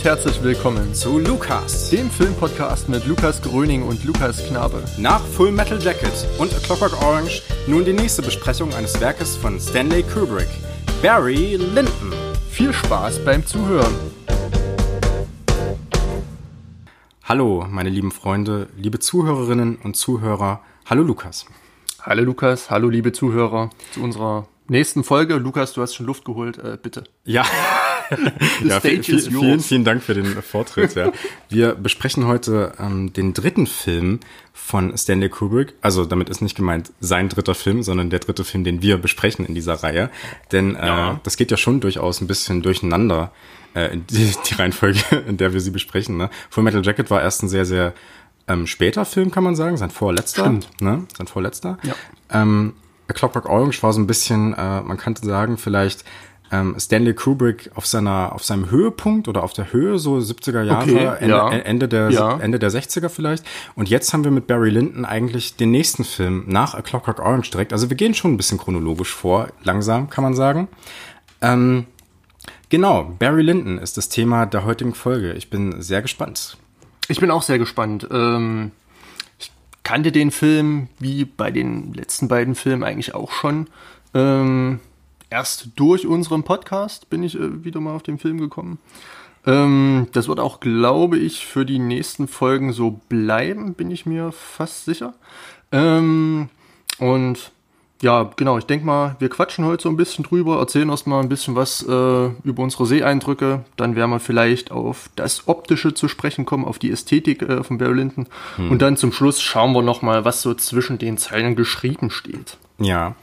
Und herzlich willkommen zu Lukas, dem Filmpodcast mit Lukas Gröning und Lukas Knabe. Nach Full Metal Jacket und A Clockwork Orange nun die nächste Besprechung eines Werkes von Stanley Kubrick, Barry Lyndon. Viel Spaß beim Zuhören. Hallo, meine lieben Freunde, liebe Zuhörerinnen und Zuhörer. Hallo Lukas. Hallo Lukas, hallo liebe Zuhörer zu unserer nächsten Folge. Lukas, du hast schon Luft geholt, äh, bitte. Ja. ja viel, viel, vielen, vielen Dank für den Vortritt. Ja. Wir besprechen heute ähm, den dritten Film von Stanley Kubrick. Also damit ist nicht gemeint sein dritter Film, sondern der dritte Film, den wir besprechen in dieser Reihe. Denn äh, ja. das geht ja schon durchaus ein bisschen durcheinander, äh, die, die Reihenfolge, in der wir sie besprechen. Ne? Full Metal Jacket war erst ein sehr, sehr ähm, später Film, kann man sagen, sein vorletzter. Stimmt. Ne? Sein vorletzter. Ja. Ähm, A Clockwork Orange war so ein bisschen, äh, man könnte sagen, vielleicht ähm, Stanley Kubrick auf seiner, auf seinem Höhepunkt oder auf der Höhe, so 70er Jahre, okay, Ende, ja. Ende, der, ja. Ende der 60er vielleicht. Und jetzt haben wir mit Barry Lyndon eigentlich den nächsten Film nach A Clockwork Orange direkt. Also wir gehen schon ein bisschen chronologisch vor, langsam kann man sagen. Ähm, genau, Barry Lyndon ist das Thema der heutigen Folge. Ich bin sehr gespannt. Ich bin auch sehr gespannt. Ähm, ich kannte den Film wie bei den letzten beiden Filmen eigentlich auch schon. Ähm, erst durch unseren Podcast bin ich äh, wieder mal auf den Film gekommen. Ähm, das wird auch, glaube ich, für die nächsten Folgen so bleiben, bin ich mir fast sicher. Ähm, und ja, genau, ich denke mal, wir quatschen heute so ein bisschen drüber, erzählen erst mal ein bisschen was äh, über unsere Seeeindrücke. Dann werden wir vielleicht auf das Optische zu sprechen kommen, auf die Ästhetik äh, von Barry Lyndon. Hm. Und dann zum Schluss schauen wir noch mal, was so zwischen den Zeilen geschrieben steht. Ja,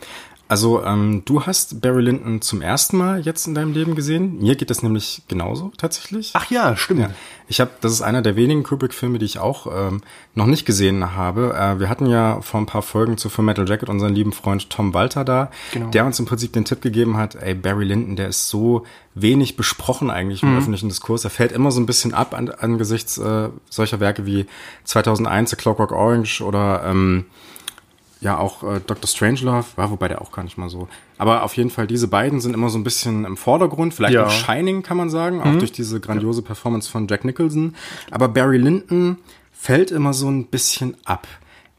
also ähm, du hast Barry Lyndon zum ersten Mal jetzt in deinem Leben gesehen. Mir geht das nämlich genauso tatsächlich. Ach ja, stimmt. Ja. Ich habe, das ist einer der wenigen Kubrick-Filme, die ich auch ähm, noch nicht gesehen habe. Äh, wir hatten ja vor ein paar Folgen zu Full Metal Jacket unseren lieben Freund Tom Walter da, genau. der uns im Prinzip den Tipp gegeben hat, ey, Barry Lyndon, der ist so wenig besprochen eigentlich im mhm. öffentlichen Diskurs. Er fällt immer so ein bisschen ab an, angesichts äh, solcher Werke wie 2001 The Clockwork Orange oder ähm, ja auch äh, Dr. Strangelove, war wobei der auch gar nicht mal so. Aber auf jeden Fall, diese beiden sind immer so ein bisschen im Vordergrund. Vielleicht ja. auch Shining, kann man sagen, auch mhm. durch diese grandiose Performance von Jack Nicholson. Aber Barry Lyndon fällt immer so ein bisschen ab.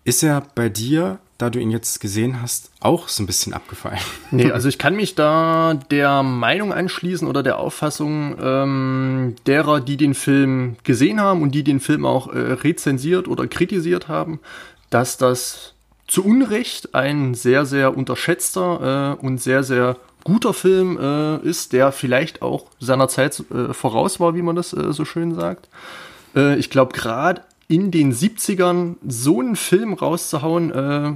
Ist er bei dir, da du ihn jetzt gesehen hast, auch so ein bisschen abgefallen? Nee, also ich kann mich da der Meinung anschließen oder der Auffassung ähm, derer, die den Film gesehen haben und die den Film auch äh, rezensiert oder kritisiert haben, dass das zu Unrecht ein sehr, sehr unterschätzter äh, und sehr, sehr guter Film äh, ist, der vielleicht auch seiner Zeit äh, voraus war, wie man das äh, so schön sagt. Äh, ich glaube, gerade in den 70ern so einen Film rauszuhauen, äh,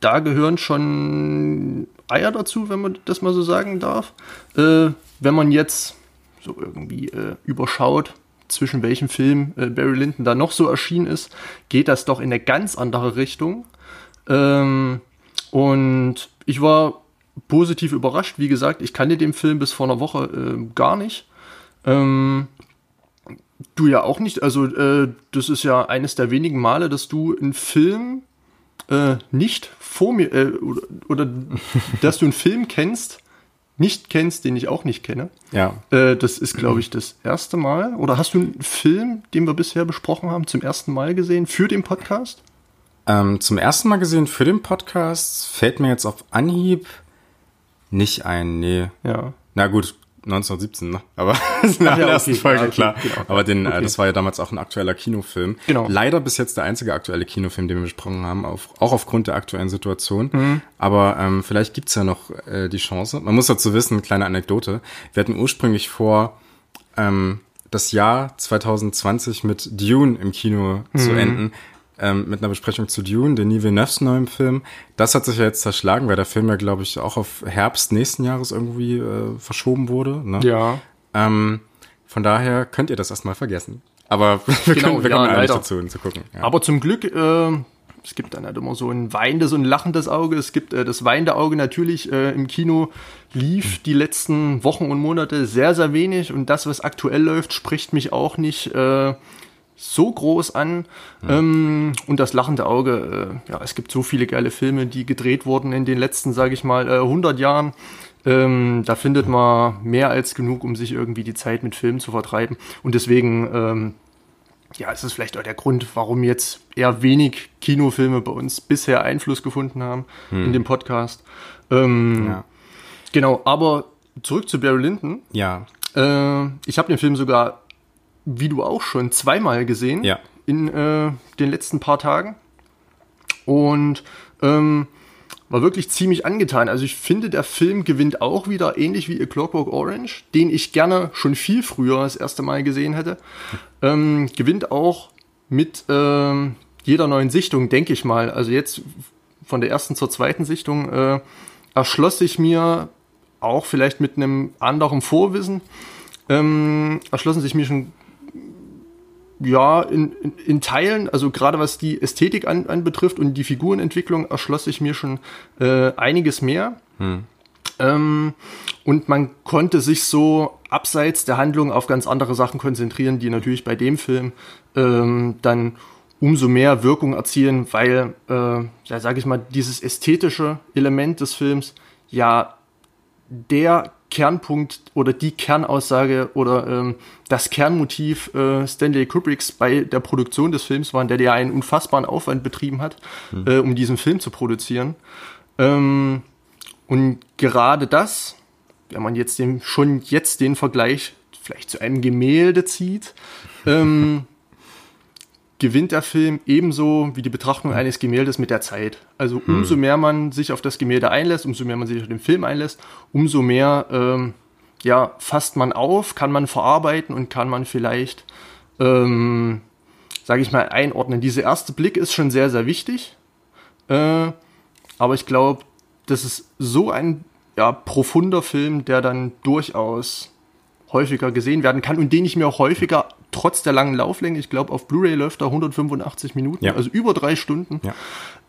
da gehören schon Eier dazu, wenn man das mal so sagen darf. wenn man jetzt so irgendwie überschaut, zwischen welchem Film Barry Lyndon da noch so erschienen ist, geht das doch in eine ganz andere Richtung. Ähm, und ich war positiv überrascht. Wie gesagt, ich kannte den Film bis vor einer Woche äh, gar nicht. Ähm, du ja auch nicht. Also äh, das ist ja eines der wenigen Male, dass du einen Film äh, nicht vor mir äh, oder, oder dass du einen Film kennst, nicht kennst, den ich auch nicht kenne. Ja. Äh, das ist, glaube ich, das erste Mal. Oder hast du einen Film, den wir bisher besprochen haben, zum ersten Mal gesehen für den Podcast? Ähm, zum ersten Mal gesehen für den Podcast fällt mir jetzt auf Anhieb nicht ein, nee. Ja. Na gut, 1917, ne? Aber das ist in der ja, ersten okay, Folge, ja, okay, klar. Genau. Aber den, äh, okay. äh, das war ja damals auch ein aktueller Kinofilm. Genau. Leider bis jetzt der einzige aktuelle Kinofilm, den wir besprochen haben, auf, auch aufgrund der aktuellen Situation. Mhm. Aber ähm, vielleicht gibt's ja noch äh, die Chance. Man muss dazu wissen, kleine Anekdote. Wir hatten ursprünglich vor, ähm, das Jahr 2020 mit Dune im Kino mhm. zu enden ähm, mit einer Besprechung zu Dune, den Villeneuve's neuen Film. Das hat sich ja jetzt zerschlagen, weil der Film ja, glaube ich, auch auf Herbst nächsten Jahres irgendwie äh, verschoben wurde. Ne? Ja. Ähm, von daher könnt ihr das erstmal vergessen. Aber wir genau, können, wir ja, kommen ja nicht dazu, zu gucken. Ja. Aber zum Glück, äh, es gibt dann halt immer so ein weinendes und lachendes Auge. Es gibt äh, das weinende Auge natürlich äh, im Kino lief die letzten Wochen und Monate sehr, sehr wenig. Und das, was aktuell läuft, spricht mich auch nicht äh, so groß an. Mhm. Ähm, und das lachende Auge, äh, ja, es gibt so viele geile Filme, die gedreht wurden in den letzten, sage ich mal, äh, 100 Jahren. Ähm, da findet man mehr als genug, um sich irgendwie die Zeit mit Filmen zu vertreiben. Und deswegen, ähm, ja, ist es vielleicht auch der Grund, warum jetzt eher wenig Kinofilme bei uns bisher Einfluss gefunden haben hm. in dem Podcast. Ähm, ja. Genau, aber zurück zu Barry Lyndon. Ja. Äh, ich habe den Film sogar, wie du auch schon, zweimal gesehen. Ja. In äh, den letzten paar Tagen. Und ähm, war wirklich ziemlich angetan. Also ich finde, der Film gewinnt auch wieder ähnlich wie A Clockwork Orange, den ich gerne schon viel früher das erste Mal gesehen hätte. Ähm, gewinnt auch mit ähm, jeder neuen Sichtung, denke ich mal. Also jetzt von der ersten zur zweiten Sichtung äh, erschloss sich mir auch vielleicht mit einem anderen Vorwissen, ähm, erschlossen sich mir schon ja, in, in, in, Teilen, also gerade was die Ästhetik an, anbetrifft und die Figurenentwicklung, erschloss sich mir schon äh, einiges mehr. Hm. Ähm, und man konnte sich so abseits der Handlung auf ganz andere Sachen konzentrieren, die natürlich bei dem Film ähm, dann umso mehr Wirkung erzielen, weil, äh, ja, sage ich mal, dieses ästhetische Element des Films ja der Kernpunkt oder die Kernaussage oder ähm, das Kernmotiv äh, Stanley Kubricks bei der Produktion des Films war, der ja einen unfassbaren Aufwand betrieben hat, mhm. äh, um diesen Film zu produzieren. Ähm, und gerade das, wenn man jetzt den, schon jetzt den Vergleich vielleicht zu einem Gemälde zieht, ähm, gewinnt der Film ebenso wie die Betrachtung eines Gemäldes mit der Zeit. Also hm. umso mehr man sich auf das Gemälde einlässt, umso mehr man sich auf den Film einlässt, umso mehr ähm, ja, fasst man auf, kann man verarbeiten und kann man vielleicht, ähm, sage ich mal, einordnen. Dieser erste Blick ist schon sehr, sehr wichtig. Äh, aber ich glaube, das ist so ein ja, profunder Film, der dann durchaus häufiger gesehen werden kann und den ich mir auch häufiger trotz der langen Lauflänge, ich glaube auf Blu-ray läuft da 185 Minuten, ja. also über drei Stunden, ja.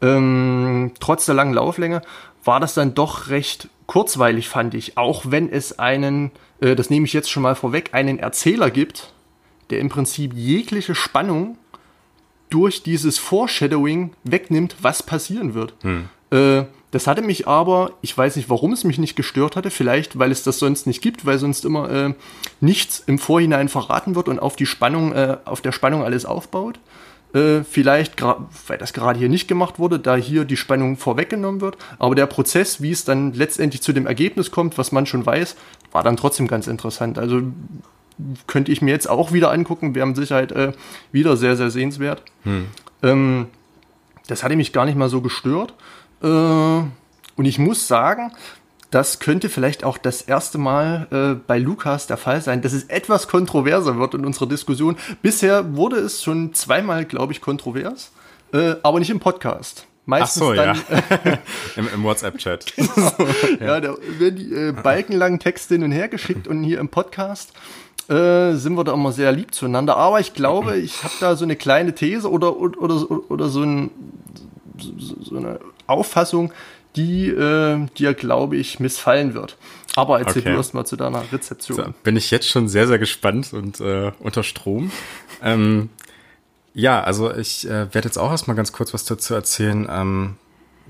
Ähm, trotz der langen Lauflänge war das dann doch recht kurzweilig, fand ich. Auch wenn es einen, äh, das nehme ich jetzt schon mal vorweg, einen Erzähler gibt, der im Prinzip jegliche Spannung durch dieses Foreshadowing wegnimmt, was passieren wird. Hm. Äh, das hatte mich aber, ich weiß nicht, warum es mich nicht gestört hatte, vielleicht weil es das sonst nicht gibt, weil sonst immer äh, nichts im Vorhinein verraten wird und auf die Spannung, äh, auf der Spannung alles aufbaut. Äh, vielleicht, weil das gerade hier nicht gemacht wurde, da hier die Spannung vorweggenommen wird. Aber der Prozess, wie es dann letztendlich zu dem Ergebnis kommt, was man schon weiß, war dann trotzdem ganz interessant. Also könnte ich mir jetzt auch wieder angucken, wäre mit Sicherheit äh, wieder sehr, sehr sehenswert. Hm. Ähm, das hatte mich gar nicht mal so gestört. Äh, und ich muss sagen, das könnte vielleicht auch das erste Mal äh, bei Lukas der Fall sein, dass es etwas kontroverser wird in unserer Diskussion. Bisher wurde es schon zweimal, glaube ich, kontrovers, äh, aber nicht im Podcast. Meistens Ach so, dann, ja. Im, Im WhatsApp-Chat. Genau. ja, da werden die äh, balkenlangen Texte hin und her geschickt und hier im Podcast äh, sind wir da immer sehr lieb zueinander. Aber ich glaube, ich habe da so eine kleine These oder, oder, oder, oder so, ein, so, so eine Auffassung, die äh, dir, glaube ich, missfallen wird. Aber erzähl okay. du erst mal zu deiner Rezeption. So, bin ich jetzt schon sehr, sehr gespannt und äh, unter Strom. ähm, ja, also ich äh, werde jetzt auch erstmal ganz kurz was dazu erzählen. Ähm,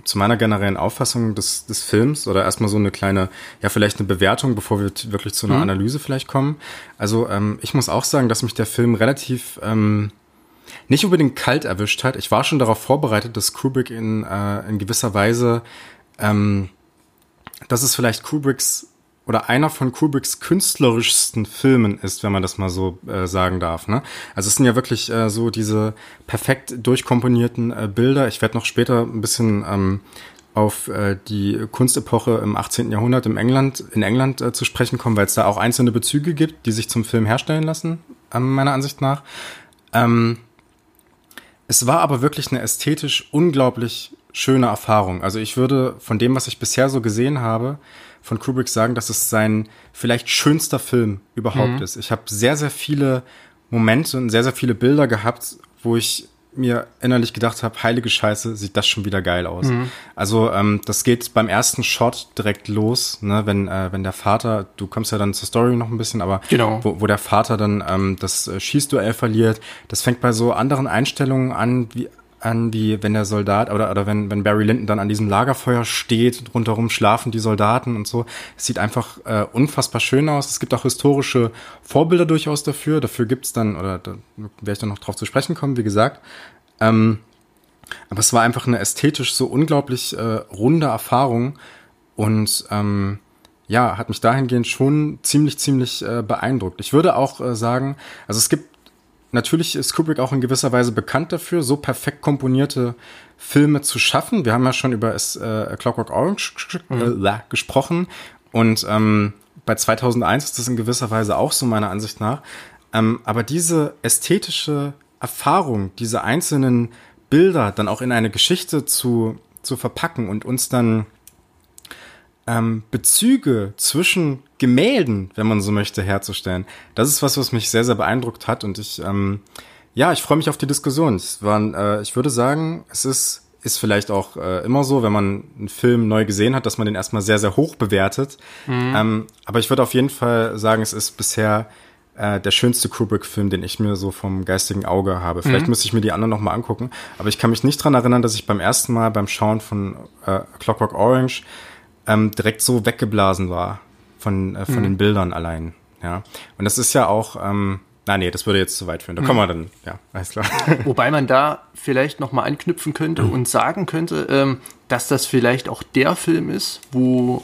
zu meiner generellen Auffassung des, des Films oder erstmal so eine kleine, ja, vielleicht eine Bewertung, bevor wir wirklich zu einer mhm. Analyse vielleicht kommen. Also ähm, ich muss auch sagen, dass mich der Film relativ ähm, nicht unbedingt kalt erwischt hat. Ich war schon darauf vorbereitet, dass Kubrick in, äh, in gewisser Weise, ähm, dass es vielleicht Kubricks oder einer von Kubricks künstlerischsten Filmen ist, wenn man das mal so äh, sagen darf. Ne? Also es sind ja wirklich äh, so diese perfekt durchkomponierten äh, Bilder. Ich werde noch später ein bisschen ähm, auf äh, die Kunstepoche im 18. Jahrhundert im England, in England äh, zu sprechen kommen, weil es da auch einzelne Bezüge gibt, die sich zum Film herstellen lassen, äh, meiner Ansicht nach. Ähm, es war aber wirklich eine ästhetisch unglaublich schöne Erfahrung. Also ich würde von dem, was ich bisher so gesehen habe, von Kubrick sagen, dass es sein vielleicht schönster Film überhaupt mhm. ist. Ich habe sehr, sehr viele Momente und sehr, sehr viele Bilder gehabt, wo ich mir innerlich gedacht habe, heilige Scheiße, sieht das schon wieder geil aus. Mhm. Also ähm, das geht beim ersten Shot direkt los, ne, wenn äh, wenn der Vater, du kommst ja dann zur Story noch ein bisschen, aber genau. wo, wo der Vater dann ähm, das äh, Schießduell verliert, das fängt bei so anderen Einstellungen an, wie an die, wenn der Soldat oder, oder wenn, wenn Barry Lyndon dann an diesem Lagerfeuer steht, rundherum schlafen die Soldaten und so. Es sieht einfach äh, unfassbar schön aus. Es gibt auch historische Vorbilder durchaus dafür. Dafür gibt's dann, oder da werde ich dann noch drauf zu sprechen kommen, wie gesagt. Ähm, aber es war einfach eine ästhetisch so unglaublich äh, runde Erfahrung und ähm, ja, hat mich dahingehend schon ziemlich, ziemlich äh, beeindruckt. Ich würde auch äh, sagen, also es gibt natürlich ist Kubrick auch in gewisser Weise bekannt dafür, so perfekt komponierte Filme zu schaffen. Wir haben ja schon über es, äh, Clockwork Orange mhm. äh, gesprochen und ähm, bei 2001 ist das in gewisser Weise auch so meiner Ansicht nach. Ähm, aber diese ästhetische Erfahrung, diese einzelnen Bilder dann auch in eine Geschichte zu, zu verpacken und uns dann ähm, Bezüge zwischen Gemälden, wenn man so möchte, herzustellen. Das ist was, was mich sehr, sehr beeindruckt hat und ich, ähm, ja, ich freue mich auf die Diskussion. Es waren, äh, ich würde sagen, es ist ist vielleicht auch äh, immer so, wenn man einen Film neu gesehen hat, dass man den erstmal sehr, sehr hoch bewertet. Mhm. Ähm, aber ich würde auf jeden Fall sagen, es ist bisher äh, der schönste Kubrick-Film, den ich mir so vom geistigen Auge habe. Vielleicht mhm. müsste ich mir die anderen nochmal angucken. Aber ich kann mich nicht dran erinnern, dass ich beim ersten Mal beim Schauen von äh, Clockwork Orange ähm, direkt so weggeblasen war von, äh, von mhm. den Bildern allein. Ja. Und das ist ja auch, ähm, na nee, das würde jetzt zu weit führen. Da mhm. kommen wir dann, ja, alles klar. Wobei man da vielleicht nochmal anknüpfen könnte mhm. und sagen könnte, ähm, dass das vielleicht auch der Film ist, wo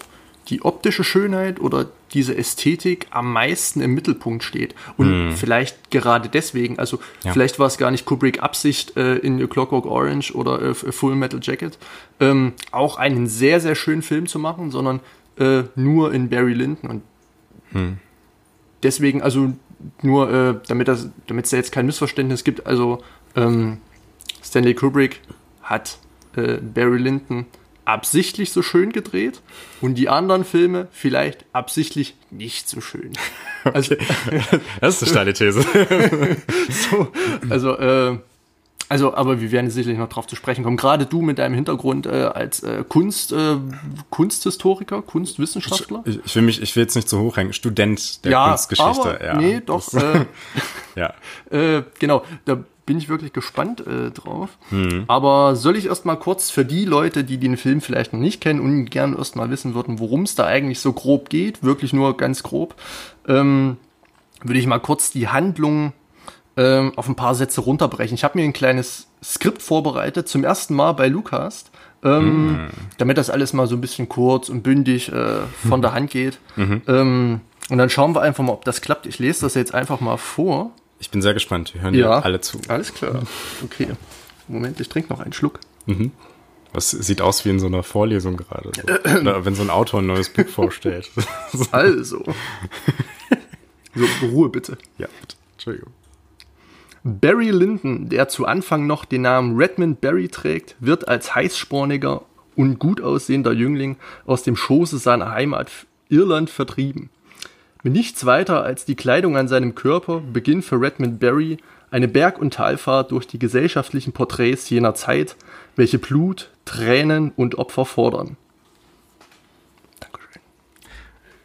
die optische Schönheit oder diese Ästhetik am meisten im Mittelpunkt steht. Und mm. vielleicht gerade deswegen, also ja. vielleicht war es gar nicht Kubrick Absicht äh, in Clockwork Orange oder äh, Full Metal Jacket, ähm, auch einen sehr, sehr schönen Film zu machen, sondern äh, nur in Barry Lyndon. Und mm. deswegen, also nur, äh, damit es da jetzt kein Missverständnis gibt, also ähm, Stanley Kubrick hat äh, Barry Lyndon absichtlich so schön gedreht und die anderen Filme vielleicht absichtlich nicht so schön. Also, das ist eine steile These. so, also, äh, also, aber wir werden sicherlich noch drauf zu sprechen kommen. Gerade du mit deinem Hintergrund äh, als äh, Kunst, äh, Kunsthistoriker, Kunstwissenschaftler. Ich, ich, will mich, ich will jetzt nicht so hochhängen. Student der ja, Kunstgeschichte. Aber, ja, nee, doch. Äh, ja. Äh, genau. Da bin ich wirklich gespannt äh, drauf. Mhm. Aber soll ich erstmal kurz für die Leute, die den Film vielleicht noch nicht kennen und gern erstmal wissen würden, worum es da eigentlich so grob geht, wirklich nur ganz grob, ähm, würde ich mal kurz die Handlung ähm, auf ein paar Sätze runterbrechen. Ich habe mir ein kleines Skript vorbereitet, zum ersten Mal bei Lukas, ähm, mhm. damit das alles mal so ein bisschen kurz und bündig äh, von der Hand geht. Mhm. Ähm, und dann schauen wir einfach mal, ob das klappt. Ich lese das jetzt einfach mal vor. Ich bin sehr gespannt. Wir hören ja, dir alle zu. Alles klar. Okay. Moment, ich trinke noch einen Schluck. Mhm. Das sieht aus wie in so einer Vorlesung gerade. So. Oder wenn so ein Autor ein neues Buch vorstellt. also. So, Ruhe bitte. Ja, bitte. Entschuldigung. Barry Lyndon, der zu Anfang noch den Namen Redmond Barry trägt, wird als heißsporniger und gut aussehender Jüngling aus dem Schoße seiner Heimat Irland vertrieben. Mit nichts weiter als die Kleidung an seinem Körper beginnt für Redmond Barry eine Berg- und Talfahrt durch die gesellschaftlichen Porträts jener Zeit, welche Blut, Tränen und Opfer fordern. Dankeschön.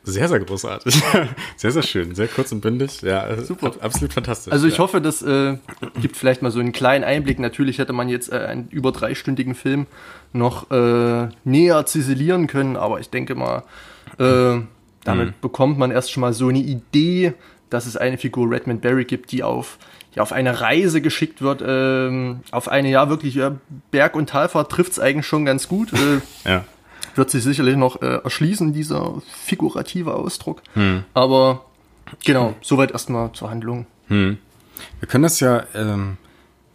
Sehr, sehr großartig. Sehr, sehr schön. Sehr kurz und bündig. Ja, super. Absolut fantastisch. Also ich ja. hoffe, das äh, gibt vielleicht mal so einen kleinen Einblick. Natürlich hätte man jetzt äh, einen über dreistündigen Film noch äh, näher ziselieren können, aber ich denke mal, äh, damit mhm. bekommt man erst schon mal so eine Idee, dass es eine Figur Redmond Barry gibt, die auf, ja, auf eine Reise geschickt wird, ähm, auf eine ja wirklich ja, Berg- und Talfahrt trifft es eigentlich schon ganz gut. Äh, ja. Wird sich sicherlich noch äh, erschließen, dieser figurative Ausdruck. Mhm. Aber genau, soweit erstmal zur Handlung. Mhm. Wir können das ja ähm,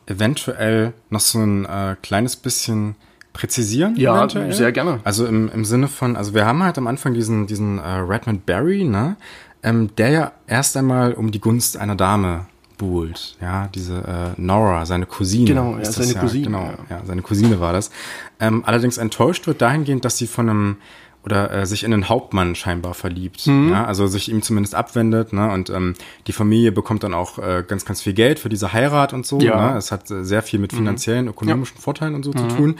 eventuell noch so ein äh, kleines bisschen präzisieren? Ja, eventuell? sehr gerne. Also im, im Sinne von, also wir haben halt am Anfang diesen, diesen äh, Redmond Barry, ne? Ähm, der ja erst einmal um die Gunst einer Dame buhlt, ja, diese äh, Nora, seine Cousine. Genau, ja, seine ja, Cousine. Genau, ja. ja. seine Cousine war das. Ähm, allerdings enttäuscht wird dahingehend, dass sie von einem oder äh, sich in einen Hauptmann scheinbar verliebt, mhm. ja, also sich ihm zumindest abwendet, ne, und ähm, die Familie bekommt dann auch äh, ganz, ganz viel Geld für diese Heirat und so, ja. ne, es hat äh, sehr viel mit mhm. finanziellen, ökonomischen ja. Vorteilen und so mhm. zu tun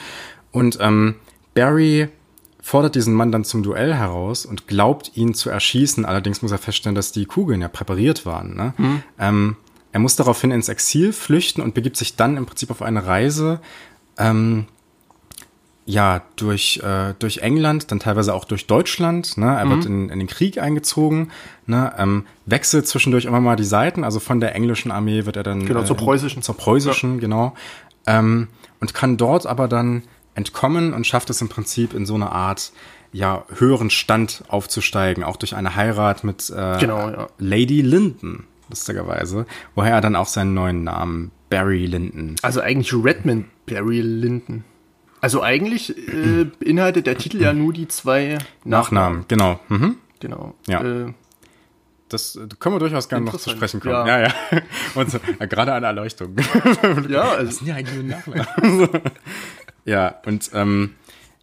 und ähm, Barry fordert diesen Mann dann zum Duell heraus und glaubt, ihn zu erschießen. Allerdings muss er feststellen, dass die Kugeln ja präpariert waren. Ne? Mhm. Ähm, er muss daraufhin ins Exil flüchten und begibt sich dann im Prinzip auf eine Reise, ähm, ja, durch, äh, durch England, dann teilweise auch durch Deutschland. Ne? Er mhm. wird in, in den Krieg eingezogen, ne? ähm, wechselt zwischendurch immer mal die Seiten. Also von der englischen Armee wird er dann genau, zur preußischen. Zur preußischen, ja. genau. Ähm, und kann dort aber dann entkommen und schafft es im Prinzip in so eine Art ja, höheren Stand aufzusteigen, auch durch eine Heirat mit äh, genau, ja. Lady Linden, lustigerweise, woher er dann auch seinen neuen Namen Barry Linden. Also eigentlich Redmond Barry Linden. Also eigentlich äh, beinhaltet der Titel ja nur die zwei Nachnamen. Nachnamen genau. Mhm. Genau. Ja. Äh, das können wir durchaus gerne noch zu sprechen kommen. Ja, ja. ja. Und so, gerade eine Erleuchtung. ja, also. Das sind ja eigentlich nur Nachnamen. ja, und ähm,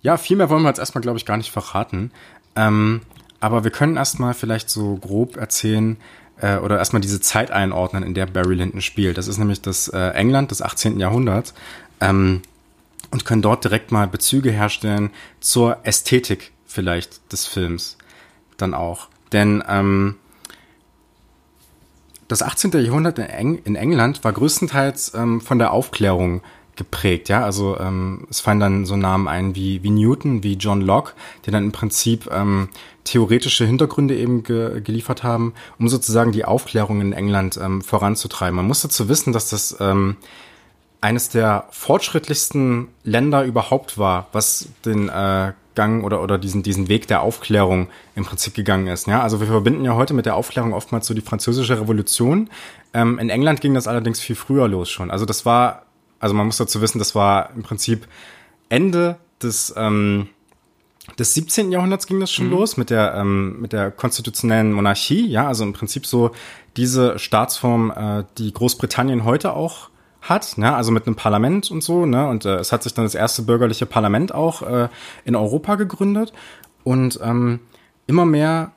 ja, viel mehr wollen wir jetzt erstmal, glaube ich, gar nicht verraten. Ähm, aber wir können erstmal vielleicht so grob erzählen, äh, oder erstmal diese Zeit einordnen, in der Barry Lyndon spielt. Das ist nämlich das äh, England des 18. Jahrhunderts. Ähm, und können dort direkt mal Bezüge herstellen zur Ästhetik vielleicht des Films dann auch. Denn ähm, das 18. Jahrhundert in, Eng in England war größtenteils ähm, von der Aufklärung geprägt, ja. Also ähm, es fallen dann so Namen ein wie, wie Newton, wie John Locke, die dann im Prinzip ähm, theoretische Hintergründe eben ge geliefert haben, um sozusagen die Aufklärung in England ähm, voranzutreiben. Man muss dazu wissen, dass das ähm, eines der fortschrittlichsten Länder überhaupt war, was den äh, Gang oder, oder diesen, diesen Weg der Aufklärung im Prinzip gegangen ist. Ja, also wir verbinden ja heute mit der Aufklärung oftmals so die französische Revolution. Ähm, in England ging das allerdings viel früher los schon. Also das war, also man muss dazu wissen, das war im Prinzip Ende des, ähm, des 17. Jahrhunderts ging das schon mhm. los mit der, ähm, mit der konstitutionellen Monarchie. Ja, also im Prinzip so diese Staatsform, äh, die Großbritannien heute auch hat, ne? also mit einem Parlament und so, ne? Und äh, es hat sich dann das erste bürgerliche Parlament auch äh, in Europa gegründet. Und ähm, immer mehr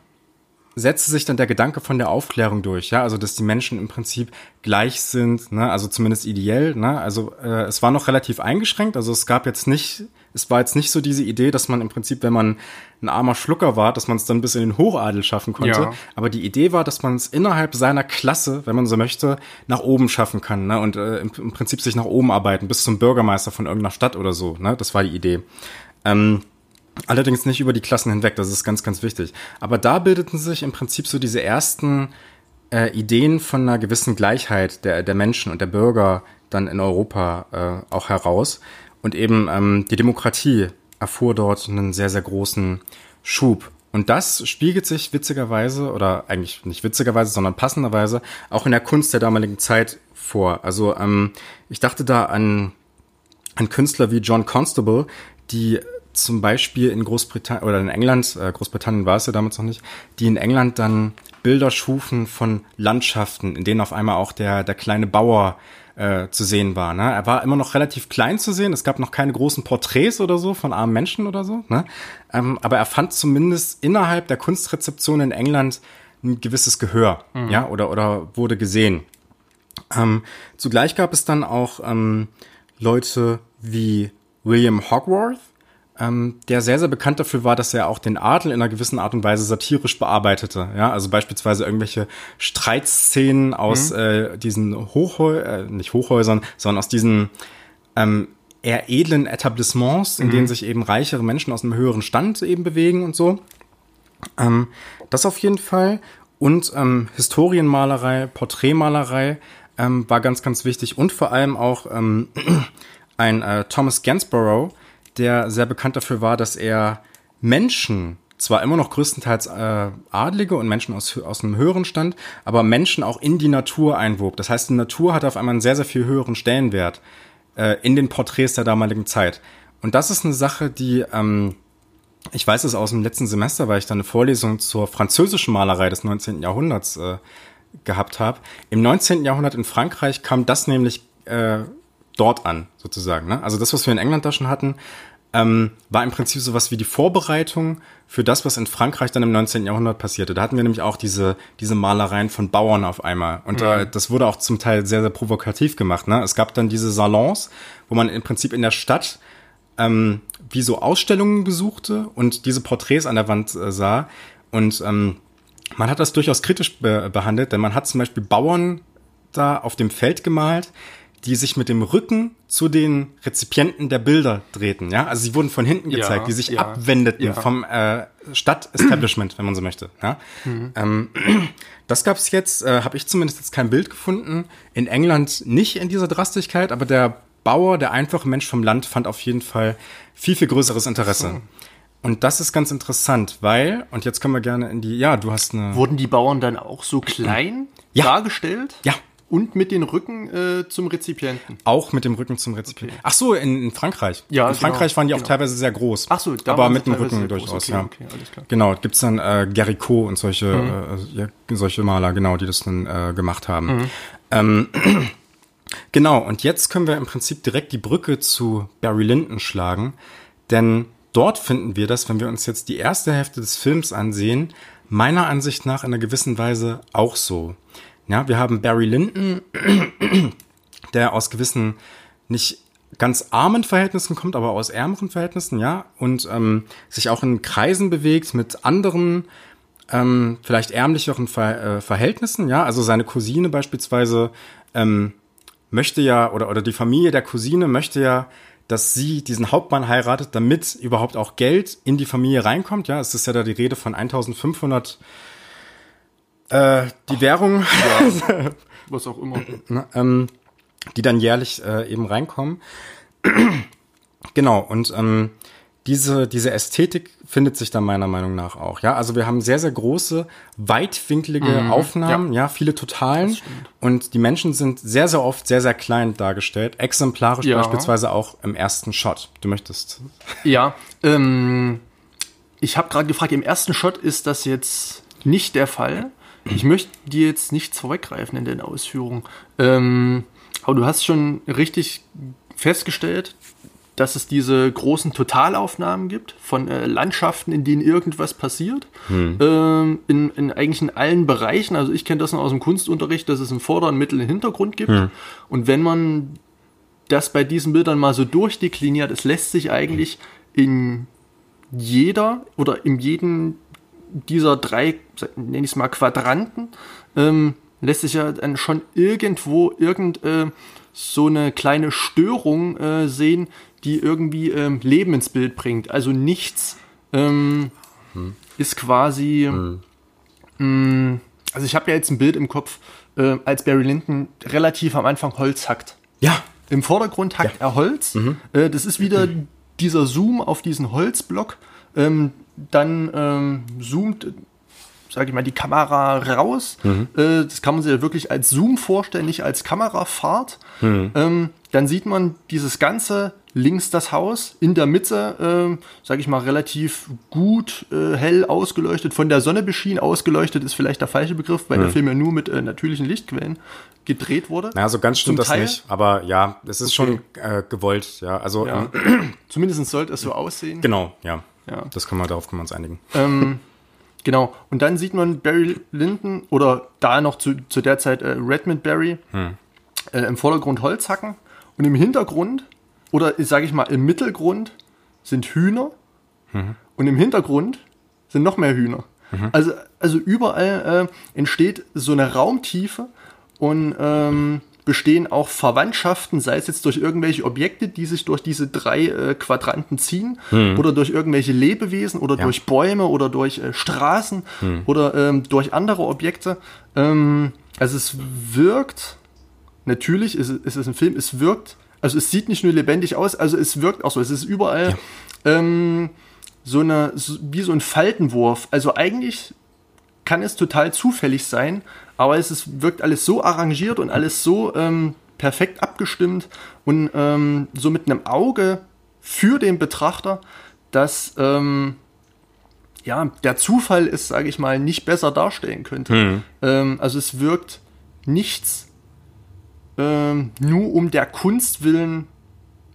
setzte sich dann der Gedanke von der Aufklärung durch, ja, also dass die Menschen im Prinzip gleich sind, ne, also zumindest ideell, ne, also äh, es war noch relativ eingeschränkt, also es gab jetzt nicht es war jetzt nicht so diese Idee, dass man im Prinzip, wenn man ein armer Schlucker war, dass man es dann bis in den Hochadel schaffen konnte. Ja. Aber die Idee war, dass man es innerhalb seiner Klasse, wenn man so möchte, nach oben schaffen kann ne? und äh, im, im, Prinzip sich nach oben arbeiten, bis zum Bürgermeister von irgendeiner Stadt oder so. Ne? Das war die Idee. Ähm, allerdings nicht über die Klassen hinweg, das ist ganz, ganz wichtig. Aber da bildeten sich im Prinzip so diese ersten äh, Ideen von einer gewissen Gleichheit der, der Menschen und der Bürger dann in Europa äh, auch heraus. Und eben ähm, die Demokratie erfuhr dort einen sehr, sehr großen Schub. Und das spiegelt sich witzigerweise, oder eigentlich nicht witzigerweise, sondern passenderweise, auch in der Kunst der damaligen Zeit vor. Also ähm, ich dachte da an, an Künstler wie John Constable, die zum Beispiel in Großbritannien oder in England, äh, Großbritannien war es ja damals noch nicht, die in England dann Bilder schufen von Landschaften, in denen auf einmal auch der, der kleine Bauer äh, zu sehen war. Ne? Er war immer noch relativ klein zu sehen. Es gab noch keine großen Porträts oder so von armen Menschen oder so. Ne? Ähm, aber er fand zumindest innerhalb der Kunstrezeption in England ein gewisses Gehör, mhm. ja, oder, oder wurde gesehen. Ähm, zugleich gab es dann auch ähm, Leute wie William Hogwarth, ähm, der sehr, sehr bekannt dafür war, dass er auch den Adel in einer gewissen Art und Weise satirisch bearbeitete. Ja, also beispielsweise irgendwelche Streitszenen aus mhm. äh, diesen Hochhäusern, äh, nicht Hochhäusern, sondern aus diesen ähm, eher edlen Etablissements, in mhm. denen sich eben reichere Menschen aus einem höheren Stand eben bewegen und so. Ähm, das auf jeden Fall. Und ähm, Historienmalerei, Porträtmalerei ähm, war ganz, ganz wichtig. Und vor allem auch ähm, ein äh, Thomas Gainsborough, der sehr bekannt dafür war, dass er Menschen, zwar immer noch größtenteils äh, Adlige und Menschen aus, aus einem höheren Stand, aber Menschen auch in die Natur einwog. Das heißt, die Natur hatte auf einmal einen sehr, sehr viel höheren Stellenwert äh, in den Porträts der damaligen Zeit. Und das ist eine Sache, die, ähm, ich weiß es aus dem letzten Semester, weil ich da eine Vorlesung zur französischen Malerei des 19. Jahrhunderts äh, gehabt habe. Im 19. Jahrhundert in Frankreich kam das nämlich äh, dort an, sozusagen. Ne? Also das, was wir in England da schon hatten, ähm, war im Prinzip sowas wie die Vorbereitung für das, was in Frankreich dann im 19. Jahrhundert passierte. Da hatten wir nämlich auch diese, diese Malereien von Bauern auf einmal. Und mhm. äh, das wurde auch zum Teil sehr, sehr provokativ gemacht. Ne? Es gab dann diese Salons, wo man im Prinzip in der Stadt ähm, wie so Ausstellungen besuchte und diese Porträts an der Wand äh, sah. Und ähm, man hat das durchaus kritisch be behandelt, denn man hat zum Beispiel Bauern da auf dem Feld gemalt, die sich mit dem Rücken zu den Rezipienten der Bilder drehten. Ja, also sie wurden von hinten gezeigt, ja, die sich ja, abwendeten ja. vom äh, Stadtestablishment, wenn man so möchte. Ja? Mhm. Ähm, das gab es jetzt, äh, habe ich zumindest jetzt kein Bild gefunden. In England nicht in dieser Drastigkeit, aber der Bauer, der einfache Mensch vom Land, fand auf jeden Fall viel, viel größeres Interesse. So. Und das ist ganz interessant, weil, und jetzt können wir gerne in die, ja, du hast eine. Wurden die Bauern dann auch so klein ja. dargestellt? Ja. Und mit den Rücken äh, zum Rezipienten. Auch mit dem Rücken zum Rezipienten. Okay. Ach so, in, in Frankreich. Ja, in Frankreich genau, waren die auch genau. teilweise sehr groß. Ach so, da aber mit dem Rücken durchaus, okay, ja. Okay, alles klar. Genau, gibt's dann äh, Gericault und solche mhm. äh, ja, solche Maler, genau, die das dann äh, gemacht haben. Mhm. Ähm, genau, und jetzt können wir im Prinzip direkt die Brücke zu Barry Lyndon schlagen, denn dort finden wir das, wenn wir uns jetzt die erste Hälfte des Films ansehen, meiner Ansicht nach in einer gewissen Weise auch so. Ja, wir haben Barry Lyndon, der aus gewissen nicht ganz armen Verhältnissen kommt, aber aus ärmeren Verhältnissen, ja, und ähm, sich auch in Kreisen bewegt mit anderen, ähm, vielleicht ärmlicheren Ver äh, Verhältnissen, ja, also seine Cousine beispielsweise ähm, möchte ja, oder, oder die Familie der Cousine möchte ja, dass sie diesen Hauptmann heiratet, damit überhaupt auch Geld in die Familie reinkommt, ja, es ist ja da die Rede von 1500 äh, die Ach, Währung, ja, was auch immer, ähm, die dann jährlich äh, eben reinkommen. genau, und ähm, diese, diese Ästhetik findet sich da meiner Meinung nach auch. Ja, also wir haben sehr, sehr große, weitwinklige mhm, Aufnahmen, ja. ja. viele Totalen. Und die Menschen sind sehr, sehr oft sehr, sehr klein dargestellt. Exemplarisch ja. beispielsweise auch im ersten Shot. Du möchtest. Ja, ähm, ich habe gerade gefragt, im ersten Shot ist das jetzt nicht der Fall. Ich möchte dir jetzt nichts vorweggreifen in den Ausführungen. Ähm, aber du hast schon richtig festgestellt, dass es diese großen Totalaufnahmen gibt von äh, Landschaften, in denen irgendwas passiert. Hm. Ähm, in, in, eigentlich in allen Bereichen. Also ich kenne das noch aus dem Kunstunterricht, dass es einen Vorder-, Mittel-, und Hintergrund gibt. Hm. Und wenn man das bei diesen Bildern mal so durchdekliniert, es lässt sich eigentlich in jeder oder in jedem dieser drei, nenne ich es mal, Quadranten, ähm, lässt sich ja dann schon irgendwo irgend äh, so eine kleine Störung äh, sehen, die irgendwie ähm, Leben ins Bild bringt. Also nichts ähm, hm. ist quasi. Hm. Mh, mm, also ich habe ja jetzt ein Bild im Kopf, äh, als Barry Lyndon relativ am Anfang Holz hackt. Ja. Im Vordergrund hackt ja. er Holz. Mhm. Äh, das ist wieder mhm. dieser Zoom auf diesen Holzblock. Ähm, dann ähm, zoomt, sage ich mal, die Kamera raus. Mhm. Äh, das kann man sich ja wirklich als Zoom vorstellen, nicht als Kamerafahrt. Mhm. Ähm, dann sieht man dieses ganze links das Haus, in der Mitte, äh, sage ich mal, relativ gut äh, hell ausgeleuchtet, von der Sonne beschienen, ausgeleuchtet ist vielleicht der falsche Begriff, weil mhm. der Film ja nur mit äh, natürlichen Lichtquellen gedreht wurde. Na, so ganz stimmt das Teil. nicht, aber ja, es ist okay. schon äh, gewollt, ja. Also ja. Zumindest sollte es so aussehen. Genau, ja. Ja. Das kann man, darauf können wir uns einigen. Ähm, genau. Und dann sieht man Barry Lyndon oder da noch zu, zu der Zeit äh, Redmond Barry hm. äh, im Vordergrund Holz hacken und im Hintergrund oder sage ich mal im Mittelgrund sind Hühner mhm. und im Hintergrund sind noch mehr Hühner. Mhm. Also, also überall äh, entsteht so eine Raumtiefe und ähm, bestehen auch Verwandtschaften, sei es jetzt durch irgendwelche Objekte, die sich durch diese drei äh, Quadranten ziehen, hm. oder durch irgendwelche Lebewesen oder ja. durch Bäume oder durch äh, Straßen hm. oder ähm, durch andere Objekte. Ähm, also es wirkt, natürlich ist, ist es ein Film, es wirkt, also es sieht nicht nur lebendig aus, also es wirkt auch so, es ist überall ja. ähm, so eine, so, wie so ein Faltenwurf. Also eigentlich kann es total zufällig sein, aber es ist, wirkt alles so arrangiert und alles so ähm, perfekt abgestimmt und ähm, so mit einem Auge für den Betrachter, dass ähm, ja, der Zufall ist, sage ich mal, nicht besser darstellen könnte. Mhm. Also es wirkt nichts ähm, nur um der Kunst willen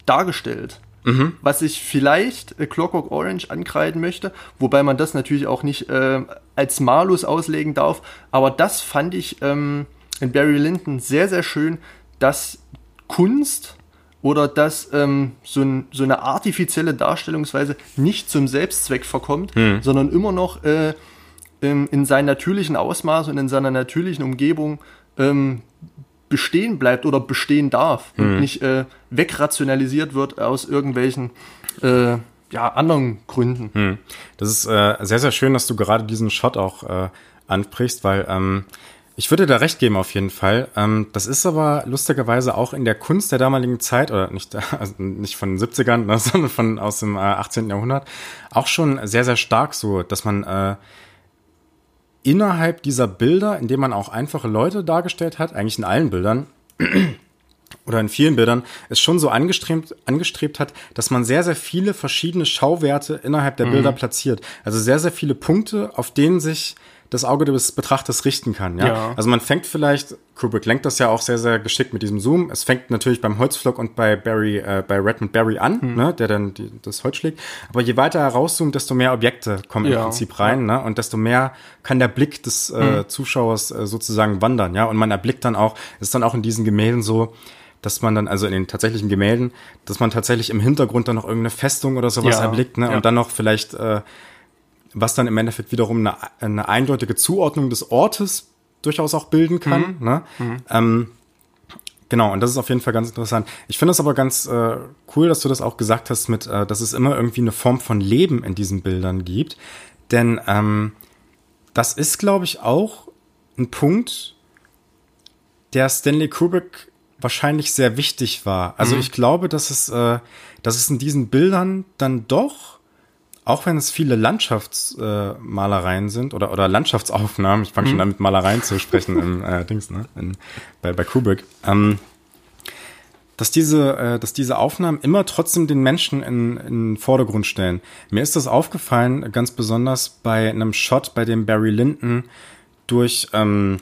dargestellt. Mhm. Was ich vielleicht äh, Clockwork Orange ankreiden möchte, wobei man das natürlich auch nicht äh, als Malus auslegen darf. Aber das fand ich ähm, in Barry Lyndon sehr, sehr schön, dass Kunst oder dass ähm, so, ein, so, eine artifizielle Darstellungsweise nicht zum Selbstzweck verkommt, mhm. sondern immer noch äh, in, in seinem natürlichen Ausmaß und in seiner natürlichen Umgebung ähm, bestehen bleibt oder bestehen darf mhm. und nicht äh, wegrationalisiert wird aus irgendwelchen äh, ja, anderen Gründen. Mhm. Das ist äh, sehr, sehr schön, dass du gerade diesen Shot auch äh, ansprichst, weil ähm, ich würde da recht geben auf jeden Fall. Ähm, das ist aber lustigerweise auch in der Kunst der damaligen Zeit, oder nicht, also nicht von den 70ern, ne, sondern von aus dem äh, 18. Jahrhundert, auch schon sehr, sehr stark so, dass man äh, innerhalb dieser Bilder, indem man auch einfache Leute dargestellt hat, eigentlich in allen Bildern, oder in vielen Bildern es schon so angestrebt, angestrebt hat, dass man sehr, sehr viele verschiedene Schauwerte innerhalb der mhm. Bilder platziert. Also sehr, sehr viele Punkte, auf denen sich das Auge des Betrachters richten kann. Ja? ja? Also man fängt vielleicht, Kubrick lenkt das ja auch sehr, sehr geschickt mit diesem Zoom. Es fängt natürlich beim Holzflock und bei Barry, äh, bei Redmond Barry an, mhm. ne, der dann die, das Holz schlägt. Aber je weiter er rauszoomt, desto mehr Objekte kommen ja. im Prinzip rein, ne? Und desto mehr kann der Blick des äh, mhm. Zuschauers äh, sozusagen wandern, ja. Und man erblickt dann auch, ist dann auch in diesen Gemälden so, dass man dann, also in den tatsächlichen Gemälden, dass man tatsächlich im Hintergrund dann noch irgendeine Festung oder sowas ja, erblickt, ne? Und dann noch vielleicht äh, was dann im Endeffekt wiederum eine, eine eindeutige Zuordnung des Ortes durchaus auch bilden kann. Mhm. Ne? Mhm. Ähm, genau, und das ist auf jeden Fall ganz interessant. Ich finde es aber ganz äh, cool, dass du das auch gesagt hast, mit, äh, dass es immer irgendwie eine Form von Leben in diesen Bildern gibt. Denn ähm, das ist, glaube ich, auch ein Punkt, der Stanley Kubrick wahrscheinlich sehr wichtig war. Also mhm. ich glaube, dass es, äh, dass es in diesen Bildern dann doch auch wenn es viele Landschaftsmalereien äh, sind oder, oder Landschaftsaufnahmen, ich fange mhm. schon an mit Malereien zu sprechen im äh, Dings, ne? In, bei, bei Kubrick, ähm, dass diese, äh, dass diese Aufnahmen immer trotzdem den Menschen in, in den Vordergrund stellen. Mir ist das aufgefallen, ganz besonders bei einem Shot, bei dem Barry Lyndon durch, ähm,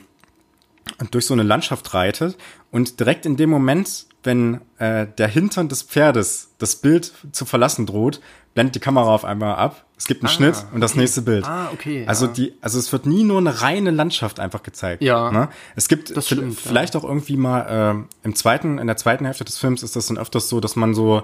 durch so eine Landschaft reitet und direkt in dem Moment, wenn äh, der Hintern des Pferdes das Bild zu verlassen droht, blendet die Kamera auf einmal ab. Es gibt einen ah, Schnitt und das okay. nächste Bild. Ah, okay. Also ja. die, also es wird nie nur eine reine Landschaft einfach gezeigt. Ja. Ne? Es gibt das stimmt, vielleicht ja. auch irgendwie mal äh, im zweiten, in der zweiten Hälfte des Films ist das dann öfters so, dass man so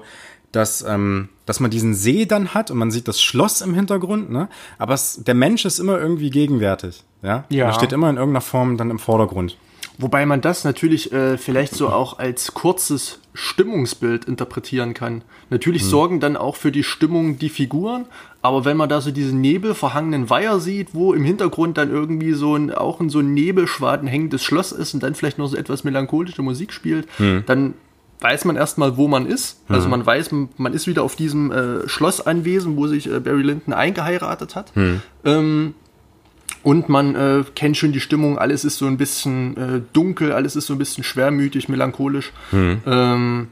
dass, ähm, dass man diesen See dann hat und man sieht das Schloss im Hintergrund, ne? Aber es, der Mensch ist immer irgendwie gegenwärtig, ja? ja. Er steht immer in irgendeiner Form dann im Vordergrund. Wobei man das natürlich äh, vielleicht so auch als kurzes Stimmungsbild interpretieren kann. Natürlich hm. sorgen dann auch für die Stimmung die Figuren, aber wenn man da so diesen nebelverhangenen Weiher sieht, wo im Hintergrund dann irgendwie so ein, auch in so ein Nebelschwaden hängendes Schloss ist und dann vielleicht noch so etwas melancholische Musik spielt, hm. dann weiß man erstmal, wo man ist. Also hm. man weiß, man ist wieder auf diesem äh, Schloss anwesend, wo sich äh, Barry Lyndon eingeheiratet hat. Hm. Ähm, und man äh, kennt schon die Stimmung, alles ist so ein bisschen äh, dunkel, alles ist so ein bisschen schwermütig, melancholisch. Mhm. Ähm,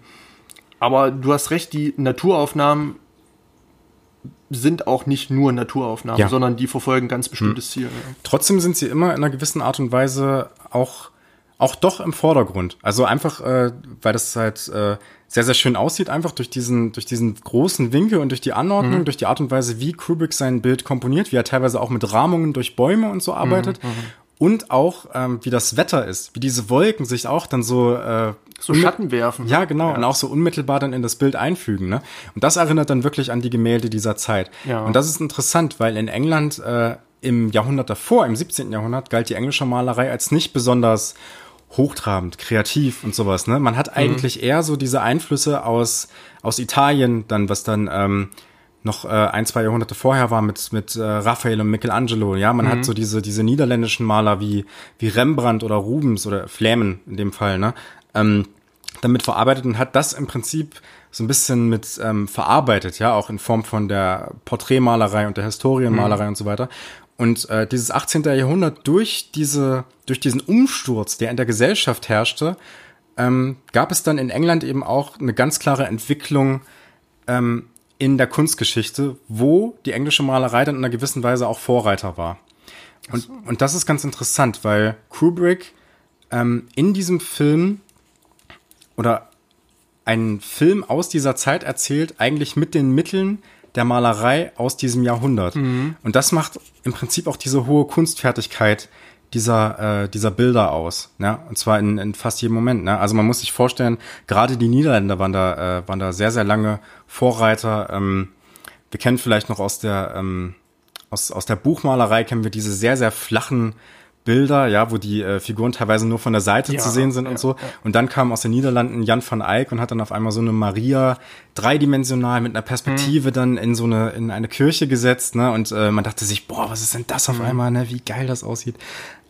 aber du hast recht, die Naturaufnahmen sind auch nicht nur Naturaufnahmen, ja. sondern die verfolgen ganz bestimmtes mhm. Ziel. Ja. Trotzdem sind sie immer in einer gewissen Art und Weise auch, auch doch im Vordergrund. Also einfach, äh, weil das halt äh, sehr, sehr schön aussieht, einfach durch diesen, durch diesen großen Winkel und durch die Anordnung, mhm. durch die Art und Weise, wie Kubrick sein Bild komponiert, wie er teilweise auch mit Rahmungen durch Bäume und so arbeitet. Mhm. mhm. Und auch, ähm, wie das Wetter ist, wie diese Wolken sich auch dann so äh, so Schatten werfen. Ja, genau. Ja. Und auch so unmittelbar dann in das Bild einfügen. Ne? Und das erinnert dann wirklich an die Gemälde dieser Zeit. Ja. Und das ist interessant, weil in England äh, im Jahrhundert davor, im 17. Jahrhundert, galt die englische Malerei als nicht besonders hochtrabend, kreativ und sowas. Ne? Man hat mhm. eigentlich eher so diese Einflüsse aus, aus Italien, dann was dann ähm, noch äh, ein, zwei Jahrhunderte vorher war mit, mit äh, Raphael und Michelangelo. Ja, man mhm. hat so diese, diese niederländischen Maler wie, wie Rembrandt oder Rubens oder Flämen in dem Fall, ne? Ähm, damit verarbeitet und hat das im Prinzip so ein bisschen mit ähm, verarbeitet, ja, auch in Form von der Porträtmalerei und der Historienmalerei mhm. und so weiter. Und äh, dieses 18. Jahrhundert durch diese, durch diesen Umsturz, der in der Gesellschaft herrschte, ähm, gab es dann in England eben auch eine ganz klare Entwicklung ähm, in der Kunstgeschichte, wo die englische Malerei dann in einer gewissen Weise auch Vorreiter war. Und, so. und das ist ganz interessant, weil Kubrick ähm, in diesem Film oder einen Film aus dieser Zeit erzählt, eigentlich mit den Mitteln, der Malerei aus diesem Jahrhundert. Mhm. Und das macht im Prinzip auch diese hohe Kunstfertigkeit dieser, äh, dieser Bilder aus. Ne? Und zwar in, in fast jedem Moment. Ne? Also man muss sich vorstellen, gerade die Niederländer waren da, äh, waren da sehr, sehr lange Vorreiter. Ähm, wir kennen vielleicht noch aus der, ähm, aus, aus der Buchmalerei kennen wir diese sehr, sehr flachen Bilder, ja, wo die äh, Figuren teilweise nur von der Seite ja, zu sehen sind ja, und so. Ja. Und dann kam aus den Niederlanden Jan van Eyck und hat dann auf einmal so eine Maria dreidimensional mit einer Perspektive mhm. dann in so eine in eine Kirche gesetzt, ne? Und äh, man dachte sich, boah, was ist denn das auf mhm. einmal, ne? Wie geil das aussieht.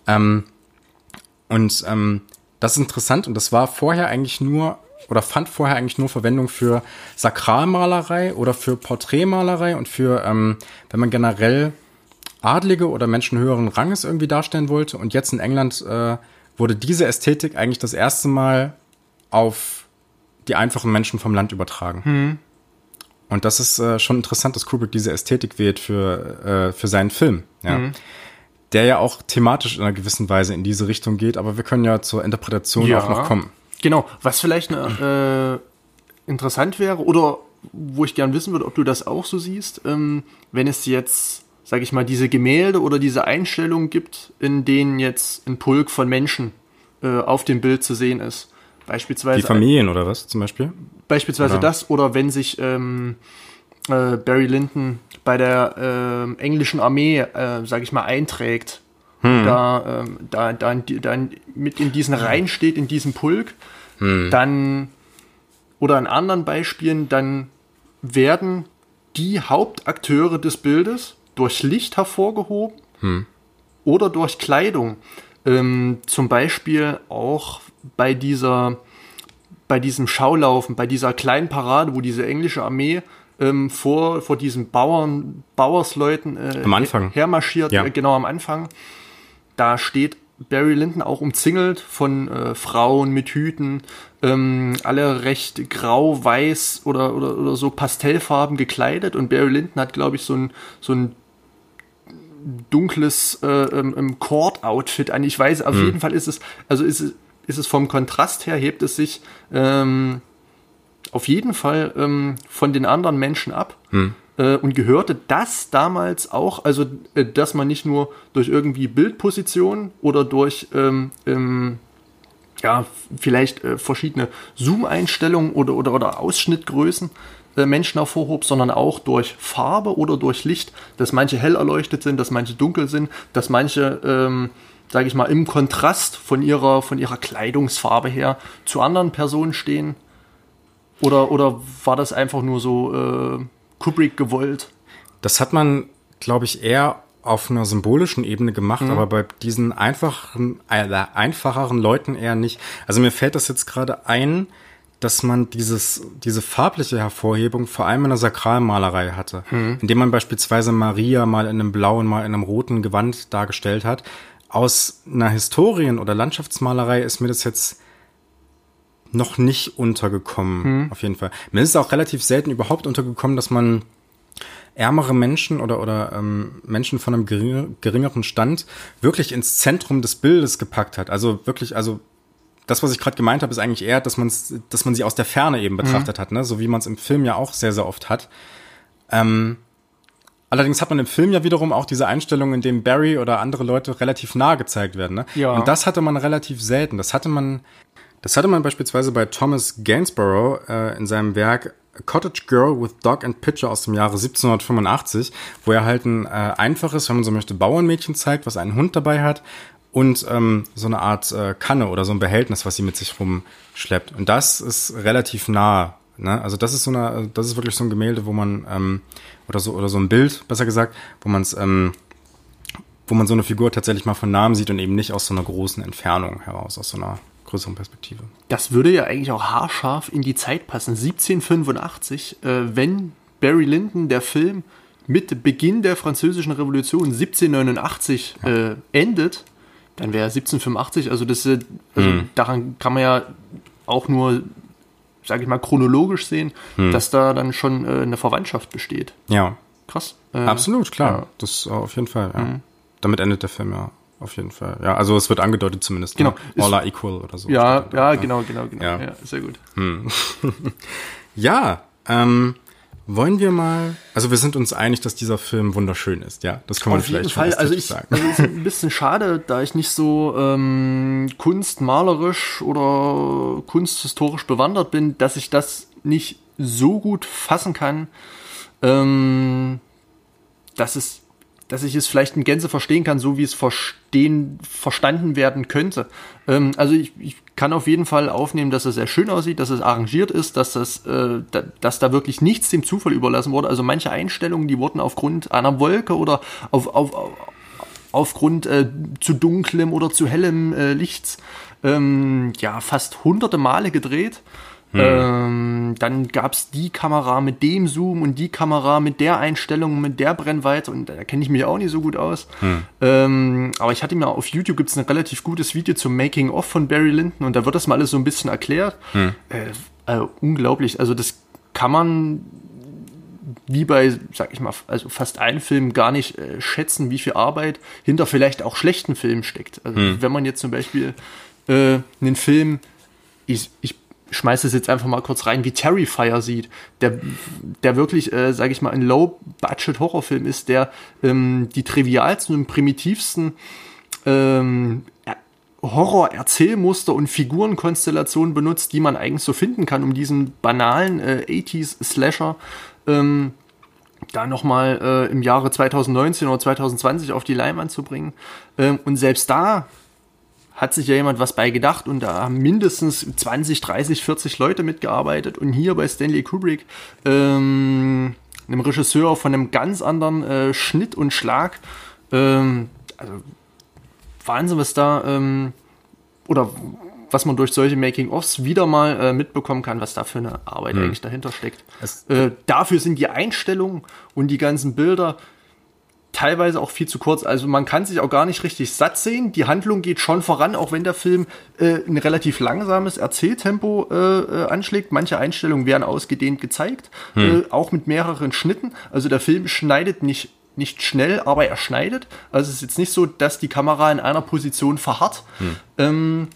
Ähm, und ähm, das ist interessant und das war vorher eigentlich nur oder fand vorher eigentlich nur Verwendung für Sakralmalerei oder für Porträtmalerei und für, ähm, wenn man generell Adlige oder Menschen höheren Ranges irgendwie darstellen wollte. Und jetzt in England äh, wurde diese Ästhetik eigentlich das erste Mal auf die einfachen Menschen vom Land übertragen. Hm. Und das ist äh, schon interessant, dass Kubrick diese Ästhetik wählt für, äh, für seinen Film. Ja. Hm. Der ja auch thematisch in einer gewissen Weise in diese Richtung geht, aber wir können ja zur Interpretation ja. auch noch kommen. Genau, was vielleicht eine, äh, interessant wäre oder wo ich gern wissen würde, ob du das auch so siehst, ähm, wenn es jetzt, sag ich mal, diese Gemälde oder diese Einstellungen gibt, in denen jetzt ein Pulk von Menschen äh, auf dem Bild zu sehen ist. Beispielsweise. Die Familien oder was zum Beispiel? Beispielsweise oder? das oder wenn sich ähm, äh, Barry Lyndon bei der äh, englischen Armee, äh, sag ich mal, einträgt hm. da, ähm, da, da, da mit in diesen Reihen steht, in diesem Pulk, hm. dann oder an anderen Beispielen, dann werden die Hauptakteure des Bildes durch Licht hervorgehoben hm. oder durch Kleidung. Ähm, zum Beispiel auch bei dieser, bei diesem Schaulaufen, bei dieser kleinen Parade, wo diese englische Armee ähm, vor, vor diesen Bauern, Bauersleuten äh, am Anfang. hermarschiert, ja. äh, genau am Anfang da steht Barry Lyndon auch umzingelt von äh, Frauen mit Hüten, ähm, alle recht grau, weiß oder, oder, oder so Pastellfarben gekleidet und Barry Lyndon hat, glaube ich, so ein, so ein dunkles äh, ähm, Cord-Outfit an. Ich weiß, auf mhm. jeden Fall ist es, also ist es, ist es vom Kontrast her, hebt es sich ähm, auf jeden Fall ähm, von den anderen Menschen ab. Mhm äh, und gehörte das damals auch, also äh, dass man nicht nur durch irgendwie Bildposition oder durch ähm, ähm, ja, vielleicht äh, verschiedene Zoom-Einstellungen oder, oder, oder Ausschnittgrößen Menschen hervorhob, sondern auch durch Farbe oder durch Licht, dass manche hell erleuchtet sind, dass manche dunkel sind, dass manche, ähm, sage ich mal, im Kontrast von ihrer, von ihrer Kleidungsfarbe her zu anderen Personen stehen. Oder, oder war das einfach nur so äh, Kubrick gewollt. Das hat man, glaube ich, eher auf einer symbolischen Ebene gemacht, mhm. aber bei diesen einfachen, äh, einfacheren Leuten eher nicht. Also mir fällt das jetzt gerade ein, dass man dieses, diese farbliche Hervorhebung vor allem in der Sakralmalerei hatte, mhm. indem man beispielsweise Maria mal in einem blauen, mal in einem roten Gewand dargestellt hat. Aus einer Historien- oder Landschaftsmalerei ist mir das jetzt noch nicht untergekommen, hm. auf jeden Fall. Mir ist es auch relativ selten überhaupt untergekommen, dass man ärmere Menschen oder, oder ähm, Menschen von einem geringer, geringeren Stand wirklich ins Zentrum des Bildes gepackt hat. Also wirklich, also das, was ich gerade gemeint habe, ist eigentlich eher, dass, man's, dass man sie aus der Ferne eben betrachtet mhm. hat, ne? so wie man es im Film ja auch sehr, sehr oft hat. Ähm, allerdings hat man im Film ja wiederum auch diese Einstellung, in dem Barry oder andere Leute relativ nah gezeigt werden. Ne? Ja. Und das hatte man relativ selten. Das hatte man das hatte man beispielsweise bei Thomas Gainsborough äh, in seinem Werk A Cottage Girl with Dog and Pitcher aus dem Jahre 1785, wo er halt ein äh, einfaches, wenn man so möchte, Bauernmädchen zeigt, was einen Hund dabei hat und ähm, so eine Art äh, Kanne oder so ein Behältnis, was sie mit sich rumschleppt. Und das ist relativ nah. Ne? Also das ist so eine, das ist wirklich so ein Gemälde, wo man ähm, oder so oder so ein Bild, besser gesagt, wo man es ähm, wo man so eine Figur tatsächlich mal von Namen sieht und eben nicht aus so einer großen Entfernung heraus, aus so einer größeren Perspektive. Das würde ja eigentlich auch haarscharf in die Zeit passen. 1785, äh, wenn Barry Lyndon, der Film, mit Beginn der Französischen Revolution 1789 ja. äh, endet, dann wäre 1785, also das, also hm. daran kann man ja auch nur, sage ich mal, chronologisch sehen, hm. dass da dann schon äh, eine Verwandtschaft besteht. Ja. Krass. Äh, Absolut, klar. Ja. Das auf jeden Fall, ja. Hm. Damit endet der Film ja auf jeden Fall. Ja, also es wird angedeutet zumindest. Genau. Ne? All are equal oder so. Ja, ja, genau, genau, genau. Ja, ja sehr gut. Hm. ja, ähm, wollen wir mal, also wir sind uns einig, dass dieser Film wunderschön ist, ja. Das kann man Auf vielleicht jeden Fall. Also ich, sagen. Also es ist ein bisschen schade, da ich nicht so ähm, kunstmalerisch oder kunsthistorisch bewandert bin, dass ich das nicht so gut fassen kann, ähm, dass es dass ich es vielleicht in Gänze verstehen kann, so wie es verstehen, verstanden werden könnte. Ähm, also ich, ich kann auf jeden Fall aufnehmen, dass es sehr schön aussieht, dass es arrangiert ist, dass das, äh, da, dass da wirklich nichts dem Zufall überlassen wurde. Also manche Einstellungen, die wurden aufgrund einer Wolke oder auf, auf, auf aufgrund äh, zu dunklem oder zu hellem äh, Lichts ähm, ja fast hunderte Male gedreht. Hm. Ähm, dann gab's die Kamera mit dem Zoom und die Kamera mit der Einstellung, mit der Brennweite und da kenne ich mich auch nicht so gut aus. Hm. Ähm, aber ich hatte mir auf YouTube gibt's ein relativ gutes Video zum Making of von Barry Lyndon und da wird das mal alles so ein bisschen erklärt. Hm. Äh, äh, unglaublich. Also das kann man wie bei, sag ich mal, also fast allen Filmen gar nicht äh, schätzen, wie viel Arbeit hinter vielleicht auch schlechten Filmen steckt. Also hm. wenn man jetzt zum Beispiel äh, einen Film, ich, ich schmeiße es jetzt einfach mal kurz rein, wie Terrifier sieht, der, der wirklich, äh, sage ich mal, ein Low-Budget-Horrorfilm ist, der ähm, die trivialsten und primitivsten ähm, Horror-Erzählmuster und Figurenkonstellationen benutzt, die man eigentlich so finden kann, um diesen banalen äh, 80s-Slasher ähm, da nochmal äh, im Jahre 2019 oder 2020 auf die Leinwand zu bringen. Ähm, und selbst da hat sich ja jemand was bei gedacht und da haben mindestens 20, 30, 40 Leute mitgearbeitet. Und hier bei Stanley Kubrick, ähm, einem Regisseur von einem ganz anderen äh, Schnitt und Schlag, ähm, also Wahnsinn, was da, ähm, oder was man durch solche Making-ofs wieder mal äh, mitbekommen kann, was da für eine Arbeit hm. eigentlich dahinter steckt. Äh, dafür sind die Einstellungen und die ganzen Bilder teilweise auch viel zu kurz. Also man kann sich auch gar nicht richtig satt sehen. Die Handlung geht schon voran, auch wenn der Film äh, ein relativ langsames Erzähltempo äh, äh, anschlägt. Manche Einstellungen werden ausgedehnt gezeigt, hm. äh, auch mit mehreren Schnitten. Also der Film schneidet nicht nicht schnell, aber er schneidet. Also es ist jetzt nicht so, dass die Kamera in einer Position verharrt, hm. ähm,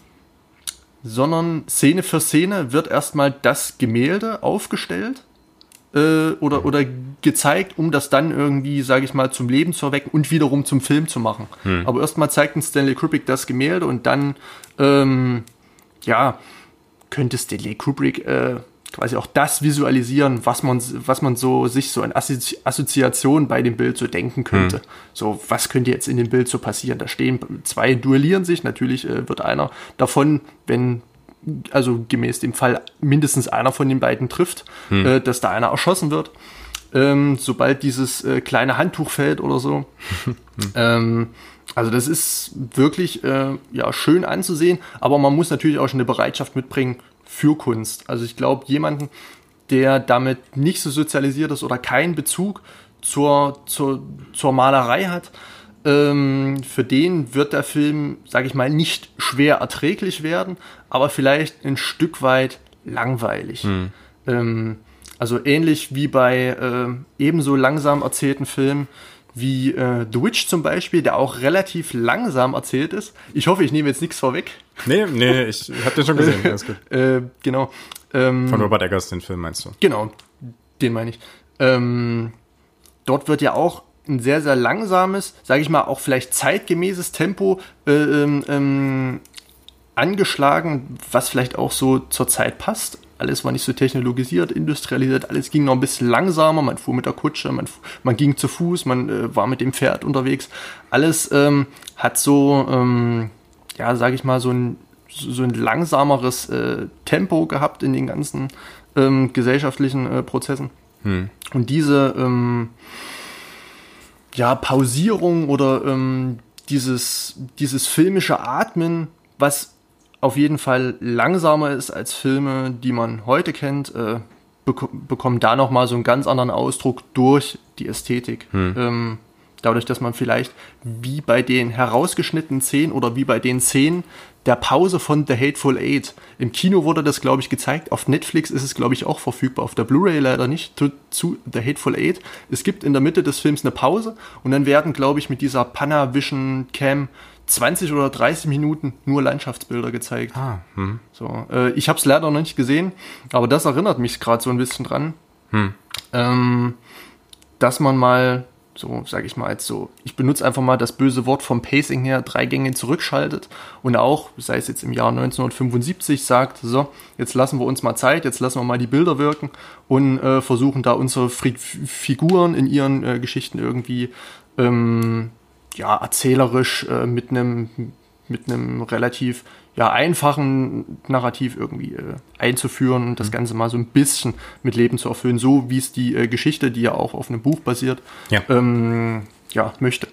sondern Szene für Szene wird erstmal das Gemälde aufgestellt äh, oder, oder gezeigt, um das dann irgendwie, sage ich mal, zum Leben zu erwecken und wiederum zum Film zu machen. Hm. Aber erstmal zeigt uns Stanley Kubrick das Gemälde und dann, ähm, ja, könnte Stanley Kubrick äh, quasi auch das visualisieren, was man, was man so sich so an Assozi Assoziation bei dem Bild so denken könnte. Hm. So, was könnte jetzt in dem Bild so passieren? Da stehen zwei duellieren sich, natürlich äh, wird einer davon, wenn also gemäß dem Fall mindestens einer von den beiden trifft, hm. äh, dass da einer erschossen wird. Ähm, sobald dieses äh, kleine Handtuch fällt oder so. ähm, also das ist wirklich äh, ja schön anzusehen, aber man muss natürlich auch schon eine Bereitschaft mitbringen für Kunst. Also ich glaube, jemanden, der damit nicht so sozialisiert ist oder keinen Bezug zur, zur, zur Malerei hat, ähm, für den wird der Film, sage ich mal, nicht schwer erträglich werden, aber vielleicht ein Stück weit langweilig. Hm. Ähm, also ähnlich wie bei äh, ebenso langsam erzählten Filmen wie äh, The Witch zum Beispiel, der auch relativ langsam erzählt ist. Ich hoffe, ich nehme jetzt nichts vorweg. Nee, nee, ich habe den schon gesehen. Alles gut. äh, genau. Ähm, Von Robert Eggers, den Film meinst du? Genau, den meine ich. Ähm, dort wird ja auch ein sehr, sehr langsames, sage ich mal, auch vielleicht zeitgemäßes Tempo äh, ähm, ähm, angeschlagen, was vielleicht auch so zur Zeit passt. Alles war nicht so technologisiert, industrialisiert, alles ging noch ein bisschen langsamer. Man fuhr mit der Kutsche, man, man ging zu Fuß, man äh, war mit dem Pferd unterwegs. Alles ähm, hat so, ähm, ja, sage ich mal, so ein, so ein langsameres äh, Tempo gehabt in den ganzen ähm, gesellschaftlichen äh, Prozessen. Hm. Und diese, ähm, ja, Pausierung oder ähm, dieses, dieses filmische Atmen, was auf jeden Fall langsamer ist als Filme, die man heute kennt, äh, bek bekommen da nochmal so einen ganz anderen Ausdruck durch die Ästhetik. Hm. Ähm, dadurch, dass man vielleicht wie bei den herausgeschnittenen Szenen oder wie bei den Szenen der Pause von The Hateful Eight. Im Kino wurde das, glaube ich, gezeigt. Auf Netflix ist es, glaube ich, auch verfügbar. Auf der Blu-ray leider nicht zu, zu, The Hateful Eight. Es gibt in der Mitte des Films eine Pause und dann werden, glaube ich, mit dieser Panavision Cam 20 oder 30 Minuten nur Landschaftsbilder gezeigt. Ah, hm. so, äh, ich habe es leider noch nicht gesehen, aber das erinnert mich gerade so ein bisschen dran, hm. ähm, dass man mal so sage ich mal jetzt so, ich benutze einfach mal das böse Wort vom Pacing her, drei Gänge zurückschaltet und auch, sei es jetzt im Jahr 1975, sagt, so, jetzt lassen wir uns mal Zeit, jetzt lassen wir mal die Bilder wirken und äh, versuchen da unsere Figuren in ihren äh, Geschichten irgendwie ähm, ja, erzählerisch äh, mit einem mit einem relativ ja, einfachen Narrativ irgendwie äh, einzuführen und das mhm. Ganze mal so ein bisschen mit Leben zu erfüllen, so wie es die äh, Geschichte, die ja auch auf einem Buch basiert, ja, ähm, ja möchte.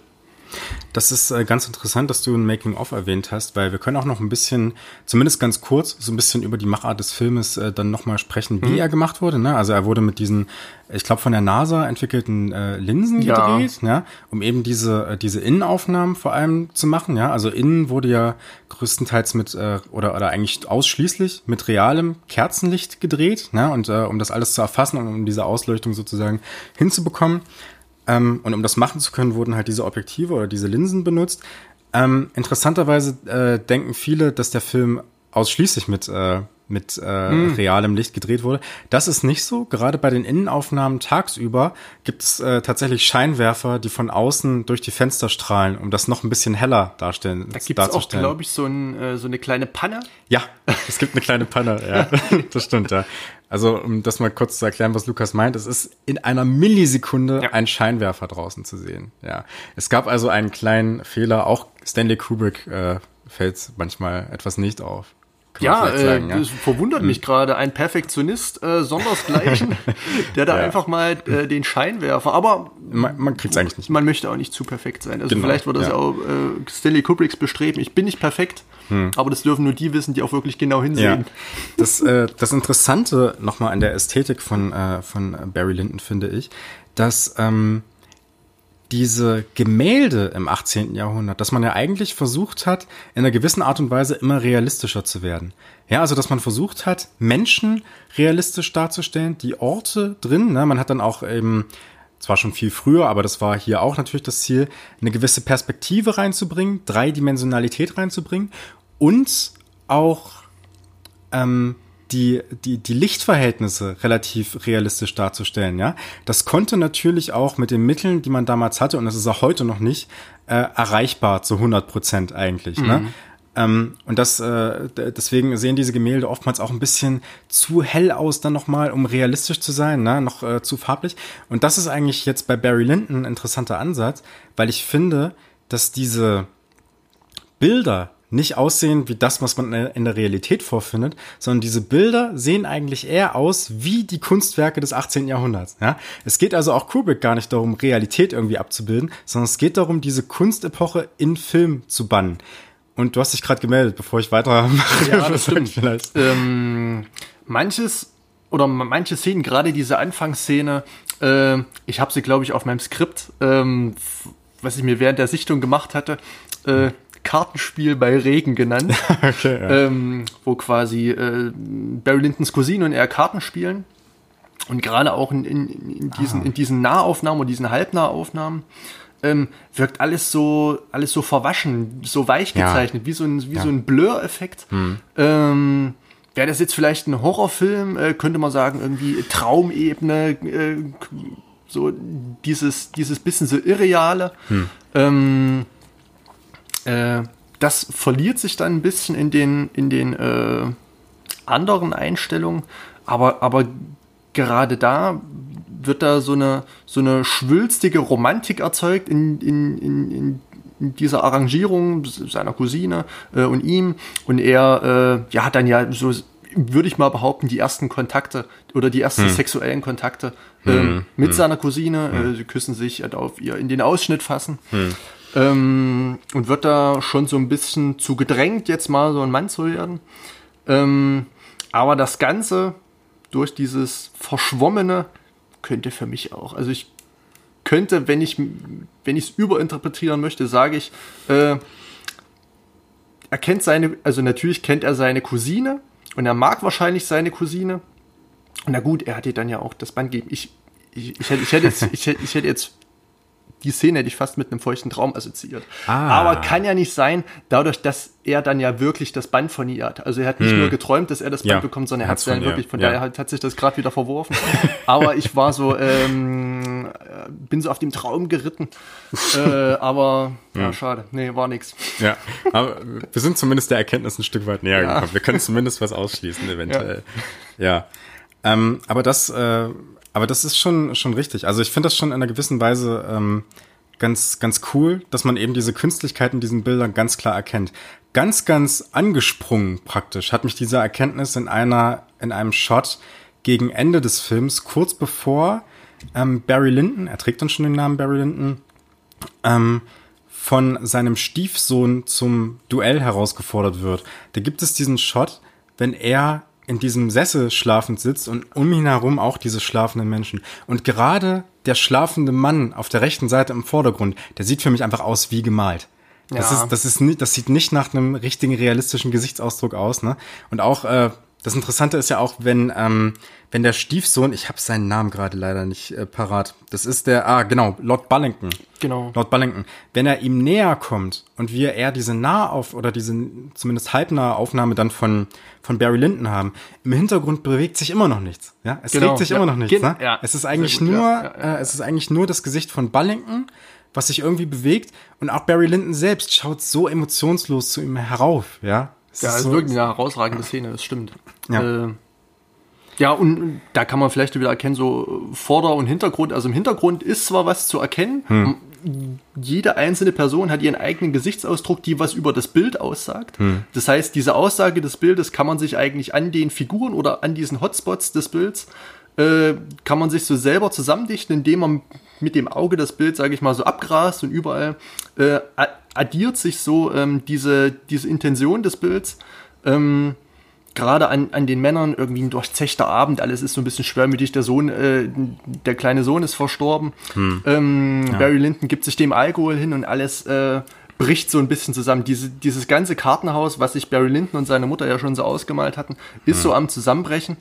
Das ist äh, ganz interessant, dass du ein Making-of erwähnt hast, weil wir können auch noch ein bisschen, zumindest ganz kurz, so ein bisschen über die Machart des Filmes äh, dann nochmal sprechen, wie mhm. er gemacht wurde. Ne? Also er wurde mit diesen, ich glaube, von der NASA entwickelten äh, Linsen ja. gedreht, ne? um eben diese, diese Innenaufnahmen vor allem zu machen. Ja? Also innen wurde ja größtenteils mit, äh, oder, oder eigentlich ausschließlich mit realem Kerzenlicht gedreht. Ne? Und äh, um das alles zu erfassen und um diese Ausleuchtung sozusagen hinzubekommen. Ähm, und um das machen zu können, wurden halt diese Objektive oder diese Linsen benutzt. Ähm, interessanterweise äh, denken viele, dass der Film ausschließlich mit, äh, mit äh, hm. realem Licht gedreht wurde. Das ist nicht so. Gerade bei den Innenaufnahmen tagsüber gibt es äh, tatsächlich Scheinwerfer, die von außen durch die Fenster strahlen, um das noch ein bisschen heller darstellen, da gibt es auch, glaube ich, so, ein, äh, so eine kleine Panne. Ja, es gibt eine kleine Panne, ja. das stimmt, ja. Also, um das mal kurz zu erklären, was Lukas meint, es ist in einer Millisekunde ja. ein Scheinwerfer draußen zu sehen. Ja. Es gab also einen kleinen Fehler, auch Stanley Kubrick äh, fällt manchmal etwas nicht auf. Ja, äh, sagen, ja, das verwundert mich gerade. Ein Perfektionist äh, sondersgleichen, der da ja. einfach mal äh, den Scheinwerfer. Aber man, man kriegt es eigentlich nicht. Man möchte auch nicht zu perfekt sein. Also genau, vielleicht wird das ja. auch äh, Stanley Kubricks bestreben. Ich bin nicht perfekt, hm. aber das dürfen nur die wissen, die auch wirklich genau hinsehen. Ja. Das, äh, das Interessante nochmal an der Ästhetik von, äh, von Barry Lyndon finde ich, dass ähm, diese Gemälde im 18. Jahrhundert, dass man ja eigentlich versucht hat, in einer gewissen Art und Weise immer realistischer zu werden. Ja, also dass man versucht hat, Menschen realistisch darzustellen, die Orte drin. Ne? Man hat dann auch eben, zwar schon viel früher, aber das war hier auch natürlich das Ziel, eine gewisse Perspektive reinzubringen, Dreidimensionalität reinzubringen und auch ähm, die, die, die Lichtverhältnisse relativ realistisch darzustellen, ja. Das konnte natürlich auch mit den Mitteln, die man damals hatte, und das ist auch heute noch nicht, äh, erreichbar zu 100 Prozent eigentlich, ne? mhm. ne? Ähm, und das, äh, deswegen sehen diese Gemälde oftmals auch ein bisschen zu hell aus, dann nochmal, um realistisch zu sein, ne? noch äh, zu farblich. Und das ist eigentlich jetzt bei Barry Lyndon ein interessanter Ansatz, weil ich finde, dass diese Bilder, nicht aussehen wie das, was man in der Realität vorfindet, sondern diese Bilder sehen eigentlich eher aus wie die Kunstwerke des 18. Jahrhunderts. Ja? Es geht also auch Kubrick gar nicht darum, Realität irgendwie abzubilden, sondern es geht darum, diese Kunstepoche in Film zu bannen. Und du hast dich gerade gemeldet, bevor ich weitermache. Ja, das stimmt. Vielleicht. Ähm, manches oder manche Szenen, gerade diese Anfangsszene, äh, ich habe sie, glaube ich, auf meinem Skript, ähm, was ich mir während der Sichtung gemacht hatte, äh, Kartenspiel bei Regen genannt, okay, ja. ähm, wo quasi äh, Barry Lintons Cousine und er Karten spielen. Und gerade auch in, in, in, diesen, ah. in diesen Nahaufnahmen und diesen Halbnahaufnahmen ähm, wirkt alles so, alles so verwaschen, so weich gezeichnet, ja. wie so ein, wie ja. so ein Blur-Effekt. Hm. Ähm, Wäre das jetzt vielleicht ein Horrorfilm, äh, könnte man sagen, irgendwie Traumebene, äh, so dieses, dieses bisschen so Irreale. Hm. Ähm, äh, das verliert sich dann ein bisschen in den, in den äh, anderen Einstellungen, aber, aber gerade da wird da so eine, so eine schwülstige Romantik erzeugt in, in, in, in dieser Arrangierung seiner Cousine äh, und ihm. Und er äh, ja, hat dann ja so, würde ich mal behaupten, die ersten Kontakte oder die ersten hm. sexuellen Kontakte äh, hm. mit hm. seiner Cousine. Hm. Äh, sie küssen sich halt auf ihr in den Ausschnitt fassen. Hm. Ähm, und wird da schon so ein bisschen zu gedrängt, jetzt mal so ein Mann zu werden. Ähm, aber das Ganze durch dieses Verschwommene könnte für mich auch. Also ich könnte, wenn ich wenn es überinterpretieren möchte, sage ich, äh, er kennt seine, also natürlich kennt er seine Cousine und er mag wahrscheinlich seine Cousine. Na gut, er hat ihr dann ja auch das Band gegeben. Ich, ich, ich, hätte, ich, hätte jetzt, ich, hätte, ich hätte jetzt die Szene hätte ich fast mit einem feuchten Traum assoziiert. Ah. Aber kann ja nicht sein, dadurch, dass er dann ja wirklich das Band von ihr hat. Also er hat nicht hm. nur geträumt, dass er das Band ja. bekommt, sondern er hat es dann wirklich, von ja. daher hat, hat sich das gerade wieder verworfen. aber ich war so, ähm, bin so auf dem Traum geritten. äh, aber hm. ja, schade. Nee, war nix. Ja, aber wir sind zumindest der Erkenntnis ein Stück weit näher ja. gekommen. Wir können zumindest was ausschließen, eventuell. Ja. ja. Ähm, aber das äh, aber das ist schon, schon richtig. Also ich finde das schon in einer gewissen Weise ähm, ganz, ganz cool, dass man eben diese Künstlichkeit in diesen Bildern ganz klar erkennt. Ganz, ganz angesprungen praktisch hat mich diese Erkenntnis in einer, in einem Shot gegen Ende des Films, kurz bevor ähm, Barry Lyndon, er trägt dann schon den Namen Barry Lyndon, ähm, von seinem Stiefsohn zum Duell herausgefordert wird. Da gibt es diesen Shot, wenn er in diesem Sessel schlafend sitzt und um ihn herum auch diese schlafenden Menschen. Und gerade der schlafende Mann auf der rechten Seite im Vordergrund, der sieht für mich einfach aus wie gemalt. Das ja. ist, das ist nicht, das sieht nicht nach einem richtigen realistischen Gesichtsausdruck aus, ne? Und auch äh, das Interessante ist ja auch, wenn, ähm, wenn der Stiefsohn, ich habe seinen Namen gerade leider nicht äh, parat, das ist der, ah genau, Lord Bullington. Genau. Lord Bullington. Wenn er ihm näher kommt und wir eher diese Nahauf- oder diese zumindest halbnahe Aufnahme dann von, von Barry Lyndon haben, im Hintergrund bewegt sich immer noch nichts. Ja, es genau. regt sich ja. immer noch nichts. Ne? Ja. Es ist eigentlich gut, nur, ja. Äh, es ist eigentlich nur das Gesicht von Bullington, was sich irgendwie bewegt und auch Barry Lyndon selbst schaut so emotionslos zu ihm herauf. Ja, es ja, ist, ist so, wirklich eine herausragende Szene, das stimmt. Ja. Äh, ja, und da kann man vielleicht wieder erkennen, so Vorder- und Hintergrund. Also im Hintergrund ist zwar was zu erkennen, hm. jede einzelne Person hat ihren eigenen Gesichtsausdruck, die was über das Bild aussagt. Hm. Das heißt, diese Aussage des Bildes kann man sich eigentlich an den Figuren oder an diesen Hotspots des Bilds äh, kann man sich so selber zusammendichten, indem man mit dem Auge das Bild, sage ich mal, so abgrast und überall äh, addiert sich so ähm, diese, diese Intention des Bilds. Ähm, Gerade an, an den Männern irgendwie ein durchzechter Abend, alles ist so ein bisschen schwermütig. Der Sohn, äh, der kleine Sohn ist verstorben. Hm. Ähm, ja. Barry Lyndon gibt sich dem Alkohol hin und alles äh, bricht so ein bisschen zusammen. Diese, dieses ganze Kartenhaus, was sich Barry Lyndon und seine Mutter ja schon so ausgemalt hatten, ist hm. so am Zusammenbrechen.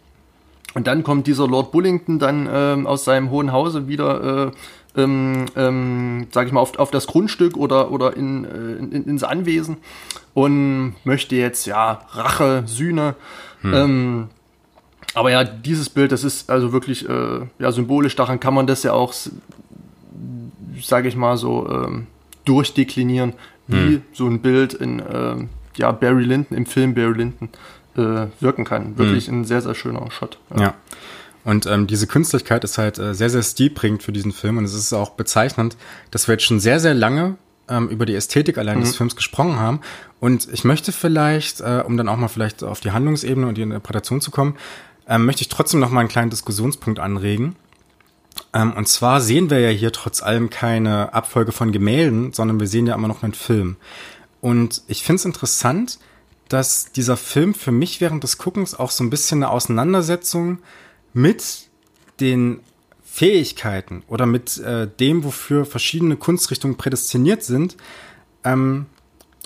Und dann kommt dieser Lord Bullington dann ähm, aus seinem hohen Hause wieder äh, ähm, ähm, sage ich mal, auf, auf das Grundstück oder, oder in, äh, in, ins Anwesen und möchte jetzt, ja, Rache, Sühne. Hm. Ähm, aber ja, dieses Bild, das ist also wirklich äh, ja, symbolisch, daran kann man das ja auch, sage ich mal, so ähm, durchdeklinieren, wie hm. so ein Bild in äh, ja, Barry Lyndon, im Film Barry Lyndon äh, wirken kann. Wirklich hm. ein sehr, sehr schöner Shot. ja. ja. Und ähm, diese Künstlichkeit ist halt äh, sehr, sehr stilprägend für diesen Film. Und es ist auch bezeichnend, dass wir jetzt schon sehr, sehr lange ähm, über die Ästhetik allein mhm. des Films gesprochen haben. Und ich möchte vielleicht, äh, um dann auch mal vielleicht auf die Handlungsebene und die Interpretation zu kommen, ähm, möchte ich trotzdem noch mal einen kleinen Diskussionspunkt anregen. Ähm, und zwar sehen wir ja hier trotz allem keine Abfolge von Gemälden, sondern wir sehen ja immer noch einen Film. Und ich finde es interessant, dass dieser Film für mich während des Guckens auch so ein bisschen eine Auseinandersetzung mit den Fähigkeiten oder mit äh, dem, wofür verschiedene Kunstrichtungen prädestiniert sind, ähm,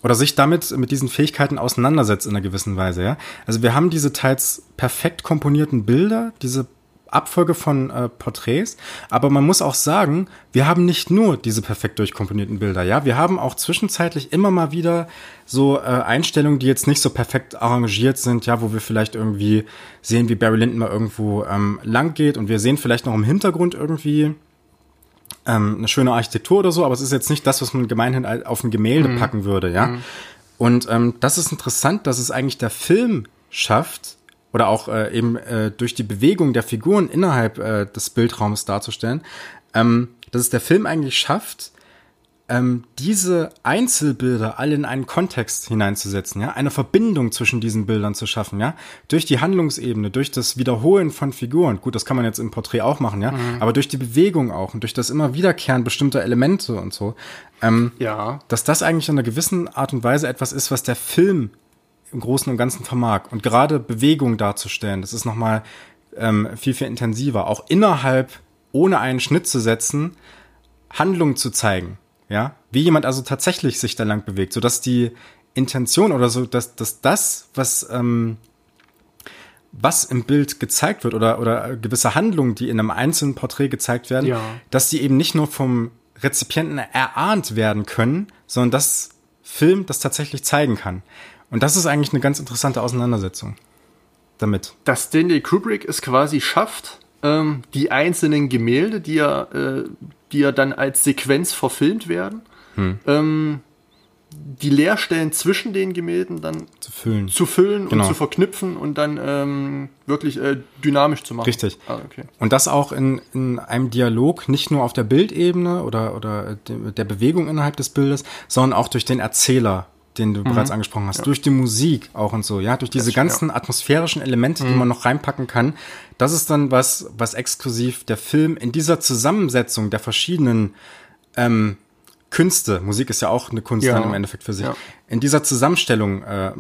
oder sich damit mit diesen Fähigkeiten auseinandersetzt in einer gewissen Weise, ja. Also wir haben diese teils perfekt komponierten Bilder, diese Abfolge von äh, Porträts. Aber man muss auch sagen, wir haben nicht nur diese perfekt durchkomponierten Bilder, ja. Wir haben auch zwischenzeitlich immer mal wieder so äh, Einstellungen, die jetzt nicht so perfekt arrangiert sind, ja, wo wir vielleicht irgendwie sehen, wie Barry Lyndon mal irgendwo ähm, lang geht und wir sehen vielleicht noch im Hintergrund irgendwie ähm, eine schöne Architektur oder so, aber es ist jetzt nicht das, was man gemeinhin auf ein Gemälde mhm. packen würde, ja. Mhm. Und ähm, das ist interessant, dass es eigentlich der Film schafft, oder auch äh, eben äh, durch die Bewegung der Figuren innerhalb äh, des Bildraums darzustellen, ähm, dass es der Film eigentlich schafft, ähm, diese Einzelbilder alle in einen Kontext hineinzusetzen, ja, eine Verbindung zwischen diesen Bildern zu schaffen, ja, durch die Handlungsebene, durch das Wiederholen von Figuren. Gut, das kann man jetzt im Porträt auch machen, ja, mhm. aber durch die Bewegung auch und durch das immer Wiederkehren bestimmter Elemente und so. Ähm, ja. Dass das eigentlich in einer gewissen Art und Weise etwas ist, was der Film im Großen und Ganzen vermag. Und gerade Bewegung darzustellen, das ist nochmal ähm, viel, viel intensiver. Auch innerhalb, ohne einen Schnitt zu setzen, Handlungen zu zeigen. Ja, wie jemand also tatsächlich sich da lang bewegt, sodass die Intention oder so, dass, dass das, was, ähm, was im Bild gezeigt wird oder, oder gewisse Handlungen, die in einem einzelnen Porträt gezeigt werden, ja. dass die eben nicht nur vom Rezipienten erahnt werden können, sondern dass Film das tatsächlich zeigen kann. Und das ist eigentlich eine ganz interessante Auseinandersetzung damit. Dass Stanley Kubrick es quasi schafft, ähm, die einzelnen Gemälde, die ja, äh, die ja dann als Sequenz verfilmt werden, hm. ähm, die Leerstellen zwischen den Gemälden dann zu füllen, zu füllen genau. und zu verknüpfen und dann ähm, wirklich äh, dynamisch zu machen. Richtig. Ah, okay. Und das auch in, in einem Dialog, nicht nur auf der Bildebene oder, oder der Bewegung innerhalb des Bildes, sondern auch durch den Erzähler, den du mhm. bereits angesprochen hast, ja. durch die Musik auch und so, ja, durch diese das, ganzen ja. atmosphärischen Elemente, die mhm. man noch reinpacken kann. Das ist dann was, was exklusiv der Film in dieser Zusammensetzung der verschiedenen ähm, Künste, Musik ist ja auch eine Kunst ja. dann im Endeffekt für sich, ja. in dieser Zusammenstellung äh,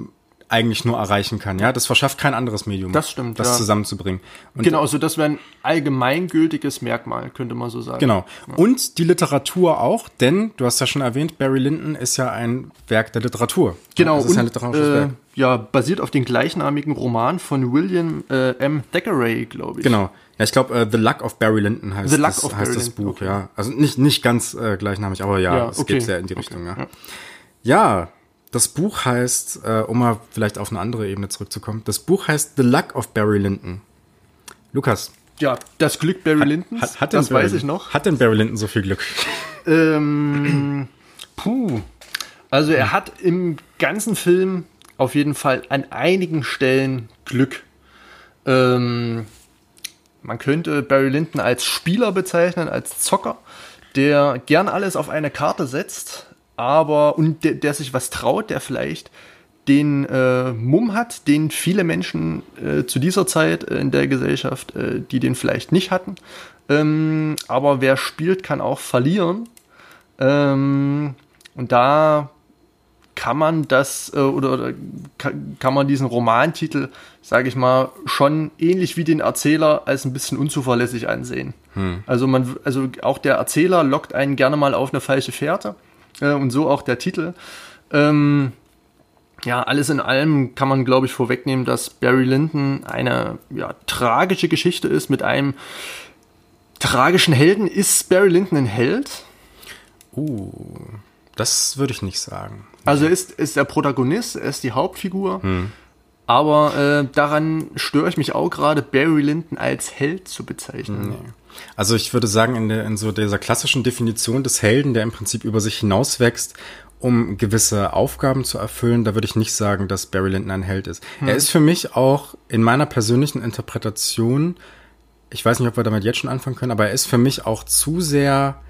eigentlich nur erreichen kann. Ja, das verschafft kein anderes Medium. Das stimmt. Das ja. zusammenzubringen. Und genau, also das wäre ein allgemeingültiges Merkmal, könnte man so sagen. Genau. Ja. Und die Literatur auch, denn du hast ja schon erwähnt, Barry Lyndon ist ja ein Werk der Literatur. Genau. Das ist und, ein literarisches äh, Werk. Ja, basiert auf den gleichnamigen Roman von William äh, M. Thackeray, glaube ich. Genau. Ja, ich glaube, uh, The Luck of Barry Lyndon heißt, The Luck das, of heißt das Buch, okay. ja. Also nicht, nicht ganz äh, gleichnamig, aber ja, ja es okay. geht sehr in die Richtung, okay. ja. Ja, das Buch heißt, äh, um mal vielleicht auf eine andere Ebene zurückzukommen, das Buch heißt The Luck of Barry Lyndon. Lukas. Ja, das Glück Barry Lyndons, hat, hat das Barry, weiß ich noch. Hat denn Barry Lyndon so viel Glück? Ähm, puh. Also er hat im ganzen Film auf jeden Fall an einigen Stellen Glück. Ähm, man könnte Barry Lyndon als Spieler bezeichnen, als Zocker, der gern alles auf eine Karte setzt, aber und der, der sich was traut, der vielleicht den äh, Mumm hat, den viele Menschen äh, zu dieser Zeit äh, in der Gesellschaft, äh, die den vielleicht nicht hatten. Ähm, aber wer spielt, kann auch verlieren. Ähm, und da kann man das äh, oder, oder kann, kann, man diesen Romantitel, sage ich mal, schon ähnlich wie den Erzähler als ein bisschen unzuverlässig ansehen. Hm. Also man, also auch der Erzähler lockt einen gerne mal auf eine falsche Fährte äh, und so auch der Titel. Ähm, ja, alles in allem kann man, glaube ich, vorwegnehmen, dass Barry Lyndon eine ja, tragische Geschichte ist mit einem tragischen Helden. Ist Barry Lyndon ein Held? Uh, das würde ich nicht sagen. Also er ist, ist der Protagonist, er ist die Hauptfigur. Hm. Aber äh, daran störe ich mich auch gerade, Barry Lyndon als Held zu bezeichnen. Nee. Also ich würde sagen, in, der, in so dieser klassischen Definition des Helden, der im Prinzip über sich hinauswächst, um gewisse Aufgaben zu erfüllen, da würde ich nicht sagen, dass Barry Lyndon ein Held ist. Hm. Er ist für mich auch in meiner persönlichen Interpretation, ich weiß nicht, ob wir damit jetzt schon anfangen können, aber er ist für mich auch zu sehr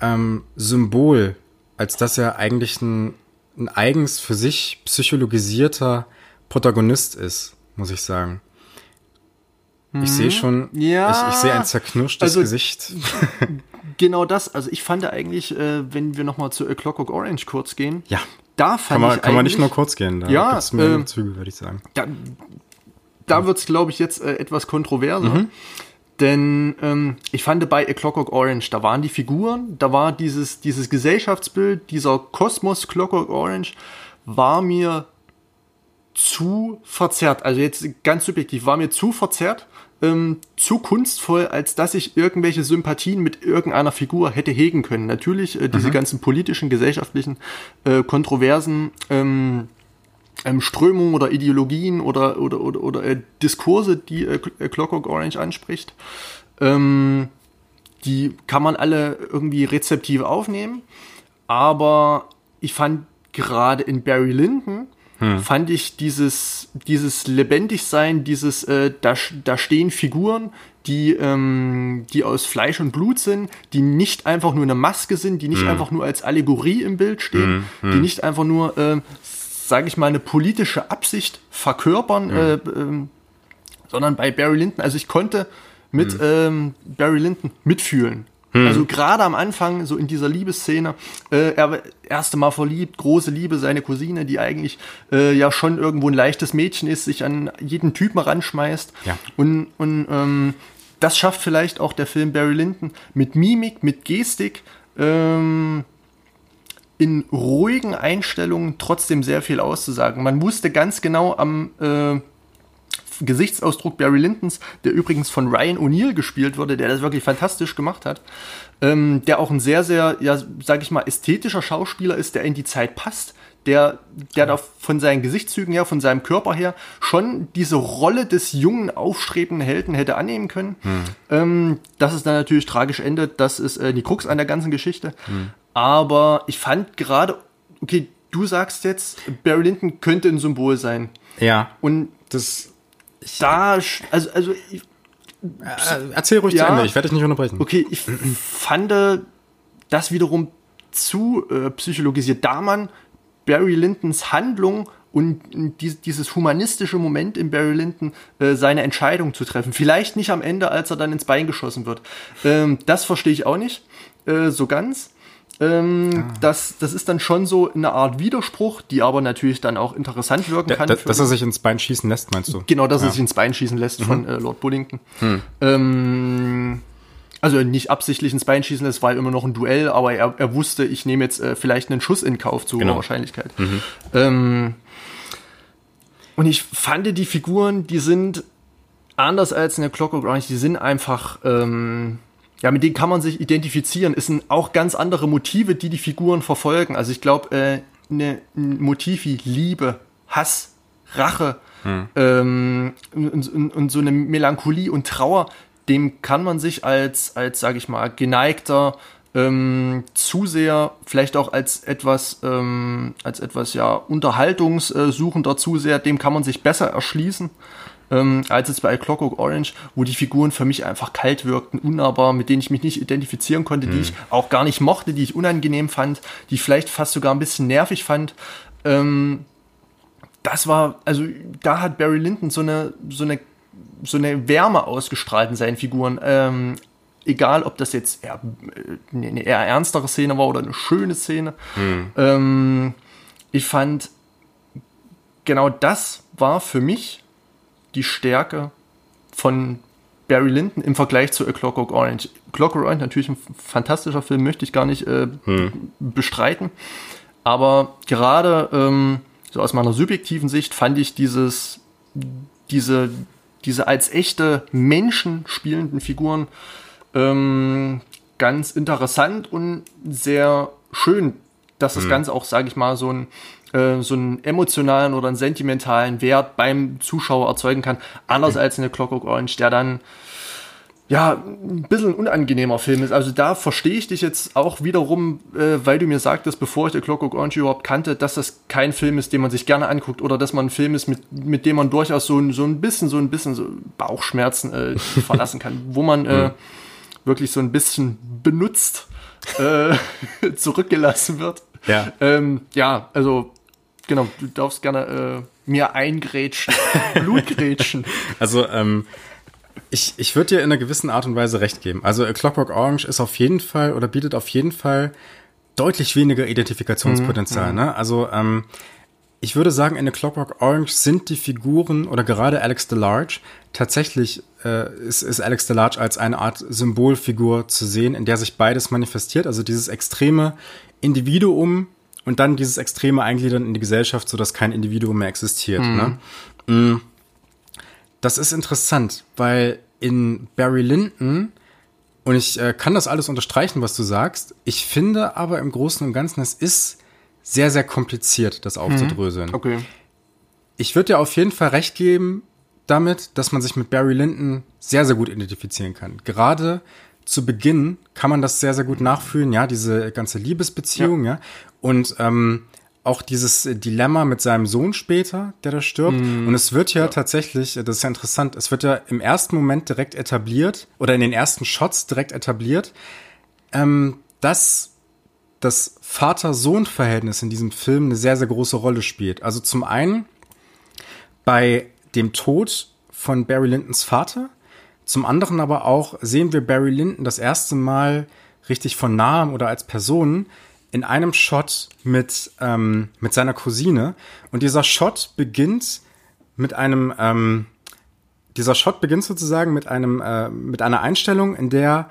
ähm, Symbol, als dass er eigentlich ein, ein eigens für sich psychologisierter Protagonist ist, muss ich sagen. Ich sehe mhm. schon, ja, ich, ich sehe ein zerknirschtes also, Gesicht. Genau das, also ich fand eigentlich, äh, wenn wir nochmal zu A Clockwork Orange kurz gehen, ja. da fand kann man, ich Kann man nicht nur kurz gehen, da ja, gibt's mehr äh, Züge, würde ich sagen. Da, da wird's, glaube ich, jetzt äh, etwas kontroverser. Mhm. Denn ähm, ich fand bei A Clockwork Orange, da waren die Figuren, da war dieses, dieses Gesellschaftsbild, dieser Kosmos Clockwork Orange, war mir zu verzerrt. Also jetzt ganz subjektiv, war mir zu verzerrt, ähm, zu kunstvoll, als dass ich irgendwelche Sympathien mit irgendeiner Figur hätte hegen können. Natürlich äh, diese mhm. ganzen politischen, gesellschaftlichen, äh, kontroversen ähm, ähm, Strömungen oder Ideologien oder, oder, oder, oder äh, Diskurse, die äh, äh, Clockwork Orange anspricht, ähm, die kann man alle irgendwie rezeptiv aufnehmen. Aber ich fand gerade in Barry Lyndon hm. fand ich dieses, dieses Lebendigsein, dieses, äh, da, da stehen Figuren, die, ähm, die aus Fleisch und Blut sind, die nicht einfach nur eine Maske sind, die nicht hm. einfach nur als Allegorie im Bild stehen, hm. die hm. nicht einfach nur, äh, sage ich mal, eine politische Absicht verkörpern, hm. äh, äh, sondern bei Barry Lyndon, also ich konnte mit hm. ähm, Barry Lyndon mitfühlen. Hm. Also gerade am Anfang, so in dieser Liebesszene, äh, er erste Mal verliebt, große Liebe, seine Cousine, die eigentlich äh, ja schon irgendwo ein leichtes Mädchen ist, sich an jeden Typen ranschmeißt. Ja. Und, und ähm, das schafft vielleicht auch der Film Barry Lyndon mit Mimik, mit Gestik, ähm, in ruhigen Einstellungen trotzdem sehr viel auszusagen. Man wusste ganz genau am äh, Gesichtsausdruck Barry Lyndons, der übrigens von Ryan O'Neill gespielt wurde, der das wirklich fantastisch gemacht hat, ähm, der auch ein sehr, sehr, ja, sag ich mal, ästhetischer Schauspieler ist, der in die Zeit passt, der, der da von seinen Gesichtszügen her, von seinem Körper her schon diese Rolle des jungen, aufstrebenden Helden hätte annehmen können. Hm. Ähm, dass es dann natürlich tragisch endet, das ist äh, die Krux an der ganzen Geschichte. Hm. Aber ich fand gerade, okay, du sagst jetzt, Barry Lyndon könnte ein Symbol sein. Ja. Und das. Da, also, also. Ich, äh, erzähl ruhig ja, zu Ende, ich werde dich nicht unterbrechen. Okay, ich fand das wiederum zu äh, psychologisiert, da man Barry Lyndons Handlung und dieses humanistische Moment in Barry Lyndon, äh, seine Entscheidung zu treffen. Vielleicht nicht am Ende, als er dann ins Bein geschossen wird. Ähm, das verstehe ich auch nicht äh, so ganz. Ähm, ah. das, das ist dann schon so eine Art Widerspruch, die aber natürlich dann auch interessant wirken kann. Da, dass er sich ins Bein schießen lässt, meinst du? Genau, dass ja. er sich ins Bein schießen lässt mhm. von äh, Lord Bullington. Hm. Ähm, also nicht absichtlich ins Bein schießen lässt, war immer noch ein Duell, aber er, er wusste, ich nehme jetzt äh, vielleicht einen Schuss in Kauf zu genau. Wahrscheinlichkeit. Mhm. Ähm, und ich fand die Figuren, die sind anders als in der Clockwork Orange, die sind einfach ähm, ja, mit denen kann man sich identifizieren. Es sind auch ganz andere Motive, die die Figuren verfolgen. Also ich glaube, äh, ne, ein Motiv wie Liebe, Hass, Rache hm. ähm, und, und, und, so eine Melancholie und Trauer, dem kann man sich als, als sage ich mal, geneigter ähm, Zuseher, vielleicht auch als etwas, ähm, als etwas ja unterhaltungssuchender Zuseher, dem kann man sich besser erschließen ähm, als jetzt bei Clockwork Orange, wo die Figuren für mich einfach kalt wirkten, unnahbar, mit denen ich mich nicht identifizieren konnte, mhm. die ich auch gar nicht mochte, die ich unangenehm fand, die ich vielleicht fast sogar ein bisschen nervig fand. Ähm, das war, also da hat Barry Lyndon so eine, so eine, so eine Wärme ausgestrahlt in seinen Figuren. Ähm, egal, ob das jetzt eher, äh, eine eher ernstere Szene war oder eine schöne Szene. Mhm. Ähm, ich fand, genau das war für mich die Stärke von Barry Lyndon im Vergleich zu A Clockwork Orange. Clockwork Orange natürlich ein fantastischer Film, möchte ich gar nicht äh, hm. bestreiten. Aber gerade ähm, so aus meiner subjektiven Sicht fand ich dieses, diese, diese als echte Menschen spielenden Figuren ähm, ganz interessant und sehr schön, dass das hm. Ganze auch, sage ich mal, so ein äh, so einen emotionalen oder einen sentimentalen Wert beim Zuschauer erzeugen kann. Anders mhm. als eine Clockwork Orange, der dann ja, ein bisschen ein unangenehmer Film ist. Also da verstehe ich dich jetzt auch wiederum, äh, weil du mir sagtest, bevor ich The Clockwork Orange überhaupt kannte, dass das kein Film ist, den man sich gerne anguckt oder dass man ein Film ist, mit, mit dem man durchaus so, ein, so ein bisschen, so ein bisschen so Bauchschmerzen äh, verlassen kann, wo man äh, wirklich so ein bisschen benutzt äh, zurückgelassen wird. Ja. Ähm, ja, also Genau, du darfst gerne äh, mir eingrätschen, Blutgrätschen. also, ähm, ich, ich würde dir in einer gewissen Art und Weise recht geben. Also A Clockwork Orange ist auf jeden Fall oder bietet auf jeden Fall deutlich weniger Identifikationspotenzial. Mhm, ne? Also ähm, ich würde sagen, in A Clockwork Orange sind die Figuren oder gerade Alex DeLarge tatsächlich äh, ist, ist Alex DeLarge als eine Art Symbolfigur zu sehen, in der sich beides manifestiert. Also dieses extreme Individuum und dann dieses extreme Eingliedern in die Gesellschaft, so dass kein Individuum mehr existiert. Mhm. Ne? Mm. Das ist interessant, weil in Barry Lyndon und ich äh, kann das alles unterstreichen, was du sagst. Ich finde aber im Großen und Ganzen, es ist sehr, sehr kompliziert, das mhm. aufzudröseln. Okay. Ich würde dir auf jeden Fall recht geben damit, dass man sich mit Barry Lyndon sehr, sehr gut identifizieren kann. Gerade zu Beginn kann man das sehr, sehr gut nachfühlen, ja, diese ganze Liebesbeziehung, ja. ja. Und ähm, auch dieses Dilemma mit seinem Sohn später, der da stirbt. Mm. Und es wird ja, ja, tatsächlich, das ist ja interessant, es wird ja im ersten Moment direkt etabliert oder in den ersten Shots direkt etabliert, ähm, dass das Vater-Sohn-Verhältnis in diesem Film eine sehr, sehr große Rolle spielt. Also zum einen bei dem Tod von Barry Lyndons Vater, zum anderen aber auch sehen wir Barry Lyndon das erste Mal richtig von nahem oder als Person in einem Shot mit, ähm, mit seiner Cousine. Und dieser Shot beginnt mit einem, ähm, dieser Shot beginnt sozusagen mit einem, äh, mit einer Einstellung, in der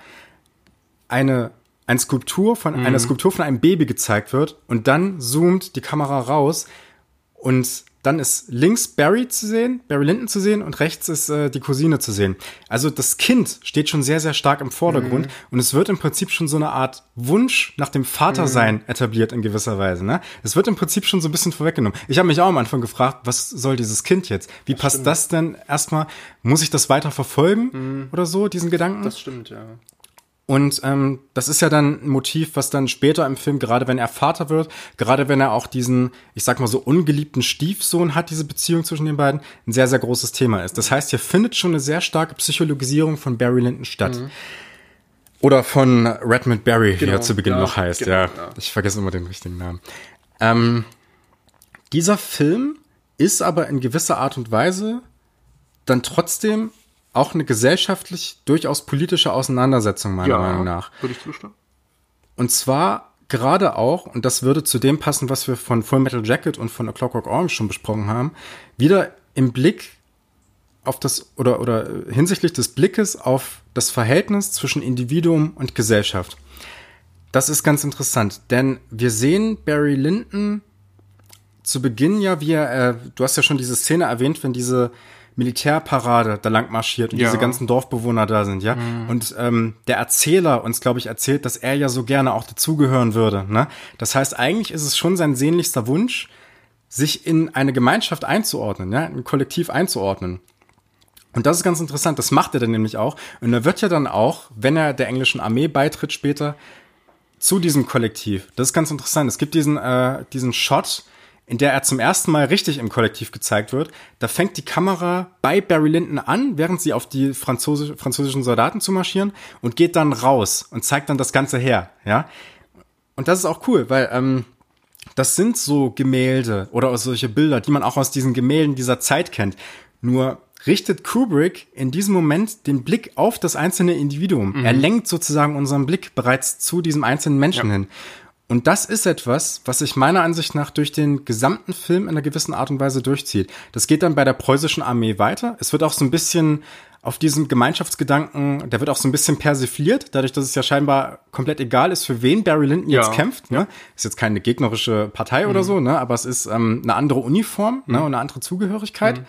eine, eine Skulptur von, mhm. eine Skulptur von einem Baby gezeigt wird und dann zoomt die Kamera raus und dann ist links Barry zu sehen, Barry Lyndon zu sehen und rechts ist äh, die Cousine zu sehen. Also das Kind steht schon sehr, sehr stark im Vordergrund mhm. und es wird im Prinzip schon so eine Art Wunsch nach dem Vatersein mhm. etabliert in gewisser Weise. Ne? Es wird im Prinzip schon so ein bisschen vorweggenommen. Ich habe mich auch am Anfang gefragt, was soll dieses Kind jetzt? Wie das passt stimmt. das denn erstmal? Muss ich das weiter verfolgen mhm. oder so, diesen Gedanken? Das stimmt, ja. Und ähm, das ist ja dann ein Motiv, was dann später im Film, gerade wenn er Vater wird, gerade wenn er auch diesen, ich sag mal so, ungeliebten Stiefsohn hat, diese Beziehung zwischen den beiden, ein sehr, sehr großes Thema ist. Das heißt, hier findet schon eine sehr starke Psychologisierung von Barry Lyndon statt. Mhm. Oder von Redmond Barry, genau, wie er zu Beginn ja, noch heißt. Genau, ja, ja, ich vergesse immer den richtigen Namen. Ähm, dieser Film ist aber in gewisser Art und Weise dann trotzdem auch eine gesellschaftlich durchaus politische Auseinandersetzung, meiner ja, Meinung nach. Würde ich zustimmen. Und zwar gerade auch, und das würde zu dem passen, was wir von Full Metal Jacket und von A Clockwork Orange schon besprochen haben, wieder im Blick auf das oder oder hinsichtlich des Blickes auf das Verhältnis zwischen Individuum und Gesellschaft. Das ist ganz interessant, denn wir sehen Barry Lyndon zu Beginn ja, wie er, äh, du hast ja schon diese Szene erwähnt, wenn diese Militärparade da lang marschiert und ja. diese ganzen Dorfbewohner da sind, ja. Mhm. Und ähm, der Erzähler uns, glaube ich, erzählt, dass er ja so gerne auch dazugehören würde. Ne? Das heißt, eigentlich ist es schon sein sehnlichster Wunsch, sich in eine Gemeinschaft einzuordnen, ja, ein Kollektiv einzuordnen. Und das ist ganz interessant, das macht er dann nämlich auch. Und er wird ja dann auch, wenn er der englischen Armee beitritt später, zu diesem Kollektiv. Das ist ganz interessant. Es gibt diesen, äh, diesen Shot, in der er zum ersten Mal richtig im Kollektiv gezeigt wird. Da fängt die Kamera bei Barry Lyndon an, während sie auf die Französisch, französischen Soldaten zu marschieren und geht dann raus und zeigt dann das Ganze her, ja. Und das ist auch cool, weil ähm, das sind so Gemälde oder solche Bilder, die man auch aus diesen Gemälden dieser Zeit kennt. Nur richtet Kubrick in diesem Moment den Blick auf das einzelne Individuum. Mhm. Er lenkt sozusagen unseren Blick bereits zu diesem einzelnen Menschen ja. hin. Und das ist etwas, was sich meiner Ansicht nach durch den gesamten Film in einer gewissen Art und Weise durchzieht. Das geht dann bei der preußischen Armee weiter. Es wird auch so ein bisschen auf diesem Gemeinschaftsgedanken, der wird auch so ein bisschen persifliert, dadurch, dass es ja scheinbar komplett egal ist, für wen Barry Lyndon ja. jetzt kämpft. Ne? Ist jetzt keine gegnerische Partei mhm. oder so, ne? aber es ist ähm, eine andere Uniform ne? mhm. ne? und eine andere Zugehörigkeit. Mhm.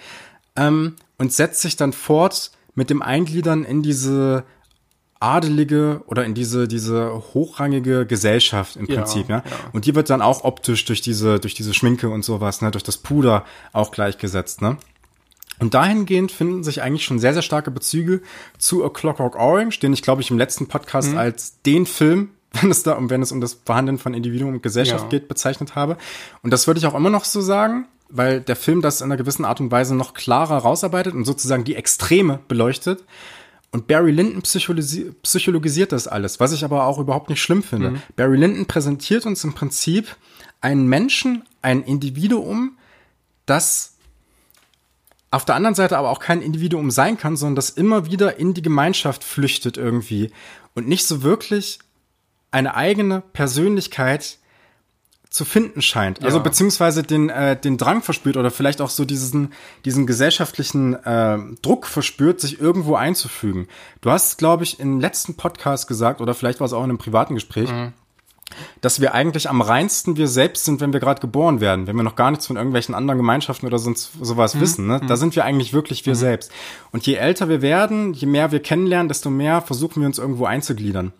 Ähm, und setzt sich dann fort mit dem Eingliedern in diese adelige oder in diese diese hochrangige Gesellschaft im Prinzip, ja, ja. Und die wird dann auch optisch durch diese durch diese Schminke und sowas, ne, durch das Puder auch gleichgesetzt, ne? Und dahingehend finden sich eigentlich schon sehr sehr starke Bezüge zu A Clockwork Orange, den ich glaube ich im letzten Podcast mhm. als den Film wenn es da um wenn es um das Verhandeln von Individuum und Gesellschaft ja. geht, bezeichnet habe. Und das würde ich auch immer noch so sagen, weil der Film das in einer gewissen Art und Weise noch klarer rausarbeitet und sozusagen die Extreme beleuchtet. Und Barry Lyndon psychologisi psychologisiert das alles, was ich aber auch überhaupt nicht schlimm finde. Mhm. Barry Lyndon präsentiert uns im Prinzip einen Menschen, ein Individuum, das auf der anderen Seite aber auch kein Individuum sein kann, sondern das immer wieder in die Gemeinschaft flüchtet irgendwie und nicht so wirklich eine eigene Persönlichkeit zu finden scheint. Also ja. beziehungsweise den, äh, den Drang verspürt oder vielleicht auch so diesen, diesen gesellschaftlichen äh, Druck verspürt, sich irgendwo einzufügen. Du hast, glaube ich, im letzten Podcast gesagt, oder vielleicht war es auch in einem privaten Gespräch, mhm. dass wir eigentlich am reinsten wir selbst sind, wenn wir gerade geboren werden, wenn wir noch gar nichts von irgendwelchen anderen Gemeinschaften oder sonst sowas mhm. wissen. Ne? Da mhm. sind wir eigentlich wirklich wir mhm. selbst. Und je älter wir werden, je mehr wir kennenlernen, desto mehr versuchen wir uns irgendwo einzugliedern.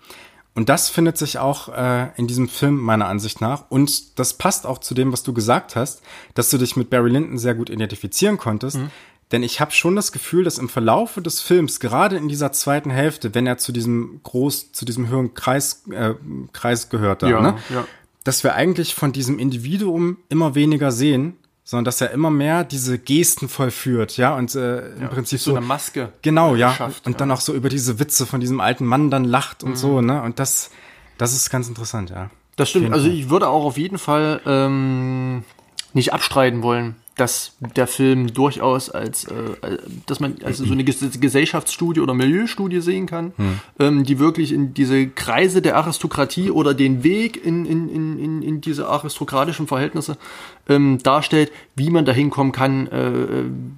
Und das findet sich auch äh, in diesem Film meiner Ansicht nach. Und das passt auch zu dem, was du gesagt hast, dass du dich mit Barry Lyndon sehr gut identifizieren konntest. Mhm. Denn ich habe schon das Gefühl, dass im Verlaufe des Films, gerade in dieser zweiten Hälfte, wenn er zu diesem groß, zu diesem höheren Kreis, äh, Kreis gehört, da, ja, ne? ja. dass wir eigentlich von diesem Individuum immer weniger sehen sondern dass er immer mehr diese Gesten vollführt, ja, und äh, im ja, Prinzip so, so eine Maske. Genau, ja, schafft, und ja. dann auch so über diese Witze von diesem alten Mann dann lacht und mhm. so, ne, und das, das ist ganz interessant, ja. Das stimmt, also ich würde auch auf jeden Fall ähm, nicht abstreiten wollen, dass der Film durchaus als, äh, dass man also so eine Gesellschaftsstudie oder Milieustudie sehen kann, hm. ähm, die wirklich in diese Kreise der Aristokratie oder den Weg in, in, in, in diese aristokratischen Verhältnisse ähm, darstellt, wie man dahin kommen kann, äh,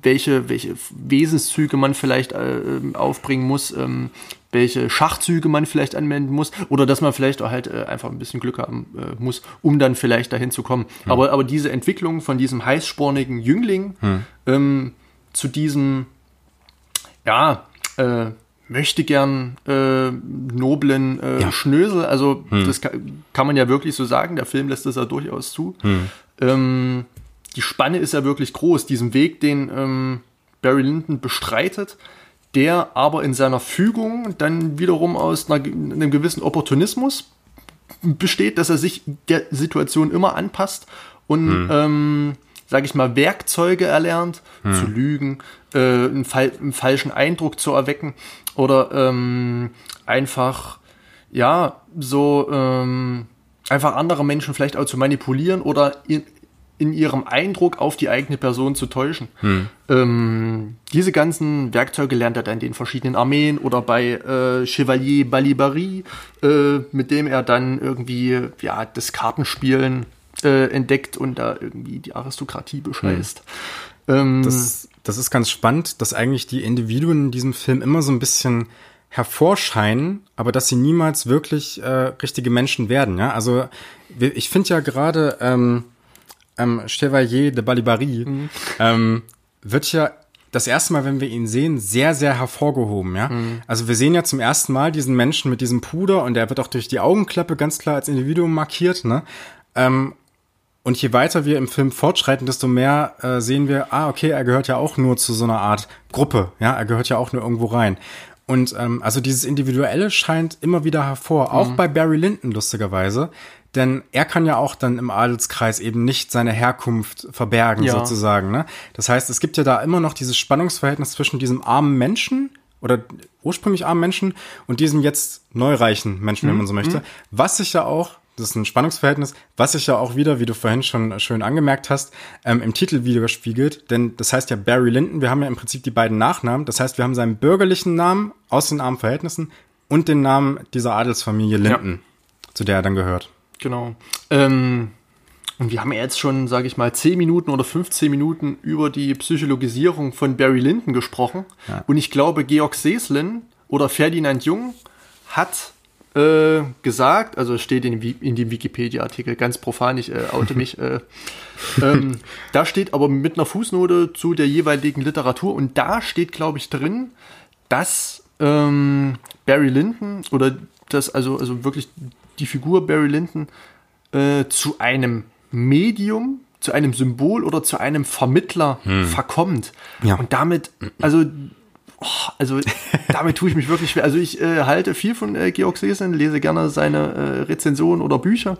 welche, welche Wesenszüge man vielleicht äh, aufbringen muss, ähm, welche Schachzüge man vielleicht anwenden muss oder dass man vielleicht auch halt äh, einfach ein bisschen Glück haben äh, muss, um dann vielleicht dahin zu kommen. Hm. Aber, aber diese Entwicklung von diesem heißspornigen Jüngling hm. ähm, zu diesem, ja, äh, möchte gern äh, noblen äh, ja. Schnösel, also hm. das kann, kann, man ja wirklich so sagen, der Film lässt das ja durchaus zu. Hm. Ähm, die Spanne ist ja wirklich groß, diesen Weg, den ähm, Barry Lyndon bestreitet, der aber in seiner Fügung dann wiederum aus einer, einem gewissen Opportunismus besteht, dass er sich der Situation immer anpasst und, hm. ähm, sage ich mal, Werkzeuge erlernt, hm. zu lügen, äh, einen, einen, falschen Eindruck zu erwecken oder ähm, einfach, ja, so ähm, einfach andere Menschen vielleicht auch zu manipulieren oder in, in ihrem Eindruck auf die eigene Person zu täuschen. Hm. Ähm, diese ganzen Werkzeuge lernt er dann in den verschiedenen Armeen oder bei äh, Chevalier Balibari, äh, mit dem er dann irgendwie ja das Kartenspielen äh, entdeckt und da irgendwie die Aristokratie bescheißt. Hm. Ähm, das, das ist ganz spannend, dass eigentlich die Individuen in diesem Film immer so ein bisschen hervorscheinen, aber dass sie niemals wirklich äh, richtige Menschen werden. Ja, also ich finde ja gerade ähm, ähm, Chevalier de Balibari mhm. ähm, wird ja das erste Mal, wenn wir ihn sehen, sehr, sehr hervorgehoben, ja. Mhm. Also wir sehen ja zum ersten Mal diesen Menschen mit diesem Puder und der wird auch durch die Augenklappe ganz klar als Individuum markiert, ne? Ähm, und je weiter wir im Film fortschreiten, desto mehr äh, sehen wir, ah, okay, er gehört ja auch nur zu so einer Art Gruppe, ja, er gehört ja auch nur irgendwo rein. Und ähm, also dieses Individuelle scheint immer wieder hervor, auch mhm. bei Barry Lyndon lustigerweise, denn er kann ja auch dann im Adelskreis eben nicht seine Herkunft verbergen, ja. sozusagen. Ne? Das heißt, es gibt ja da immer noch dieses Spannungsverhältnis zwischen diesem armen Menschen oder ursprünglich armen Menschen und diesem jetzt neureichen Menschen, mhm. wenn man so möchte, mhm. was sich ja auch das ist ein Spannungsverhältnis, was sich ja auch wieder, wie du vorhin schon schön angemerkt hast, ähm, im Titel widerspiegelt. Denn das heißt ja Barry Lyndon, wir haben ja im Prinzip die beiden Nachnamen. Das heißt, wir haben seinen bürgerlichen Namen aus den armen Verhältnissen und den Namen dieser Adelsfamilie Lyndon, ja. zu der er dann gehört. Genau. Ähm, und wir haben ja jetzt schon, sage ich mal, 10 Minuten oder 15 Minuten über die Psychologisierung von Barry Lyndon gesprochen. Ja. Und ich glaube, Georg Seslin oder Ferdinand Jung hat äh, gesagt, also es steht in, in dem Wikipedia-Artikel ganz profan, ich äh, oute mich, äh, ähm, da steht aber mit einer Fußnote zu der jeweiligen Literatur und da steht, glaube ich, drin, dass ähm, Barry Lyndon oder das, also, also wirklich die Figur Barry Lyndon äh, zu einem Medium, zu einem Symbol oder zu einem Vermittler hm. verkommt. Ja. Und damit, also, oh, also damit tue ich mich wirklich schwer. Also ich äh, halte viel von äh, Georg Sesen, lese gerne seine äh, Rezensionen oder Bücher.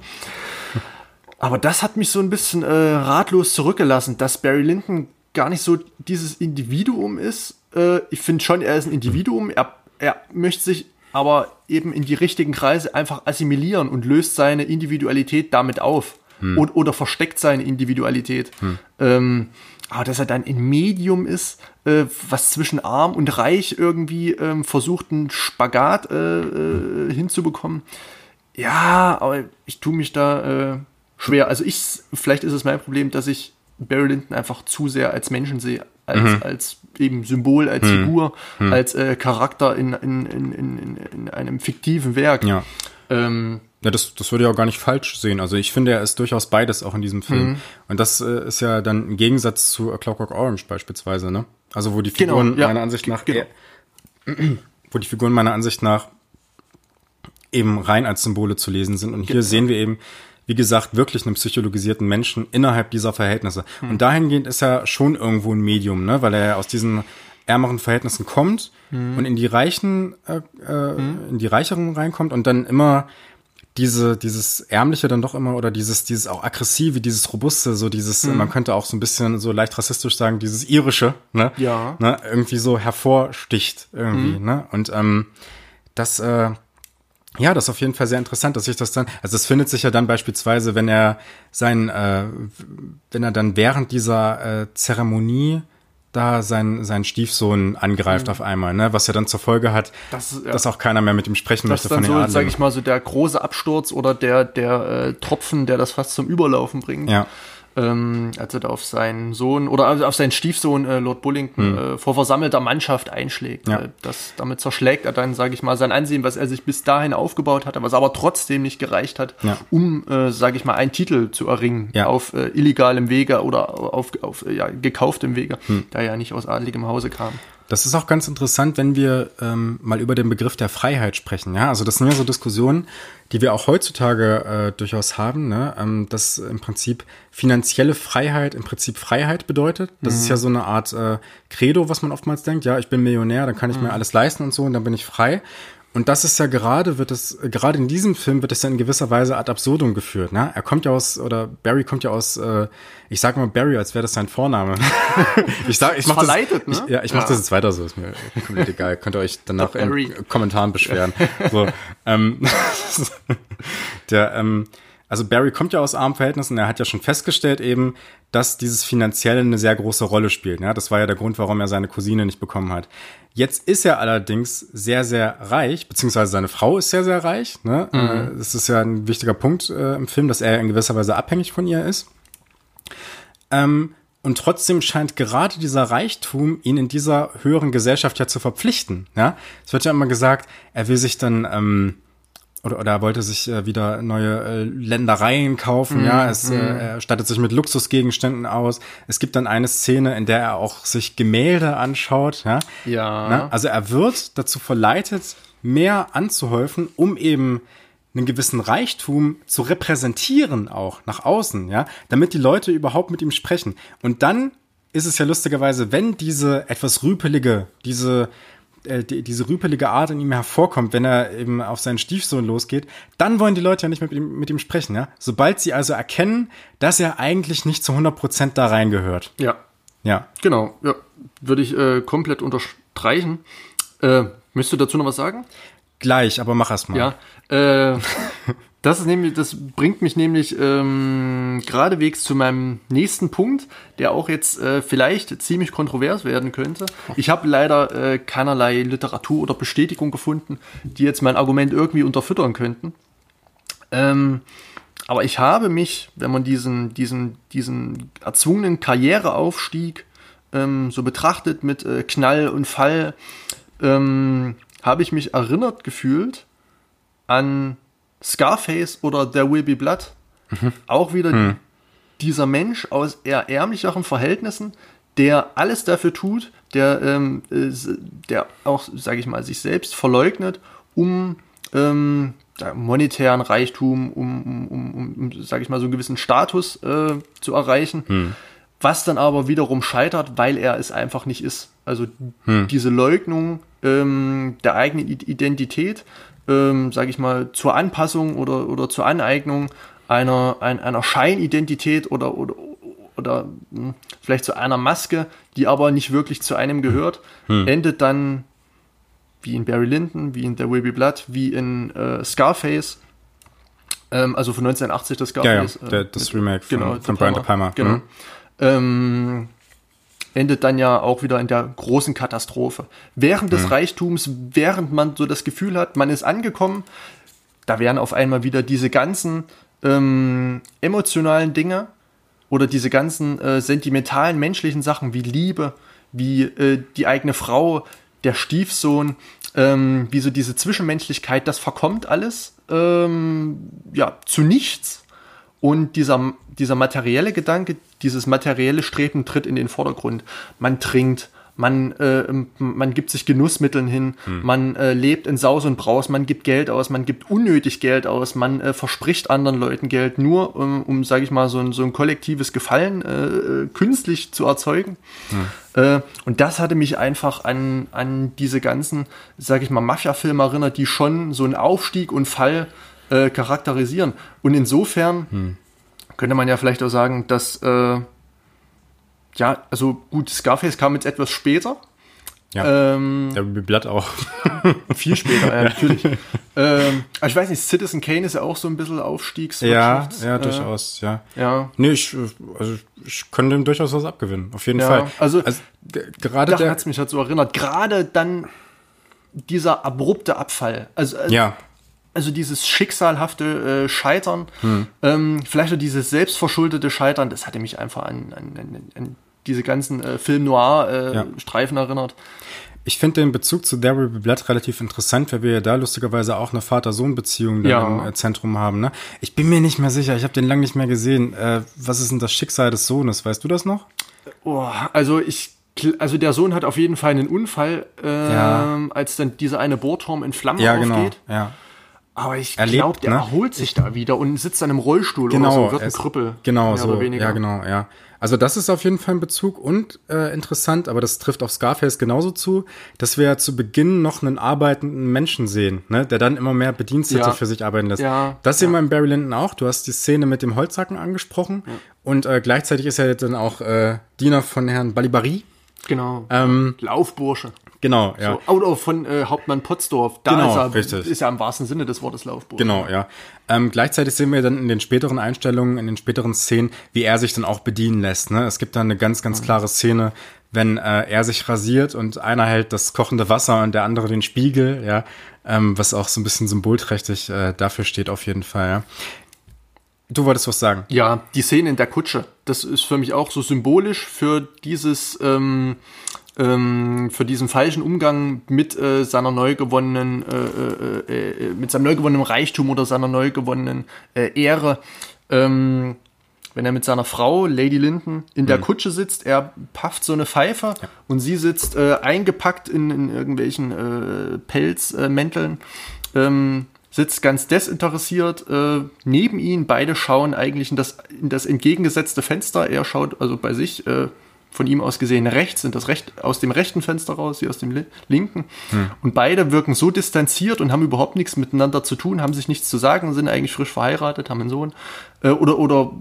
Aber das hat mich so ein bisschen äh, ratlos zurückgelassen, dass Barry Lyndon gar nicht so dieses Individuum ist. Äh, ich finde schon, er ist ein Individuum. Er, er möchte sich aber eben in die richtigen Kreise einfach assimilieren und löst seine Individualität damit auf. Hm. Oder, oder, versteckt seine Individualität. Hm. Ähm, aber dass er dann ein Medium ist, äh, was zwischen arm und reich irgendwie ähm, versucht, einen Spagat äh, äh, hinzubekommen. Ja, aber ich tue mich da äh, schwer. Also ich, vielleicht ist es mein Problem, dass ich Barry Lyndon einfach zu sehr als Menschen sehe, als, mhm. als eben Symbol, als mhm. Figur, mhm. als äh, Charakter in, in, in, in, in einem fiktiven Werk. Ja. Ähm, ja, das, das würde ich auch gar nicht falsch sehen. Also ich finde, er ist durchaus beides auch in diesem Film. Mhm. Und das äh, ist ja dann im Gegensatz zu A Clockwork Orange beispielsweise, ne? Also wo die genau, Figuren genau, ja. meiner Ansicht nach, genau. äh, wo die Figuren meiner Ansicht nach eben rein als Symbole zu lesen sind. Und hier genau. sehen wir eben, wie gesagt, wirklich einen psychologisierten Menschen innerhalb dieser Verhältnisse. Mhm. Und dahingehend ist er schon irgendwo ein Medium, ne? weil er ja aus diesen ärmeren Verhältnissen kommt mhm. und in die reichen, äh, äh, mhm. in die reicheren reinkommt und dann immer diese, dieses Ärmliche dann doch immer oder dieses, dieses auch aggressive, dieses Robuste, so dieses, mhm. man könnte auch so ein bisschen so leicht rassistisch sagen, dieses irische, ne? Ja. Ne? Irgendwie so hervorsticht irgendwie, mhm. ne? Und ähm, das, äh, ja, das ist auf jeden Fall sehr interessant, dass sich das dann, also es findet sich ja dann beispielsweise, wenn er sein, äh, wenn er dann während dieser äh, Zeremonie da sein, sein Stiefsohn angreift mhm. auf einmal, ne? Was ja dann zur Folge hat, das, ja. dass auch keiner mehr mit ihm sprechen das möchte von den so, sag ich mal, so der große Absturz oder der, der äh, Tropfen, der das fast zum Überlaufen bringt. Ja ähm, als er da auf seinen Sohn oder also auf seinen Stiefsohn äh, Lord Bullington hm. äh, vor versammelter Mannschaft einschlägt. Ja. Äh, das, damit zerschlägt er dann, sage ich mal, sein Ansehen, was er sich bis dahin aufgebaut hatte, was aber trotzdem nicht gereicht hat, ja. um, äh, sage ich mal, einen Titel zu erringen ja. auf äh, illegalem Wege oder auf, auf ja, gekauftem Wege, hm. da er ja nicht aus adligem Hause kam. Das ist auch ganz interessant, wenn wir ähm, mal über den Begriff der Freiheit sprechen. Ja, also das sind ja so Diskussionen, die wir auch heutzutage äh, durchaus haben, ne? ähm, dass im Prinzip finanzielle Freiheit im Prinzip Freiheit bedeutet. Das mhm. ist ja so eine Art äh, Credo, was man oftmals denkt. Ja, ich bin Millionär, dann kann ich mhm. mir alles leisten und so und dann bin ich frei. Und das ist ja gerade, wird es, gerade in diesem Film wird es ja in gewisser Weise ad absurdum geführt. Ne? Er kommt ja aus, oder Barry kommt ja aus, äh, ich sag mal Barry, als wäre das sein Vorname. ich sag, ich mach das, ich, ne? ja, ich mach ja. das jetzt weiter so, ist mir komplett egal. Könnt ihr euch danach in Kommentaren beschweren. so, ähm, der, ähm, also Barry kommt ja aus armen Verhältnissen, er hat ja schon festgestellt eben, dass dieses Finanzielle eine sehr große Rolle spielt. Ja, das war ja der Grund, warum er seine Cousine nicht bekommen hat. Jetzt ist er allerdings sehr, sehr reich, beziehungsweise seine Frau ist sehr, sehr reich. Ne? Mhm. Äh, das ist ja ein wichtiger Punkt äh, im Film, dass er in gewisser Weise abhängig von ihr ist. Ähm, und trotzdem scheint gerade dieser Reichtum ihn in dieser höheren Gesellschaft ja zu verpflichten. Ja, es wird ja immer gesagt, er will sich dann ähm, oder, oder er wollte sich äh, wieder neue äh, Ländereien kaufen, mm, ja, es, mm. äh, er stattet sich mit Luxusgegenständen aus. Es gibt dann eine Szene, in der er auch sich Gemälde anschaut, ja. Ja. Na, also er wird dazu verleitet, mehr anzuhäufen, um eben einen gewissen Reichtum zu repräsentieren auch nach außen, ja, damit die Leute überhaupt mit ihm sprechen. Und dann ist es ja lustigerweise, wenn diese etwas rüpelige, diese äh, die, diese rüpelige Art in ihm hervorkommt, wenn er eben auf seinen Stiefsohn losgeht, dann wollen die Leute ja nicht mit ihm, mit ihm sprechen, ja. Sobald sie also erkennen, dass er eigentlich nicht zu 100 Prozent da reingehört. Ja. Ja. Genau, ja. Würde ich äh, komplett unterstreichen. Äh, möchtest du dazu noch was sagen? Gleich, aber mach erst mal. Ja. Äh, Das ist nämlich, das bringt mich nämlich ähm, geradewegs zu meinem nächsten Punkt, der auch jetzt äh, vielleicht ziemlich kontrovers werden könnte. Ich habe leider äh, keinerlei Literatur oder Bestätigung gefunden, die jetzt mein Argument irgendwie unterfüttern könnten. Ähm, aber ich habe mich, wenn man diesen, diesen, diesen erzwungenen Karriereaufstieg ähm, so betrachtet mit äh, Knall und Fall, ähm, habe ich mich erinnert gefühlt an Scarface oder There Will Be Blood. Mhm. Auch wieder mhm. dieser Mensch aus eher ärmlicheren Verhältnissen, der alles dafür tut, der, ähm, äh, der auch, sage ich mal, sich selbst verleugnet, um ähm, monetären Reichtum, um, um, um, um sage ich mal, so einen gewissen Status äh, zu erreichen. Hm. Was dann aber wiederum scheitert, weil er es einfach nicht ist. Also hm. diese Leugnung ähm, der eigenen Identität ähm, sage ich mal, zur Anpassung oder, oder zur Aneignung einer, ein, einer Scheinidentität oder, oder, oder mh, hm, vielleicht zu einer Maske, die aber nicht wirklich zu einem gehört, hm. endet dann wie in Barry Lyndon, wie in There Will Be Blood, wie in äh, Scarface, ähm, also von 1980 das Scarface. Ja, ja, der, das äh, Remake von, genau, von Brian De Palma. Genau. Mhm. Ähm, endet dann ja auch wieder in der großen Katastrophe. Während des mhm. Reichtums, während man so das Gefühl hat, man ist angekommen, da werden auf einmal wieder diese ganzen ähm, emotionalen Dinge oder diese ganzen äh, sentimentalen menschlichen Sachen wie Liebe, wie äh, die eigene Frau, der Stiefsohn, ähm, wie so diese Zwischenmenschlichkeit, das verkommt alles ähm, ja zu nichts und dieser, dieser materielle Gedanke, dieses materielle Streben tritt in den Vordergrund. Man trinkt, man, äh, man gibt sich Genussmitteln hin, hm. man äh, lebt in Saus und Braus, man gibt Geld aus, man gibt unnötig Geld aus, man äh, verspricht anderen Leuten Geld nur, um, um sage ich mal, so ein, so ein kollektives Gefallen äh, künstlich zu erzeugen. Hm. Äh, und das hatte mich einfach an, an diese ganzen, sage ich mal, Mafia-Filme erinnert, die schon so einen Aufstieg und Fall äh, charakterisieren. Und insofern hm. könnte man ja vielleicht auch sagen, dass, äh, ja, also gut, Scarface kam jetzt etwas später. Ja, ähm, der Blatt auch. viel später, ja, natürlich. ähm, ich weiß nicht, Citizen Kane ist ja auch so ein bisschen Aufstiegs. Ja, ja, äh, durchaus, ja. Ja. Nee, ich, also ich könnte ihm durchaus was abgewinnen, auf jeden ja, Fall. Also, also gerade der hat es mich halt so erinnert. Gerade dann dieser abrupte Abfall. Also, also ja also dieses schicksalhafte äh, Scheitern, hm. ähm, vielleicht auch dieses selbstverschuldete Scheitern, das hatte mich einfach an, an, an, an diese ganzen äh, Film-Noir-Streifen äh, ja. erinnert. Ich finde den Bezug zu There Will Be Blood relativ interessant, weil wir ja da lustigerweise auch eine Vater-Sohn-Beziehung ja. im äh, Zentrum haben. Ne? Ich bin mir nicht mehr sicher, ich habe den lange nicht mehr gesehen. Äh, was ist denn das Schicksal des Sohnes? Weißt du das noch? Oh, also ich also der Sohn hat auf jeden Fall einen Unfall, äh, ja. als dann dieser eine Bohrturm in Flammen ja, genau. aufgeht. Ja. Aber ich glaube, der ne? erholt sich da wieder und sitzt dann im Rollstuhl genau, oder so, wird ein Krüppel. Genau, so. Ja, genau, ja. Also das ist auf jeden Fall ein Bezug und äh, interessant, aber das trifft auf Scarface genauso zu, dass wir ja zu Beginn noch einen arbeitenden Menschen sehen, ne, der dann immer mehr Bedienstete ja. für sich arbeiten lässt. Ja, das sehen wir in Barry Lyndon auch. Du hast die Szene mit dem Holzhacken angesprochen und äh, gleichzeitig ist er dann auch äh, Diener von Herrn Balibari. Genau. Ähm, Laufbursche. Genau, ja. So, oder von äh, Hauptmann Potzdorf. Da genau, ist er, richtig. ist ja im wahrsten Sinne des Wortes Laufbursche. Genau, ja. Ähm, gleichzeitig sehen wir dann in den späteren Einstellungen, in den späteren Szenen, wie er sich dann auch bedienen lässt. Ne? Es gibt da eine ganz, ganz mhm. klare Szene, wenn äh, er sich rasiert und einer hält das kochende Wasser und der andere den Spiegel, ja, ähm, was auch so ein bisschen symbolträchtig äh, dafür steht auf jeden Fall. Ja. Du wolltest was sagen? Ja, die Szene in der Kutsche, das ist für mich auch so symbolisch für dieses ähm, ähm, für diesen falschen Umgang mit äh, seiner neu gewonnenen, äh, äh, äh, mit seinem neu gewonnenen Reichtum oder seiner neu gewonnenen äh, Ehre. Ähm, wenn er mit seiner Frau, Lady Linton, in der mhm. Kutsche sitzt, er pafft so eine Pfeife ja. und sie sitzt äh, eingepackt in, in irgendwelchen äh, Pelzmänteln, äh, ähm, sitzt ganz desinteressiert äh, neben ihn. Beide schauen eigentlich in das, in das entgegengesetzte Fenster. Er schaut also bei sich äh, von ihm aus gesehen rechts, sind das recht, aus dem rechten Fenster raus, wie aus dem linken. Hm. Und beide wirken so distanziert und haben überhaupt nichts miteinander zu tun, haben sich nichts zu sagen, sind eigentlich frisch verheiratet, haben einen Sohn. Äh, oder, oder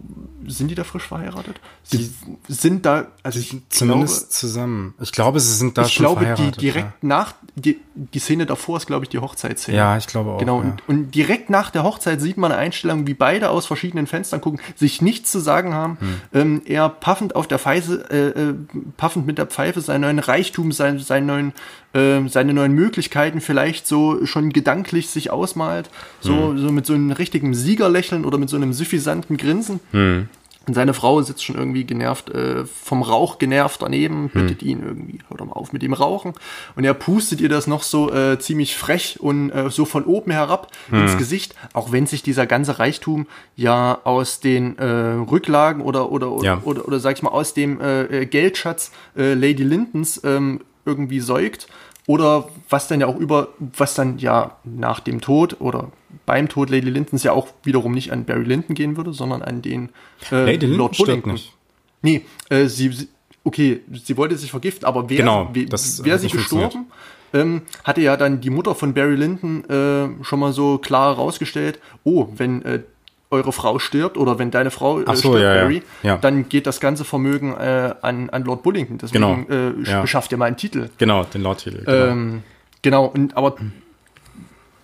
sind die da frisch verheiratet? Sie sind da, also ich zumindest glaube, zusammen. Ich glaube, sie sind da ich schon glaube, verheiratet. Die direkt ja. nach, die, die Szene davor ist, glaube ich, die Hochzeitsszene. Ja, ich glaube auch. Genau. Ja. Und, und, direkt nach der Hochzeit sieht man eine Einstellung, wie beide aus verschiedenen Fenstern gucken, sich nichts zu sagen haben. Hm. Ähm, er paffend auf der Pfeife, äh, äh, paffend mit der Pfeife seinen neuen Reichtum, sein, seinen neuen, äh, seine neuen Möglichkeiten vielleicht so schon gedanklich sich ausmalt. So, hm. so mit so einem richtigen Siegerlächeln oder mit so einem suffisanten Grinsen. Hm. Und seine Frau sitzt schon irgendwie genervt, äh, vom Rauch genervt daneben, hm. bittet hm. ihn irgendwie, hör doch mal auf mit dem Rauchen. Und er pustet ihr das noch so äh, ziemlich frech und äh, so von oben herab hm. ins Gesicht, auch wenn sich dieser ganze Reichtum ja aus den äh, Rücklagen oder oder oder, ja. oder, oder, sag ich mal aus dem äh, Geldschatz äh, Lady Lintons ähm, irgendwie säugt. Oder was dann ja auch über, was dann ja nach dem Tod oder beim Tod Lady Lintons ja auch wiederum nicht an Barry Linton gehen würde, sondern an den äh, Lady Lord. Nicht. Nee, äh, sie, okay, sie wollte sich vergiften, aber wer, genau, wer, wäre sie gestorben, ähm, hatte ja dann die Mutter von Barry Linton äh, schon mal so klar herausgestellt, oh, wenn äh, eure Frau stirbt oder wenn deine Frau äh, so, stirbt, ja, Barry, ja. dann geht das ganze Vermögen äh, an, an Lord Bullington. Deswegen genau, äh, ja. beschafft ihr mal einen Titel. Genau, den Lord-Titel. Genau. Ähm, genau, und aber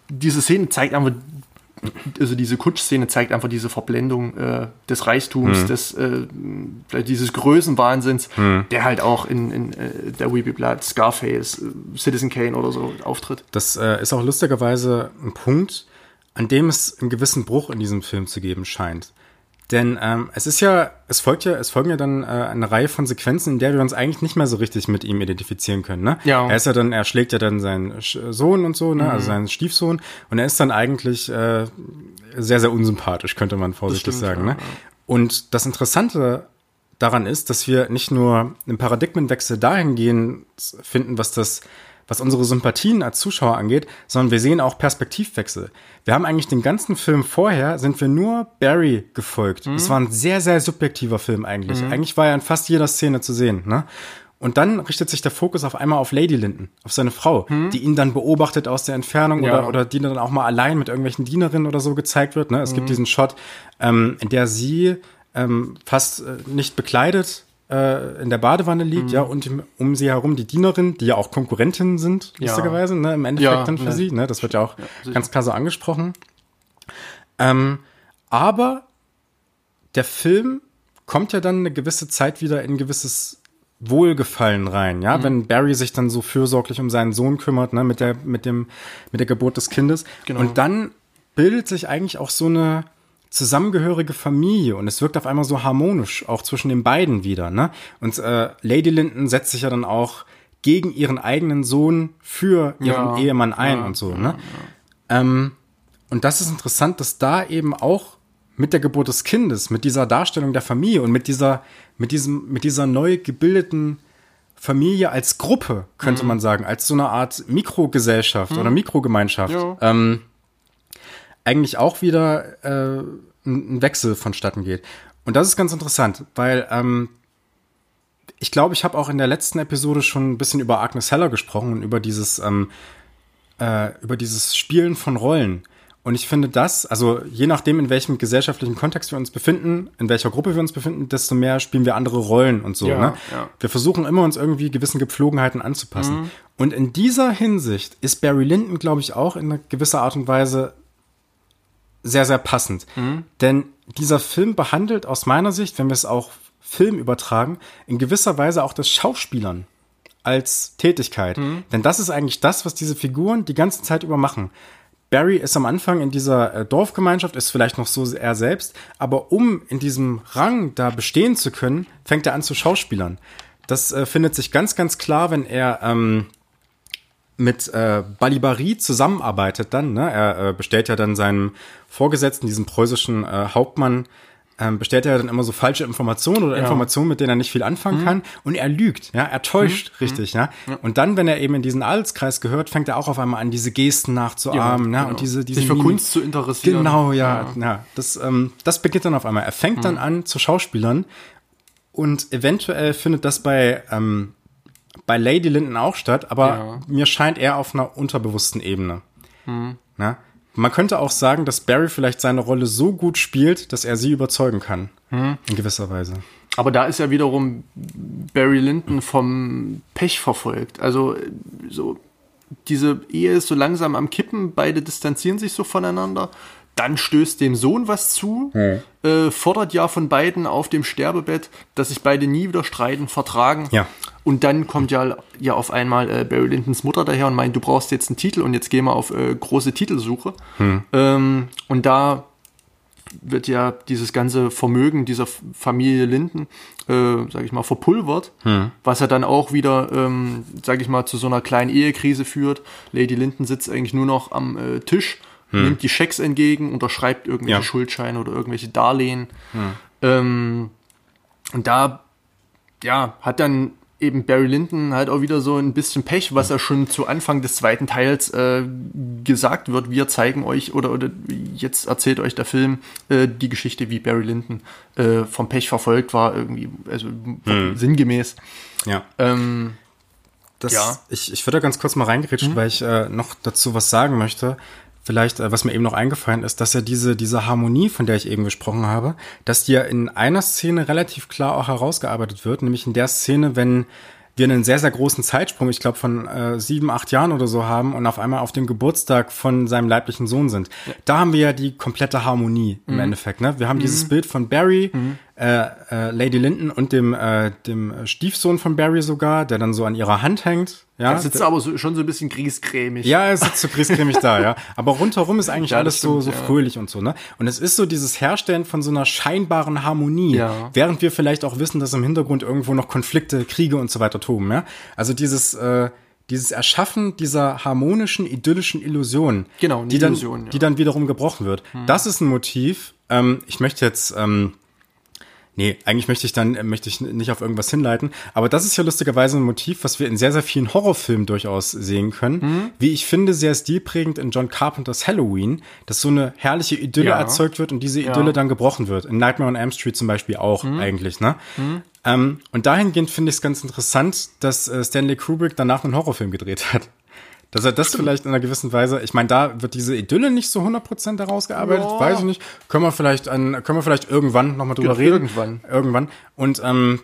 diese Szene zeigt einfach, also diese Kutsch-Szene zeigt einfach diese Verblendung äh, des Reichtums, hm. des äh, dieses Größenwahnsinns, hm. der halt auch in, in äh, der Weepy Blood, Scarface, äh, Citizen Kane oder so auftritt. Das äh, ist auch lustigerweise ein Punkt, an dem es einen gewissen Bruch in diesem Film zu geben scheint. Denn ähm, es ist ja, es folgt ja, es folgen ja dann äh, eine Reihe von Sequenzen, in der wir uns eigentlich nicht mehr so richtig mit ihm identifizieren können. Ne? Ja. Er ist ja dann, er schlägt ja dann seinen Sohn und so, ne, also mhm. also seinen Stiefsohn, und er ist dann eigentlich äh, sehr, sehr unsympathisch, könnte man vorsichtig stimmt, sagen. Ja, ne? Und das Interessante daran ist, dass wir nicht nur einen Paradigmenwechsel dahingehend finden, was das was unsere Sympathien als Zuschauer angeht, sondern wir sehen auch Perspektivwechsel. Wir haben eigentlich den ganzen Film vorher, sind wir nur Barry gefolgt. Es mhm. war ein sehr, sehr subjektiver Film eigentlich. Mhm. Eigentlich war er in fast jeder Szene zu sehen. Ne? Und dann richtet sich der Fokus auf einmal auf Lady Linton, auf seine Frau, mhm. die ihn dann beobachtet aus der Entfernung ja. oder, oder die dann auch mal allein mit irgendwelchen Dienerinnen oder so gezeigt wird. Ne? Es gibt mhm. diesen Shot, ähm, in der sie ähm, fast äh, nicht bekleidet äh, in der Badewanne liegt, mhm. ja, und um sie herum die Dienerin, die ja auch Konkurrentinnen sind, ja. lustigerweise, ne, im Endeffekt ja, dann für ne. sie, ne, das wird ja auch ja, ganz klar so angesprochen. Ähm, aber der Film kommt ja dann eine gewisse Zeit wieder in ein gewisses Wohlgefallen rein, ja, mhm. wenn Barry sich dann so fürsorglich um seinen Sohn kümmert, ne, mit der, mit dem, mit der Geburt des Kindes. Genau. Und dann bildet sich eigentlich auch so eine, zusammengehörige Familie und es wirkt auf einmal so harmonisch, auch zwischen den beiden wieder. Ne? Und äh, Lady Linton setzt sich ja dann auch gegen ihren eigenen Sohn für ihren ja, Ehemann ein ja, und so. Ne? Ja, ähm, und das ist interessant, dass da eben auch mit der Geburt des Kindes, mit dieser Darstellung der Familie und mit dieser, mit diesem, mit dieser neu gebildeten Familie als Gruppe, könnte mhm. man sagen, als so eine Art Mikrogesellschaft mhm. oder Mikrogemeinschaft, ähm, eigentlich auch wieder äh, ein Wechsel vonstatten geht. Und das ist ganz interessant, weil ähm, ich glaube, ich habe auch in der letzten Episode schon ein bisschen über Agnes Heller gesprochen und über dieses, ähm, äh, über dieses Spielen von Rollen. Und ich finde das, also je nachdem, in welchem gesellschaftlichen Kontext wir uns befinden, in welcher Gruppe wir uns befinden, desto mehr spielen wir andere Rollen und so. Ja, ne? ja. Wir versuchen immer, uns irgendwie gewissen Gepflogenheiten anzupassen. Mhm. Und in dieser Hinsicht ist Barry Lyndon, glaube ich, auch in einer gewisser Art und Weise sehr, sehr passend. Mhm. Denn dieser Film behandelt aus meiner Sicht, wenn wir es auch Film übertragen, in gewisser Weise auch das Schauspielern als Tätigkeit. Mhm. Denn das ist eigentlich das, was diese Figuren die ganze Zeit über machen. Barry ist am Anfang in dieser äh, Dorfgemeinschaft, ist vielleicht noch so er selbst, aber um in diesem Rang da bestehen zu können, fängt er an zu Schauspielern. Das äh, findet sich ganz, ganz klar, wenn er ähm, mit äh, Balibari zusammenarbeitet dann. Ne? Er äh, bestellt ja dann seinem Vorgesetzten, diesem preußischen äh, Hauptmann, ähm, bestellt er dann immer so falsche Informationen oder ja. Informationen, mit denen er nicht viel anfangen mhm. kann. Und er lügt, ja, er täuscht mhm. richtig, ja? ja. Und dann, wenn er eben in diesen Adelskreis gehört, fängt er auch auf einmal an, diese Gesten nachzuahmen, ja, ne? Genau. Und diese, diese sich für Kunst zu interessieren. Genau, ja, ja. ja. Das, ähm, das beginnt dann auf einmal. Er fängt mhm. dann an zu Schauspielern und eventuell findet das bei ähm, bei Lady Linden auch statt, aber mir scheint er auf einer unterbewussten Ebene. Mhm. Na? Man könnte auch sagen, dass Barry vielleicht seine Rolle so gut spielt, dass er sie überzeugen kann. Mhm. In gewisser Weise. Aber da ist ja wiederum Barry Lyndon vom Pech verfolgt. Also so diese Ehe ist so langsam am Kippen, beide distanzieren sich so voneinander. Dann stößt dem Sohn was zu, hm. äh, fordert ja von beiden auf dem Sterbebett, dass sich beide nie wieder streiten, vertragen. Ja. Und dann kommt ja, ja auf einmal äh, Barry Lyndons Mutter daher und meint, du brauchst jetzt einen Titel und jetzt gehen wir auf äh, große Titelsuche. Hm. Ähm, und da wird ja dieses ganze Vermögen dieser Familie Linden, äh, sage ich mal, verpulvert, hm. was ja dann auch wieder, ähm, sage ich mal, zu so einer kleinen Ehekrise führt. Lady Linden sitzt eigentlich nur noch am äh, Tisch hm. nimmt die Schecks entgegen, unterschreibt irgendwelche ja. Schuldscheine oder irgendwelche Darlehen. Hm. Ähm, und da, ja, hat dann eben Barry Lyndon halt auch wieder so ein bisschen Pech, was ja schon zu Anfang des zweiten Teils äh, gesagt wird. Wir zeigen euch oder, oder jetzt erzählt euch der Film äh, die Geschichte, wie Barry Lyndon äh, vom Pech verfolgt war, irgendwie, also hm. sinngemäß. Ja. Ähm, das, ja. Ich, ich würde da ganz kurz mal reingerätschen, mhm. weil ich äh, noch dazu was sagen möchte vielleicht, äh, was mir eben noch eingefallen ist, dass ja diese, diese Harmonie, von der ich eben gesprochen habe, dass die ja in einer Szene relativ klar auch herausgearbeitet wird, nämlich in der Szene, wenn wir einen sehr, sehr großen Zeitsprung, ich glaube von äh, sieben, acht Jahren oder so haben und auf einmal auf dem Geburtstag von seinem leiblichen Sohn sind. Ja. Da haben wir ja die komplette Harmonie im mhm. Endeffekt. Ne? Wir haben mhm. dieses Bild von Barry, mhm. Äh, äh, Lady Linton und dem, äh, dem Stiefsohn von Barry sogar, der dann so an ihrer Hand hängt. Ja, er sitzt aber so, schon so ein bisschen griesgrämig. Ja, er sitzt so griesgrämig da, ja. Aber rundherum ist eigentlich ja, alles stimmt, so, so ja. fröhlich und so, ne? Und es ist so dieses Herstellen von so einer scheinbaren Harmonie, ja. während wir vielleicht auch wissen, dass im Hintergrund irgendwo noch Konflikte, Kriege und so weiter toben, ja? Also dieses, äh, dieses Erschaffen dieser harmonischen, idyllischen Illusion, genau, die, Illusion, dann, ja. die dann wiederum gebrochen wird. Hm. Das ist ein Motiv. Ähm, ich möchte jetzt ähm, Nee, eigentlich möchte ich dann möchte ich nicht auf irgendwas hinleiten, aber das ist ja lustigerweise ein Motiv, was wir in sehr sehr vielen Horrorfilmen durchaus sehen können. Mhm. Wie ich finde, sehr stilprägend in John Carpenters Halloween, dass so eine herrliche Idylle ja. erzeugt wird und diese Idylle ja. dann gebrochen wird. In Nightmare on Elm Street zum Beispiel auch mhm. eigentlich, ne? Mhm. Ähm, und dahingehend finde ich es ganz interessant, dass äh, Stanley Kubrick danach einen Horrorfilm gedreht hat. Dass er das Stimmt. vielleicht in einer gewissen Weise, ich meine, da wird diese Idylle nicht so 100% herausgearbeitet, ja. weiß ich nicht. Können wir vielleicht an, können wir vielleicht irgendwann nochmal drüber reden. Irgendwann. Irgendwann. Und, ähm,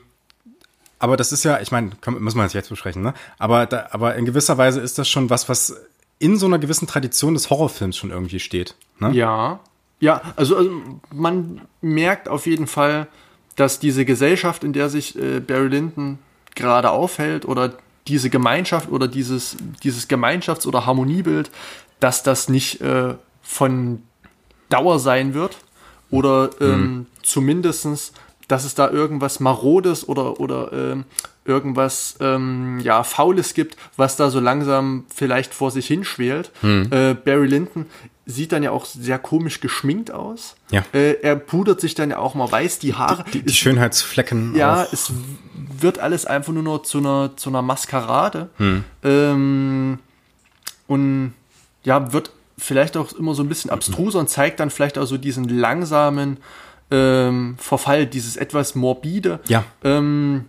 aber das ist ja, ich meine, muss man jetzt besprechen, ne? Aber, da, aber in gewisser Weise ist das schon was, was in so einer gewissen Tradition des Horrorfilms schon irgendwie steht. Ne? Ja. Ja, also, also man merkt auf jeden Fall, dass diese Gesellschaft, in der sich äh, Barry Lyndon gerade aufhält oder diese Gemeinschaft oder dieses, dieses Gemeinschafts- oder Harmoniebild, dass das nicht äh, von Dauer sein wird oder ähm, mhm. zumindestens dass es da irgendwas Marodes oder, oder ähm, irgendwas ähm, ja, Faules gibt, was da so langsam vielleicht vor sich hinschwelt. Mhm. Äh, Barry Lyndon sieht dann ja auch sehr komisch geschminkt aus. Ja. Äh, er pudert sich dann ja auch mal weiß die Haare. Die, die, die Schönheitsflecken. Ja, auch. es wird alles einfach nur noch zu einer, zu einer Maskerade. Hm. Ähm, und ja, wird vielleicht auch immer so ein bisschen abstruser und zeigt dann vielleicht auch so diesen langsamen ähm, Verfall, dieses etwas morbide. Ja. Ähm,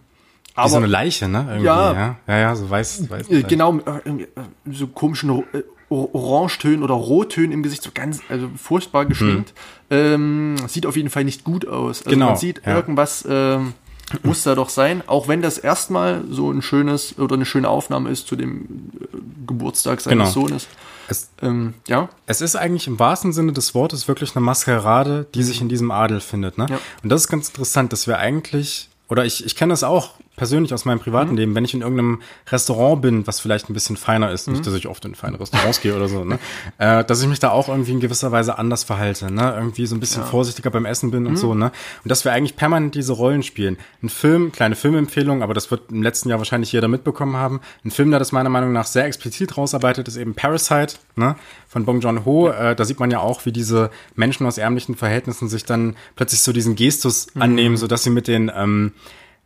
aber, Wie so eine Leiche, ne? Irgendwie, ja, ja, ja, ja, so weiß, weiß. Äh, genau, äh, so komischen äh, Orangetönen oder Rottönen im Gesicht, so ganz, also furchtbar geschminkt. Hm. Ähm, sieht auf jeden Fall nicht gut aus. Also genau, man sieht ja. irgendwas ähm, muss da doch sein, auch wenn das erstmal so ein schönes oder eine schöne Aufnahme ist zu dem äh, Geburtstag seines Genau. Sohnes. Es, Ähm, ja, es ist eigentlich im wahrsten Sinne des Wortes wirklich eine Maskerade, die sich in diesem Adel findet. Ne? Ja. Und das ist ganz interessant, dass wir eigentlich, oder ich, ich kenne das auch persönlich aus meinem privaten Leben, wenn ich in irgendeinem Restaurant bin, was vielleicht ein bisschen feiner ist, nicht, dass ich oft in feine Restaurants gehe oder so, ne? äh, dass ich mich da auch irgendwie in gewisser Weise anders verhalte, ne? irgendwie so ein bisschen vorsichtiger beim Essen bin und so. ne? Und dass wir eigentlich permanent diese Rollen spielen. Ein Film, kleine Filmempfehlung, aber das wird im letzten Jahr wahrscheinlich jeder mitbekommen haben. Ein Film, der das meiner Meinung nach sehr explizit rausarbeitet, ist eben Parasite ne? von Bong Joon-ho. Äh, da sieht man ja auch, wie diese Menschen aus ärmlichen Verhältnissen sich dann plötzlich so diesen Gestus annehmen, so dass sie mit den ähm,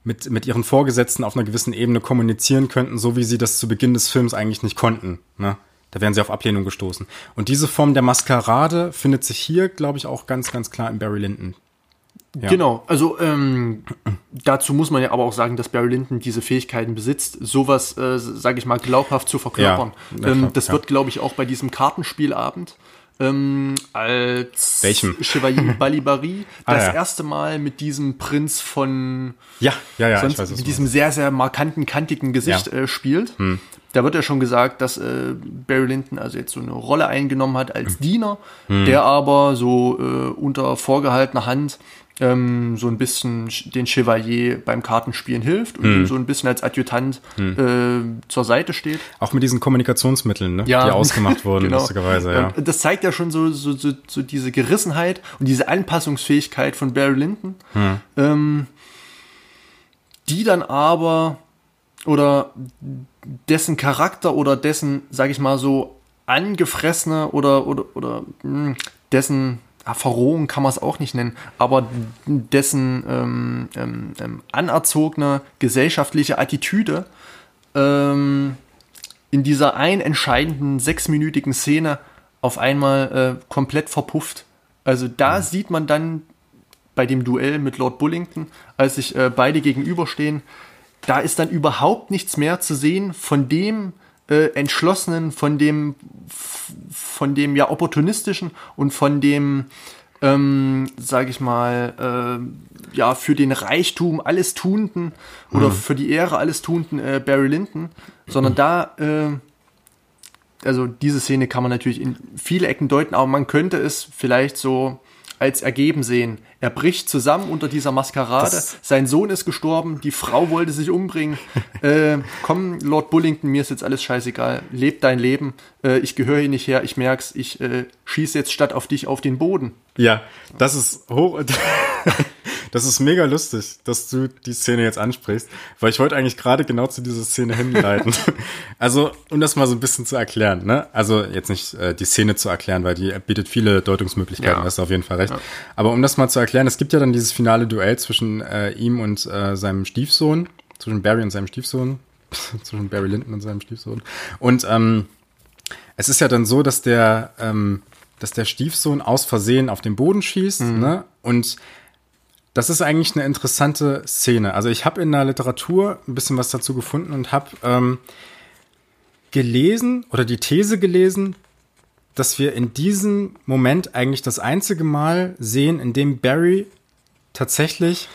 mit, mit ihren Vorgesetzten auf einer gewissen Ebene kommunizieren könnten, so wie sie das zu Beginn des Films eigentlich nicht konnten. Ne? Da wären sie auf Ablehnung gestoßen. Und diese Form der Maskerade findet sich hier, glaube ich, auch ganz, ganz klar in Barry Lyndon. Ja. genau. Also ähm, dazu muss man ja aber auch sagen, dass Barry Lyndon diese Fähigkeiten besitzt, sowas, äh, sage ich mal, glaubhaft zu verkörpern. Ja, ähm, das ja. wird, glaube ich, auch bei diesem Kartenspielabend ähm, als Welchem? Chevalier Balibari Ah, das ja. erste Mal mit diesem Prinz von Ja, ja, ja, sonst weiß mit diesem sehr, sehr markanten, kantigen Gesicht Ja. Hm. äh, spielt. Da wird ja schon gesagt, dass äh, Barry Lyndon also jetzt so eine Rolle eingenommen hat Hm. als Diener, der aber so äh, unter vorgehaltener Hand ähm, so ein bisschen sch- den Chevalier beim Kartenspielen hilft Hm. und ihm so ein bisschen als Adjutant äh, zur Seite steht. Auch mit diesen Kommunikationsmitteln, ne? Ja. die ausgemacht wurden, Genau. lustigerweise, ja. Und Das zeigt ja schon so, so, so, so diese Gerissenheit und diese Anpassungsfähigkeit von Barry Lyndon, Hm. ähm, die dann aber oder dessen Charakter oder dessen, sag ich mal so, angefressene oder oder oder mh, dessen ja, Verrohung kann man es auch nicht nennen, aber dessen ähm, ähm, ähm, anerzogene gesellschaftliche Attitüde ähm, in dieser ein entscheidenden sechsminütigen Szene auf einmal äh, komplett verpufft. Also da sieht man dann bei dem Duell mit Lord Bullington, als sich äh, beide gegenüberstehen, da ist dann überhaupt nichts mehr zu sehen von dem äh, entschlossenen, von dem von dem ja opportunistischen und von dem ähm, sage ich mal, äh, ja, für den Reichtum alles Tunden oder für die Ehre alles Tunden äh, Barry Lyndon, sondern da, äh, also diese Szene kann man natürlich in viele Ecken deuten, aber man könnte es vielleicht so als ergeben sehen. Er bricht zusammen unter dieser Maskerade. Das- Sein Sohn ist gestorben, die Frau wollte sich umbringen. äh, komm, Lord Bullington, mir ist jetzt alles scheißegal. Leb dein Leben. Äh, ich gehöre hier nicht her. Ich merk's. Ich äh, schieße jetzt statt auf dich auf den Boden. Ja, das ist hoch. Das ist mega lustig, dass du die Szene jetzt ansprichst, weil ich wollte eigentlich gerade genau zu dieser Szene hinleiten. Also, um das mal so ein bisschen zu erklären, ne? Also jetzt nicht äh, die Szene zu erklären, weil die bietet viele Deutungsmöglichkeiten, Ja. hast du auf jeden Fall recht. Aber um das mal zu erklären, es gibt ja dann dieses finale Duell zwischen äh, ihm und äh, seinem Stiefsohn, zwischen Barry und seinem Stiefsohn, zwischen Barry Lyndon und seinem Stiefsohn. Und ähm, es ist ja dann so, dass der, ähm, dass der Stiefsohn aus Versehen auf den Boden schießt, ne? Und das ist eigentlich eine interessante Szene. Also ich habe in der Literatur ein bisschen was dazu gefunden und habe ähm, gelesen oder die These gelesen, dass wir in diesem Moment eigentlich das einzige Mal sehen, in dem Barry tatsächlich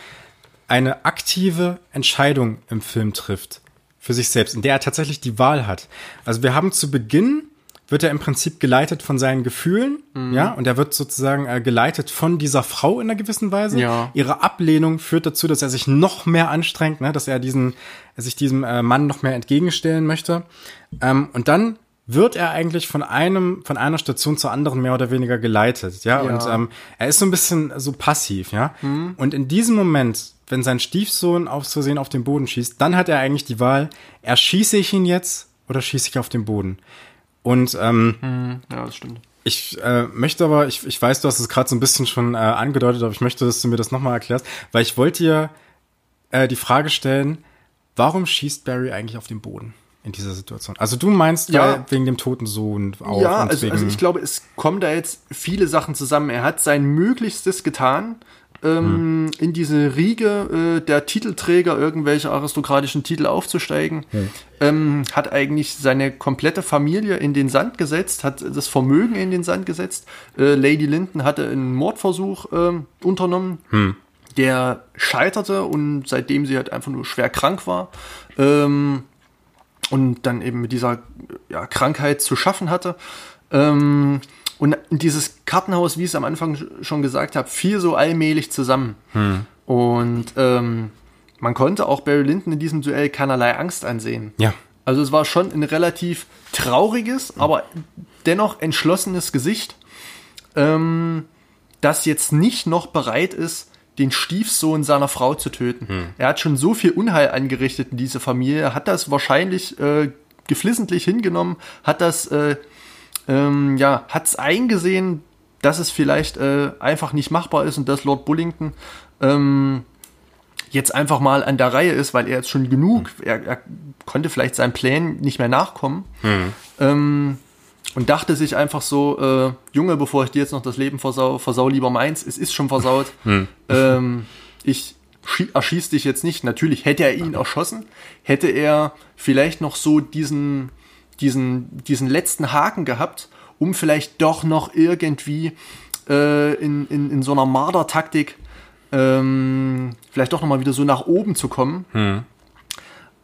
eine aktive Entscheidung im Film trifft für sich selbst, in der er tatsächlich die Wahl hat. Also wir haben zu Beginn wird er im Prinzip geleitet von seinen Gefühlen, ja, und er wird sozusagen äh, geleitet von dieser Frau in einer gewissen Weise. Ja. Ihre Ablehnung führt dazu, dass er sich noch mehr anstrengt, ne, dass er diesen, er sich diesem äh, Mann noch mehr entgegenstellen möchte. Ähm, und dann wird er eigentlich von einem, von einer Station zur anderen mehr oder weniger geleitet, ja, Ja. und ähm, er ist so ein bisschen so passiv, ja. Und in diesem Moment, wenn sein Stiefsohn aufs Versehen auf den Boden schießt, dann hat er eigentlich die Wahl, erschieße ich ihn jetzt oder schieße ich auf den Boden? Und ähm, Ja, das stimmt. Ich äh, möchte aber, ich, ich weiß, du hast es gerade so ein bisschen schon äh, angedeutet, aber ich möchte, dass du mir das nochmal erklärst, weil ich wollte dir äh, die Frage stellen, warum schießt Barry eigentlich auf den Boden? in dieser Situation. Also du meinst ja. wegen dem toten Sohn auch. Ja, also, also, ich glaube, es kommen da jetzt viele Sachen zusammen. Er hat sein Möglichstes getan, ähm, hm. in diese Riege äh, der Titelträger irgendwelche aristokratischen Titel aufzusteigen. Hm. Ähm, hat eigentlich seine komplette Familie in den Sand gesetzt, hat das Vermögen in den Sand gesetzt. Äh, Lady Linden hatte einen Mordversuch äh, unternommen. Hm. Der scheiterte und seitdem sie halt einfach nur schwer krank war, ähm, und dann eben mit dieser ja, Krankheit zu schaffen hatte. Ähm, und dieses Kartenhaus, wie ich es am Anfang schon gesagt habe, fiel so allmählich zusammen. Hm. Und ähm, man konnte auch Barry Lyndon in diesem Duell keinerlei Angst ansehen. Ja. Also es war schon ein relativ trauriges, hm. aber dennoch entschlossenes Gesicht, ähm, das jetzt nicht noch bereit ist, den Stiefsohn seiner Frau zu töten. Hm. Er hat schon so viel Unheil angerichtet in diese Familie, hat das wahrscheinlich äh, geflissentlich hingenommen, hat das, äh, ähm, ja, hat es eingesehen, dass es vielleicht äh, einfach nicht machbar ist und dass Lord Bullington ähm, jetzt einfach mal an der Reihe ist, weil er jetzt schon genug, hm. er, er konnte vielleicht seinen Plänen nicht mehr nachkommen. Hm. Ähm, und dachte sich einfach so, äh, Junge, bevor ich dir jetzt noch das Leben versau, versau lieber meins, es ist schon versaut. Hm. Ähm, ich erschieß dich jetzt nicht. Natürlich hätte er ihn erschossen, hätte er vielleicht noch so diesen, diesen, diesen letzten Haken gehabt, um vielleicht doch noch irgendwie äh, in, in, in so einer Marder-Taktik ähm, vielleicht doch nochmal wieder so nach oben zu kommen. Hm.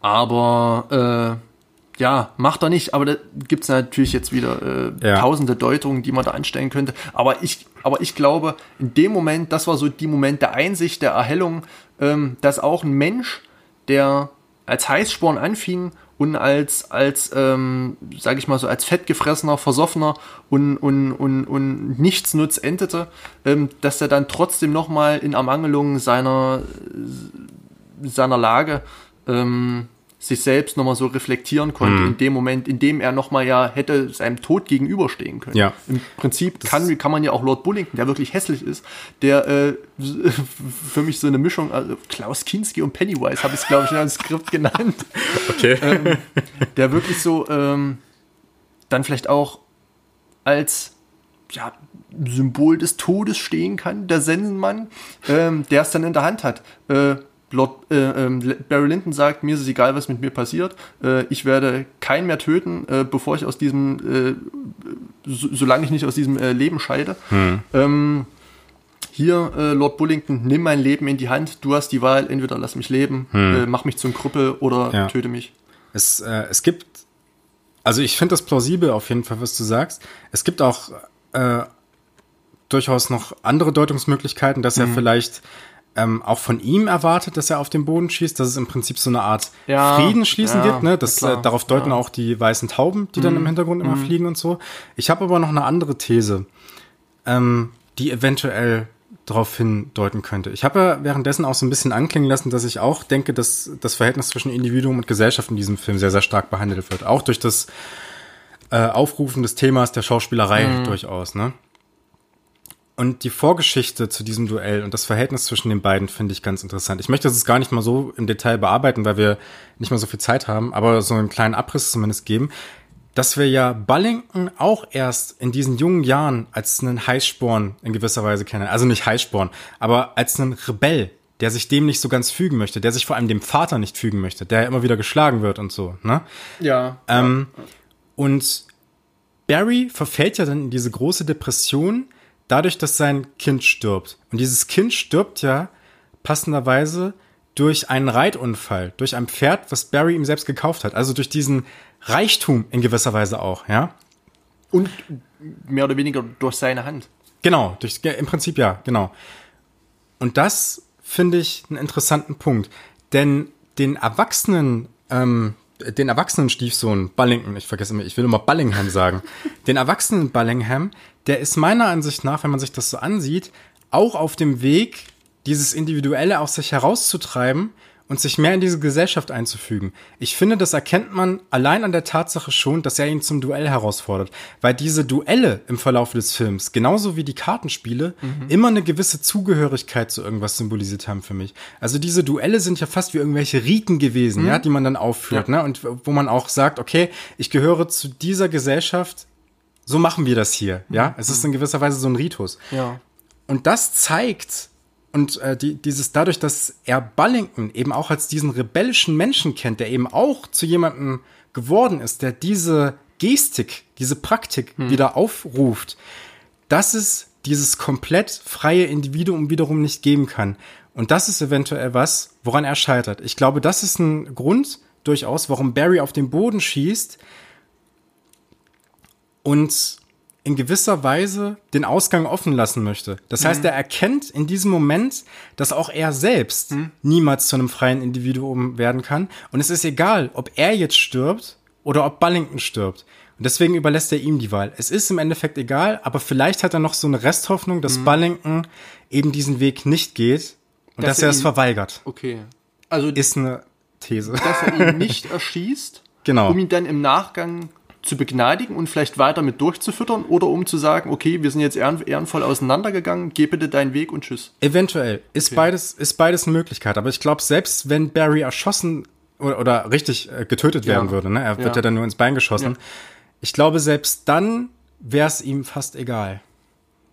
Aber äh, ja, macht er nicht, aber da gibt's natürlich jetzt wieder äh, ja. tausende Deutungen, die man da anstellen könnte. Aber ich, aber ich glaube, in dem Moment, das war so die Moment der Einsicht, der Erhellung, ähm, dass auch ein Mensch, der als Heißsporn anfing und als, als ähm, sage ich mal so, als fettgefressener, versoffener und, und, und, und nichtsnutz endete, ähm, dass er dann trotzdem nochmal in Ermangelung seiner, seiner Lage ähm, sich selbst nochmal so reflektieren konnte mhm. in dem Moment, in dem er nochmal ja hätte seinem Tod gegenüberstehen können. Ja. Im Prinzip kann, kann man ja auch Lord Bullington, der wirklich hässlich ist, der äh, für mich so eine Mischung, also Klaus Kinski und Pennywise habe ich es, glaube ich, in einem Skript genannt. Okay. Ähm, der wirklich so ähm, dann vielleicht auch als ja, Symbol des Todes stehen kann, der Sensenmann, ähm, der es dann in der Hand hat. Äh, Lord, äh, äh, Barry Lyndon sagt, mir ist es egal, was mit mir passiert. Äh, ich werde keinen mehr töten, äh, bevor ich aus diesem, äh, so, solange ich nicht aus diesem äh, Leben scheide. Hm. Ähm, hier, Lord Bullington, nimm mein Leben in die Hand. Du hast die Wahl, entweder lass mich leben, hm. mach mich zum Krüppel oder ja. töte mich. Es, es gibt, also ich finde das plausibel auf jeden Fall, was du sagst. Es gibt auch durchaus noch andere Deutungsmöglichkeiten, dass er mhm. vielleicht ähm, auch von ihm erwartet, dass er auf den Boden schießt, dass es im Prinzip so eine Art ja, Friedensschließen ja, gibt. Ne? Das, äh, darauf deuten ja. auch die weißen Tauben, die mhm. dann im Hintergrund immer mhm. fliegen und so. Ich habe aber noch eine andere These, ähm, die eventuell darauf hindeuten könnte. Ich habe ja währenddessen auch so ein bisschen anklingen lassen, dass ich auch denke, dass das Verhältnis zwischen Individuum und Gesellschaft in diesem Film sehr, sehr stark behandelt wird. Auch durch das äh, Aufrufen des Themas der Schauspielerei mhm. durchaus. Ne? Und die Vorgeschichte zu diesem Duell und das Verhältnis zwischen den beiden finde ich ganz interessant. Ich möchte das gar nicht mal so im Detail bearbeiten, weil wir nicht mehr so viel Zeit haben, aber so einen kleinen Abriss zumindest geben, dass wir ja Bullington auch erst in diesen jungen Jahren als einen Heißsporn in gewisser Weise kennen. Also nicht Heißsporn, aber als einen Rebell, der sich dem nicht so ganz fügen möchte, der sich vor allem dem Vater nicht fügen möchte, der immer wieder geschlagen wird und so, ne? Ja. Ähm, ja. Und Barry verfällt ja dann in diese große Depression, dadurch, dass sein Kind stirbt. Und dieses Kind stirbt ja passenderweise durch einen Reitunfall, durch ein Pferd, was Barry ihm selbst gekauft hat. Also durch diesen Reichtum in gewisser Weise auch, ja. Und mehr oder weniger durch seine Hand. Genau, durch, im Prinzip ja, genau. Und das finde ich einen interessanten Punkt. Denn den Erwachsenen, ähm, den erwachsenen Stiefsohn Bullington, ich vergesse immer, ich will immer Bullingham sagen, den erwachsenen Bullingham, der ist meiner Ansicht nach, wenn man sich das so ansieht, auch auf dem Weg, dieses Individuelle aus sich herauszutreiben und sich mehr in diese Gesellschaft einzufügen. Ich finde, das erkennt man allein an der Tatsache schon, dass er ihn zum Duell herausfordert, weil diese Duelle im Verlauf des Films, genauso wie die Kartenspiele, mhm. immer eine gewisse Zugehörigkeit zu irgendwas symbolisiert haben für mich. Also diese Duelle sind ja fast wie irgendwelche Riten gewesen, mhm. ja, die man dann aufführt, ja. ne, und wo man auch sagt, okay, ich gehöre zu dieser Gesellschaft, so machen wir das hier, ja. Mhm. Es ist in gewisser Weise so ein Ritus. Ja. Und das zeigt, und äh, die, dieses dadurch, dass er Bullington eben auch als diesen rebellischen Menschen kennt, der eben auch zu jemandem geworden ist, der diese Gestik, diese Praktik hm. wieder aufruft, dass es dieses komplett freie Individuum wiederum nicht geben kann. Und das ist eventuell was, woran er scheitert. Ich glaube, das ist ein Grund durchaus, warum Barry auf den Boden schießt und in gewisser Weise den Ausgang offen lassen möchte. Das mhm. heißt, er erkennt in diesem Moment, dass auch er selbst mhm. niemals zu einem freien Individuum werden kann. Und es ist egal, ob er jetzt stirbt oder ob Bullington stirbt. Und deswegen überlässt er ihm die Wahl. Es ist im Endeffekt egal, aber vielleicht hat er noch so eine Resthoffnung, dass mhm. Bullington eben diesen Weg nicht geht und dass, dass er, es verweigert. Okay. Also ist eine These. Dass er ihn nicht erschießt, genau. um ihn dann im Nachgang zu begnadigen und vielleicht weiter mit durchzufüttern oder um zu sagen, okay, wir sind jetzt ehren, ehrenvoll auseinandergegangen, geh bitte deinen Weg und tschüss. Eventuell. Ist okay. beides, ist beides eine Möglichkeit. Aber ich glaube, selbst wenn Barry erschossen oder, oder richtig äh, getötet werden würde, ne? er wird ja. ja dann nur ins Bein geschossen, ja. ich glaube, selbst dann wäre es ihm fast egal.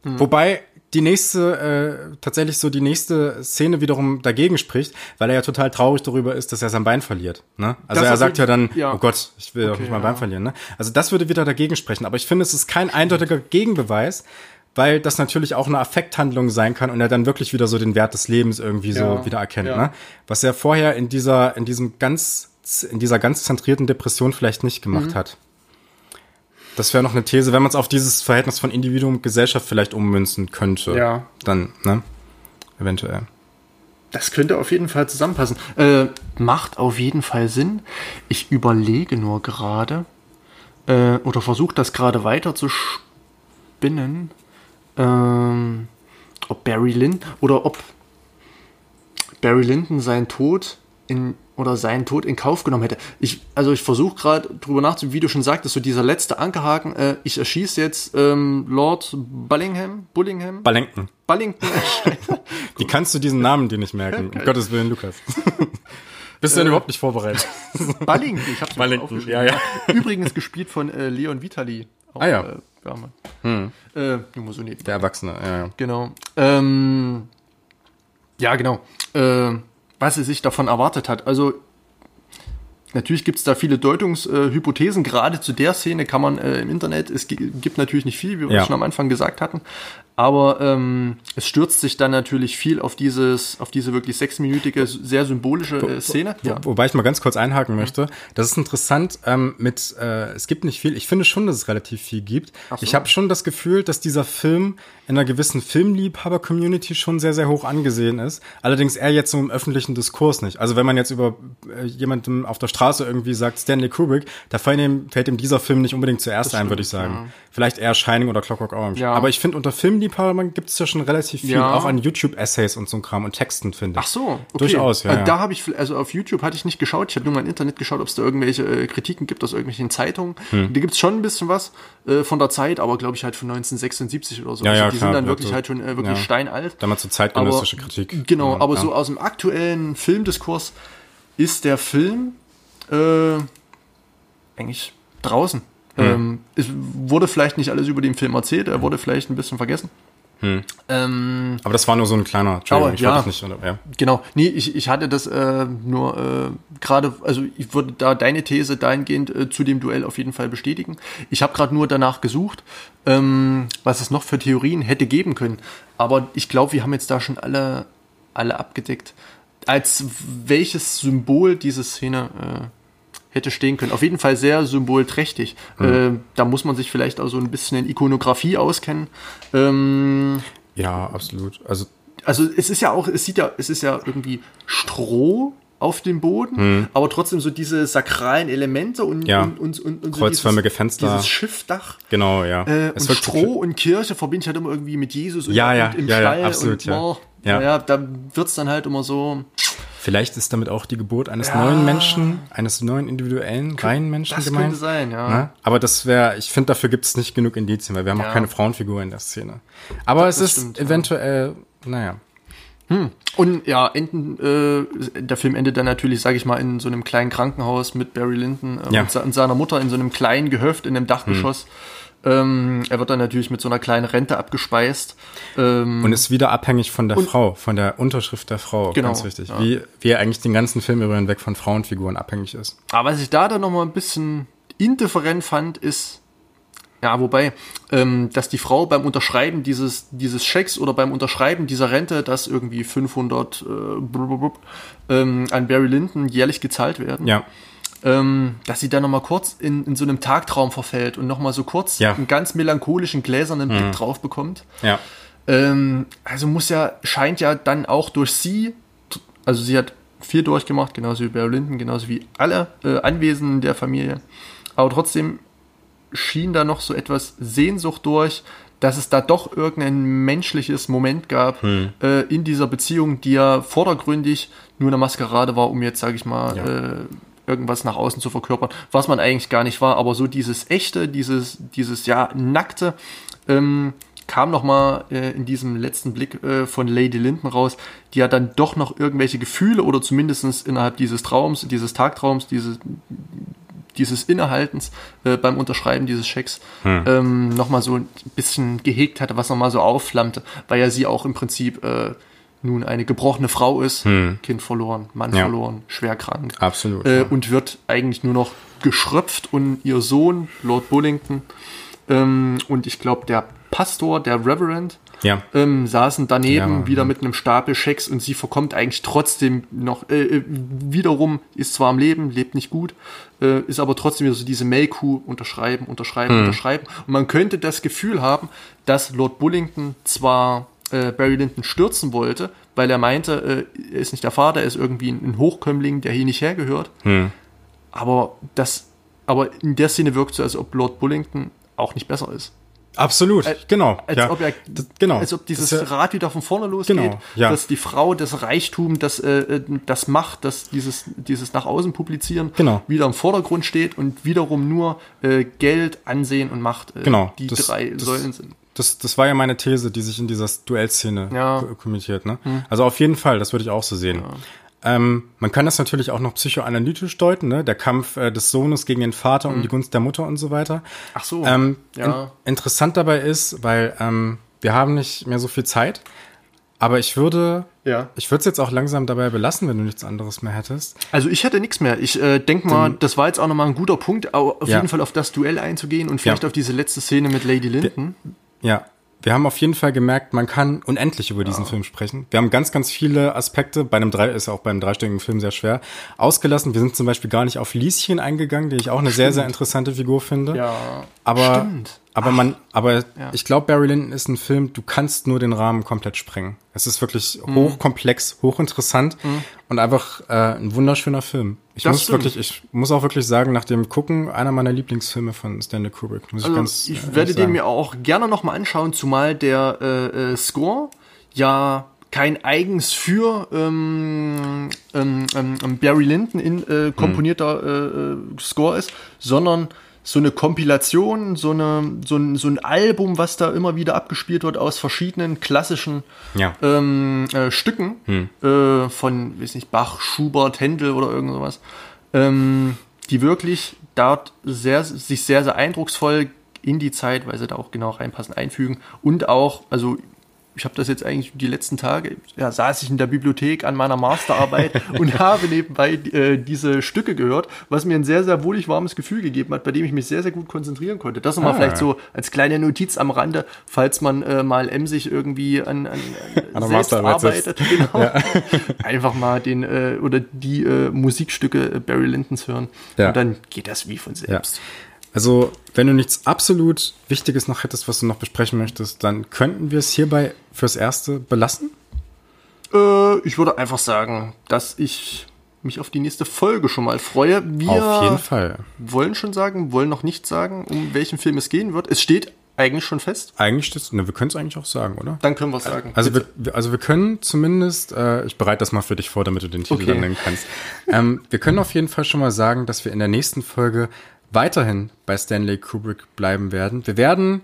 Hm. Wobei die nächste, äh, tatsächlich so die nächste Szene wiederum dagegen spricht, weil er ja total traurig darüber ist, dass er sein Bein verliert. Ne? Also das er sagt ja dann, ja. oh Gott, ich will okay, doch nicht mein ja. Bein verlieren. Ne? Also das würde wieder dagegen sprechen. Aber ich finde, es ist kein eindeutiger Gegenbeweis, weil das natürlich auch eine Affekthandlung sein kann und er dann wirklich wieder so den Wert des Lebens irgendwie ja. so wieder erkennt. Ne? Was er vorher in dieser, in diesem ganz, in dieser ganz zentrierten Depression vielleicht nicht gemacht mhm. hat. Das wäre noch eine These, wenn man es auf dieses Verhältnis von Individuum und Gesellschaft vielleicht ummünzen könnte. Ja. Dann, ne? Eventuell. Das könnte auf jeden Fall zusammenpassen. Äh, macht auf jeden Fall Sinn. Ich überlege nur gerade äh, oder versuche das gerade weiter zu spinnen, ähm, ob Barry Lyndon oder ob Barry Lyndon seinen Tod in oder seinen Tod in Kauf genommen hätte. Ich, also ich versuche gerade drüber nachzudenken, wie du schon sagtest, so dieser letzte Ankerhaken, äh, ich erschieße jetzt ähm, Lord Bullingham, Bullingham? Bullington. Bullington. wie kannst du diesen Namen dir nicht merken? um Gottes Willen, Lukas. Bist du denn äh, überhaupt nicht vorbereitet? Bullington, ich hab's Bullington, ja, ja. Übrigens gespielt von äh, Leon Vitali. Auch, ah ja. Äh, ja hm. äh, Der Erwachsene, ja, ja. Genau. Ähm, ja, genau. Äh, was er sich davon erwartet hat. Also Natürlich gibt es da viele Deutungshypothesen. Gerade zu der Szene kann man äh, im Internet, es gibt natürlich nicht viel, wie wir ja. schon am Anfang gesagt hatten, aber ähm, es stürzt sich dann natürlich viel auf dieses, auf diese wirklich sechsminütige, sehr symbolische äh, Szene. Wo, ja. Wobei ich mal ganz kurz einhaken möchte. Das ist interessant. Ähm, mit, äh, es gibt nicht viel. Ich finde schon, dass es relativ viel gibt. So. Ich habe schon das Gefühl, dass dieser Film in einer gewissen Filmliebhaber-Community schon sehr, sehr hoch angesehen ist. Allerdings eher jetzt so im öffentlichen Diskurs nicht. Also wenn man jetzt über äh, jemandem auf der Straße irgendwie sagt Stanley Kubrick, da fällt ihm, fällt ihm dieser Film nicht unbedingt zuerst ein, würde ich sagen. Ja. Vielleicht eher Shining oder Clockwork Orange. Ja. Aber ich finde unter Film Liebhabern gibt es ja schon relativ viel, ja. auch an YouTube-Essays und so ein Kram und Texten, finde ich. Ach so, okay. Durchaus, ja. Also da habe ich, also auf YouTube hatte ich nicht geschaut, ich habe nur mal im Internet geschaut, ob es da irgendwelche äh, Kritiken gibt aus irgendwelchen Zeitungen. Hm. Da gibt es schon ein bisschen was äh, von der Zeit, aber glaube ich halt von 1976 oder so. Ja, also ja, die klar, sind dann wirklich so, halt schon äh, wirklich ja. steinalt. Damals so zeitgenössische aber, Kritik. Genau, aber so aus dem aktuellen Filmdiskurs ist der Film äh, eigentlich draußen. Hm. Ähm, es wurde vielleicht nicht alles über den Film erzählt, er wurde vielleicht ein bisschen vergessen. Hm. Ähm, aber das war nur so ein kleiner Entschuldigung, ich ja, das nicht, ja. Genau, nee, ich, ich hatte das äh, nur äh, gerade, also ich würde da deine These dahingehend äh, zu dem Duell auf jeden Fall bestätigen. Ich habe gerade nur danach gesucht, ähm, was es noch für Theorien hätte geben können. Aber ich glaube, wir haben jetzt da schon alle, alle abgedeckt. Als welches Symbol diese Szene äh, hätte stehen können. Auf jeden Fall sehr symbolträchtig. Mhm. Äh, da muss man sich vielleicht auch so ein bisschen in Ikonografie auskennen. Ähm, ja, absolut. Also, also es ist ja auch, es sieht ja, es ist ja irgendwie Stroh auf dem Boden, hm. aber trotzdem so diese sakralen Elemente und, ja. und, und, und, und so kreuzförmige dieses, Fenster. Dieses Schiffdach. Genau, ja. Äh, und Stroh und Kirche verbinde ich halt immer irgendwie mit Jesus und, ja, ja, und im ja, Stall ja, absolut, und, ja. Oh, ja. ja, da wird's dann halt immer so Vielleicht ist damit auch die Geburt eines ja. neuen Menschen, eines neuen individuellen, reinen Menschen das gemeint. Das könnte sein, ja. Na? Aber das wäre, ich finde, dafür gibt es nicht genug Indizien, weil wir haben ja. auch keine Frauenfigur in der Szene. Aber das, es ist stimmt, eventuell, ja. naja. Hm. Und ja, enden, äh, der Film endet dann natürlich, sage ich mal, in so einem kleinen Krankenhaus mit Barry Lyndon äh, ja. und, seiner Mutter in so einem kleinen Gehöft in einem Dachgeschoss. Hm. Ähm, er wird dann natürlich mit so einer kleinen Rente abgespeist. Ähm, und ist wieder abhängig von der Frau, von der Unterschrift der Frau, genau, ganz wichtig. Ja. Wie, wie er eigentlich den ganzen Film über hinweg von Frauenfiguren abhängig ist. Aber was ich da dann nochmal ein bisschen indifferent fand, ist, ja, wobei, ähm, dass die Frau beim Unterschreiben dieses, dieses Schecks oder beim Unterschreiben dieser Rente, dass irgendwie 500 äh, ähm, an Barry Lyndon jährlich gezahlt werden. Ja ähm, dass sie dann nochmal kurz in, in so einem Tagtraum verfällt und nochmal so kurz ja. einen ganz melancholischen, gläsernen Blick mhm. drauf bekommt. Ja. Ähm, also muss ja, scheint ja dann auch durch sie, also sie hat viel durchgemacht, genauso wie Barry Lyndon, genauso wie alle äh, Anwesenden der Familie. Aber trotzdem schien da noch so etwas Sehnsucht durch, dass es da doch irgendein menschliches Moment gab hm. äh, in dieser Beziehung, die ja vordergründig nur eine Maskerade war, um jetzt, sage ich mal, ja. äh, irgendwas nach außen zu verkörpern, was man eigentlich gar nicht war. Aber so dieses echte, dieses, dieses ja nackte, ähm, kam noch mal äh, in diesem letzten Blick äh, von Lady Linden raus, die ja dann doch noch irgendwelche Gefühle oder zumindest innerhalb dieses Traums, dieses Tagtraums, dieses, dieses Innehaltens äh, beim Unterschreiben dieses Schecks hm. ähm, noch mal so ein bisschen gehegt hatte, was noch mal so aufflammte, weil ja sie auch im Prinzip äh, nun eine gebrochene Frau ist, hm. Kind verloren, Mann ja. verloren, schwer krank. Absolut. Äh, ja. Und wird eigentlich nur noch geschröpft und ihr Sohn, Lord Bullington, ähm, und ich glaube, der Pastor, der Reverend, ja. ähm, saßen daneben ja, wieder mit einem Stapel Schecks und sie verkommt eigentlich trotzdem noch, äh, äh, wiederum ist zwar am Leben, lebt nicht gut, äh, ist aber trotzdem wieder so diese Mailkuh unterschreiben, unterschreiben, hm. unterschreiben. Und man könnte das Gefühl haben, dass Lord Bullington zwar äh, Barry Lyndon stürzen wollte, weil er meinte, äh, er ist nicht der Vater, er ist irgendwie ein, ein Hochkömmling, der hier nicht hergehört. Hm. Aber das, aber in der Szene wirkt es so, als ob Lord Bullington auch nicht besser ist. Absolut, äh, genau. Als, ja. ob er, das, genau. als ob dieses ja, Rad wieder von vorne losgeht, genau, ja. dass die Frau das Reichtum, das, äh, äh, das Macht, das dieses, dieses nach außen publizieren, genau. wieder im Vordergrund steht und wiederum nur äh, Geld, Ansehen und Macht äh, genau, die das, drei das, Säulen sind. Das, das war ja meine These, die sich in dieser Duellszene ja. kommentiert. Ne? Hm. Also auf jeden Fall, das würde ich auch so sehen. Ja. Ähm, man kann das natürlich auch noch psychoanalytisch deuten, ne? Der Kampf äh, des Sohnes gegen den Vater mhm. um die Gunst der Mutter und so weiter. Ach so. Ähm, ja. in, interessant dabei ist, weil ähm, wir haben nicht mehr so viel Zeit, aber ich würde, ja. ich würde es jetzt auch langsam dabei belassen, wenn du nichts anderes mehr hättest. Also ich hätte nichts mehr. Ich äh, denke mal, Den, das war jetzt auch nochmal ein guter Punkt, auf ja. jeden Fall auf das Duell einzugehen und vielleicht ja. auf diese letzte Szene mit Lady Linton. Ja, wir haben auf jeden Fall gemerkt, man kann unendlich über diesen ja. Film sprechen. Wir haben ganz, ganz viele Aspekte, bei einem drei, ist auch beim dreistündigen Film sehr schwer, ausgelassen. Wir sind zum Beispiel gar nicht auf Lieschen eingegangen, die ich auch eine Stimmt. sehr, sehr interessante Figur finde. Ja, aber, Stimmt. Aber Ach. man, aber ja. ich glaube, Barry Lyndon ist ein Film, du kannst nur den Rahmen komplett sprengen. Es ist wirklich mhm. hochkomplex, hochinteressant mhm. und einfach äh, ein wunderschöner Film. Ich das muss stimmt. wirklich, ich muss auch wirklich sagen, nach dem Gucken, einer meiner Lieblingsfilme von Stanley Kubrick, muss also, ich ganz Ich äh, werde den mir auch gerne nochmal anschauen, zumal der äh, äh, Score ja kein eigens für ähm, ähm, ähm, Barry Lyndon in äh, komponierter äh, äh Score ist, sondern so eine Kompilation, so, eine, so, ein, so ein Album, was da immer wieder abgespielt wird aus verschiedenen klassischen ja. ähm, äh, Stücken hm. äh, von, weiß nicht, Bach, Schubert, Händel oder irgend sowas, ähm, die wirklich dort sehr, sich sehr, sehr eindrucksvoll in die Zeit, weil sie da auch genau reinpassen, einfügen und auch, also ich habe das jetzt eigentlich die letzten Tage, ja, saß ich in der Bibliothek an meiner Masterarbeit und habe nebenbei äh, diese Stücke gehört, was mir ein sehr, sehr wohlig warmes Gefühl gegeben hat, bei dem ich mich sehr, sehr gut konzentrieren konnte. Das nochmal ah. vielleicht so als kleine Notiz am Rande, falls man äh, mal emsig irgendwie an, an, an selbst arbeitet. Genau. Ja. Einfach mal den äh, oder die äh, Musikstücke Barry Lyndons hören. Ja. Und dann geht das wie von selbst. Ja. Also, wenn du nichts absolut Wichtiges noch hättest, was du noch besprechen möchtest, dann könnten wir es hierbei fürs Erste belassen? Äh, ich würde einfach sagen, dass ich mich auf die nächste Folge schon mal freue. Wir auf jeden Fall. wollen schon sagen, wollen noch nicht sagen, um welchen Film es gehen wird. Es steht eigentlich schon fest? Eigentlich steht ne, wir können es eigentlich auch sagen, oder? Dann können wir es sagen. Also wir, also wir können zumindest, äh, ich bereite das mal für dich vor, damit du den Titel okay. dann nennen kannst. ähm, wir können auf jeden Fall schon mal sagen, dass wir in der nächsten Folge weiterhin bei Stanley Kubrick bleiben werden. Wir werden,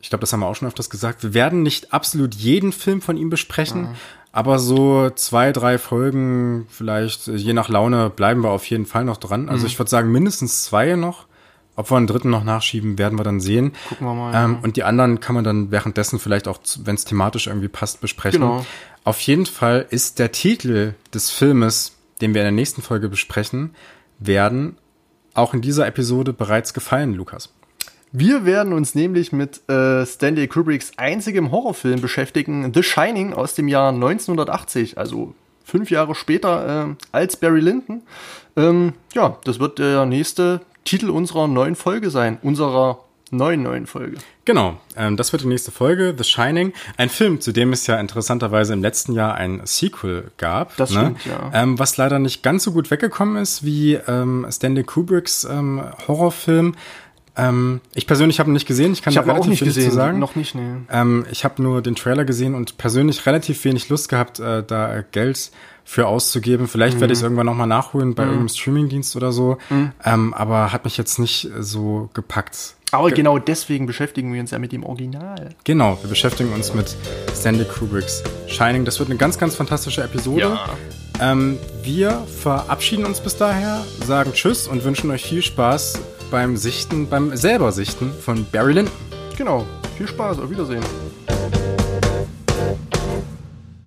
ich glaube, das haben wir auch schon öfters gesagt, wir werden nicht absolut jeden Film von ihm besprechen, mhm. aber so zwei, drei Folgen, vielleicht je nach Laune, bleiben wir auf jeden Fall noch dran. Also mhm. ich würde sagen, mindestens zwei noch. Ob wir einen dritten noch nachschieben, werden wir dann sehen. Gucken wir mal. Ähm, ja. Und die anderen kann man dann währenddessen vielleicht auch, wenn es thematisch irgendwie passt, besprechen. Genau. Auf jeden Fall ist der Titel des Filmes, den wir in der nächsten Folge besprechen werden, auch in dieser Episode bereits gefallen, Lukas. Wir werden uns nämlich mit äh, Stanley Kubricks einzigem Horrorfilm beschäftigen, The Shining aus dem Jahr 1980, also fünf Jahre später äh, als Barry Lyndon. Ähm, ja, das wird der nächste Titel unserer neuen Folge sein, unserer neuen neuen Folge. Genau, ähm, das wird die nächste Folge, The Shining, ein Film, zu dem es ja interessanterweise im letzten Jahr ein Sequel gab. Das ne? stimmt, ja. Ähm, was leider nicht ganz so gut weggekommen ist wie ähm, Stanley Kubricks ähm, Horrorfilm. Ähm, ich persönlich habe ihn nicht gesehen, ich kann ich da relativ auch nicht wenig gesehen, zu sagen. Noch nicht, nee. Ähm, ich habe nur den Trailer gesehen und persönlich relativ wenig Lust gehabt, äh, da Geld für auszugeben. Vielleicht mhm. werde ich es irgendwann nochmal nachholen bei mhm. irgendeinem Streamingdienst oder so. Mhm. Ähm, aber hat mich jetzt nicht so gepackt. Aber Ge genau deswegen beschäftigen wir uns ja mit dem Original. Genau, wir beschäftigen uns mit Stanley Kubricks Shining. Das wird eine ganz, ganz fantastische Episode. Ja. Ähm, wir verabschieden uns bis daher, sagen Tschüss und wünschen euch viel Spaß beim Sichten, beim selber Sichten von Barry Lyndon. Genau, viel Spaß, auf Wiedersehen.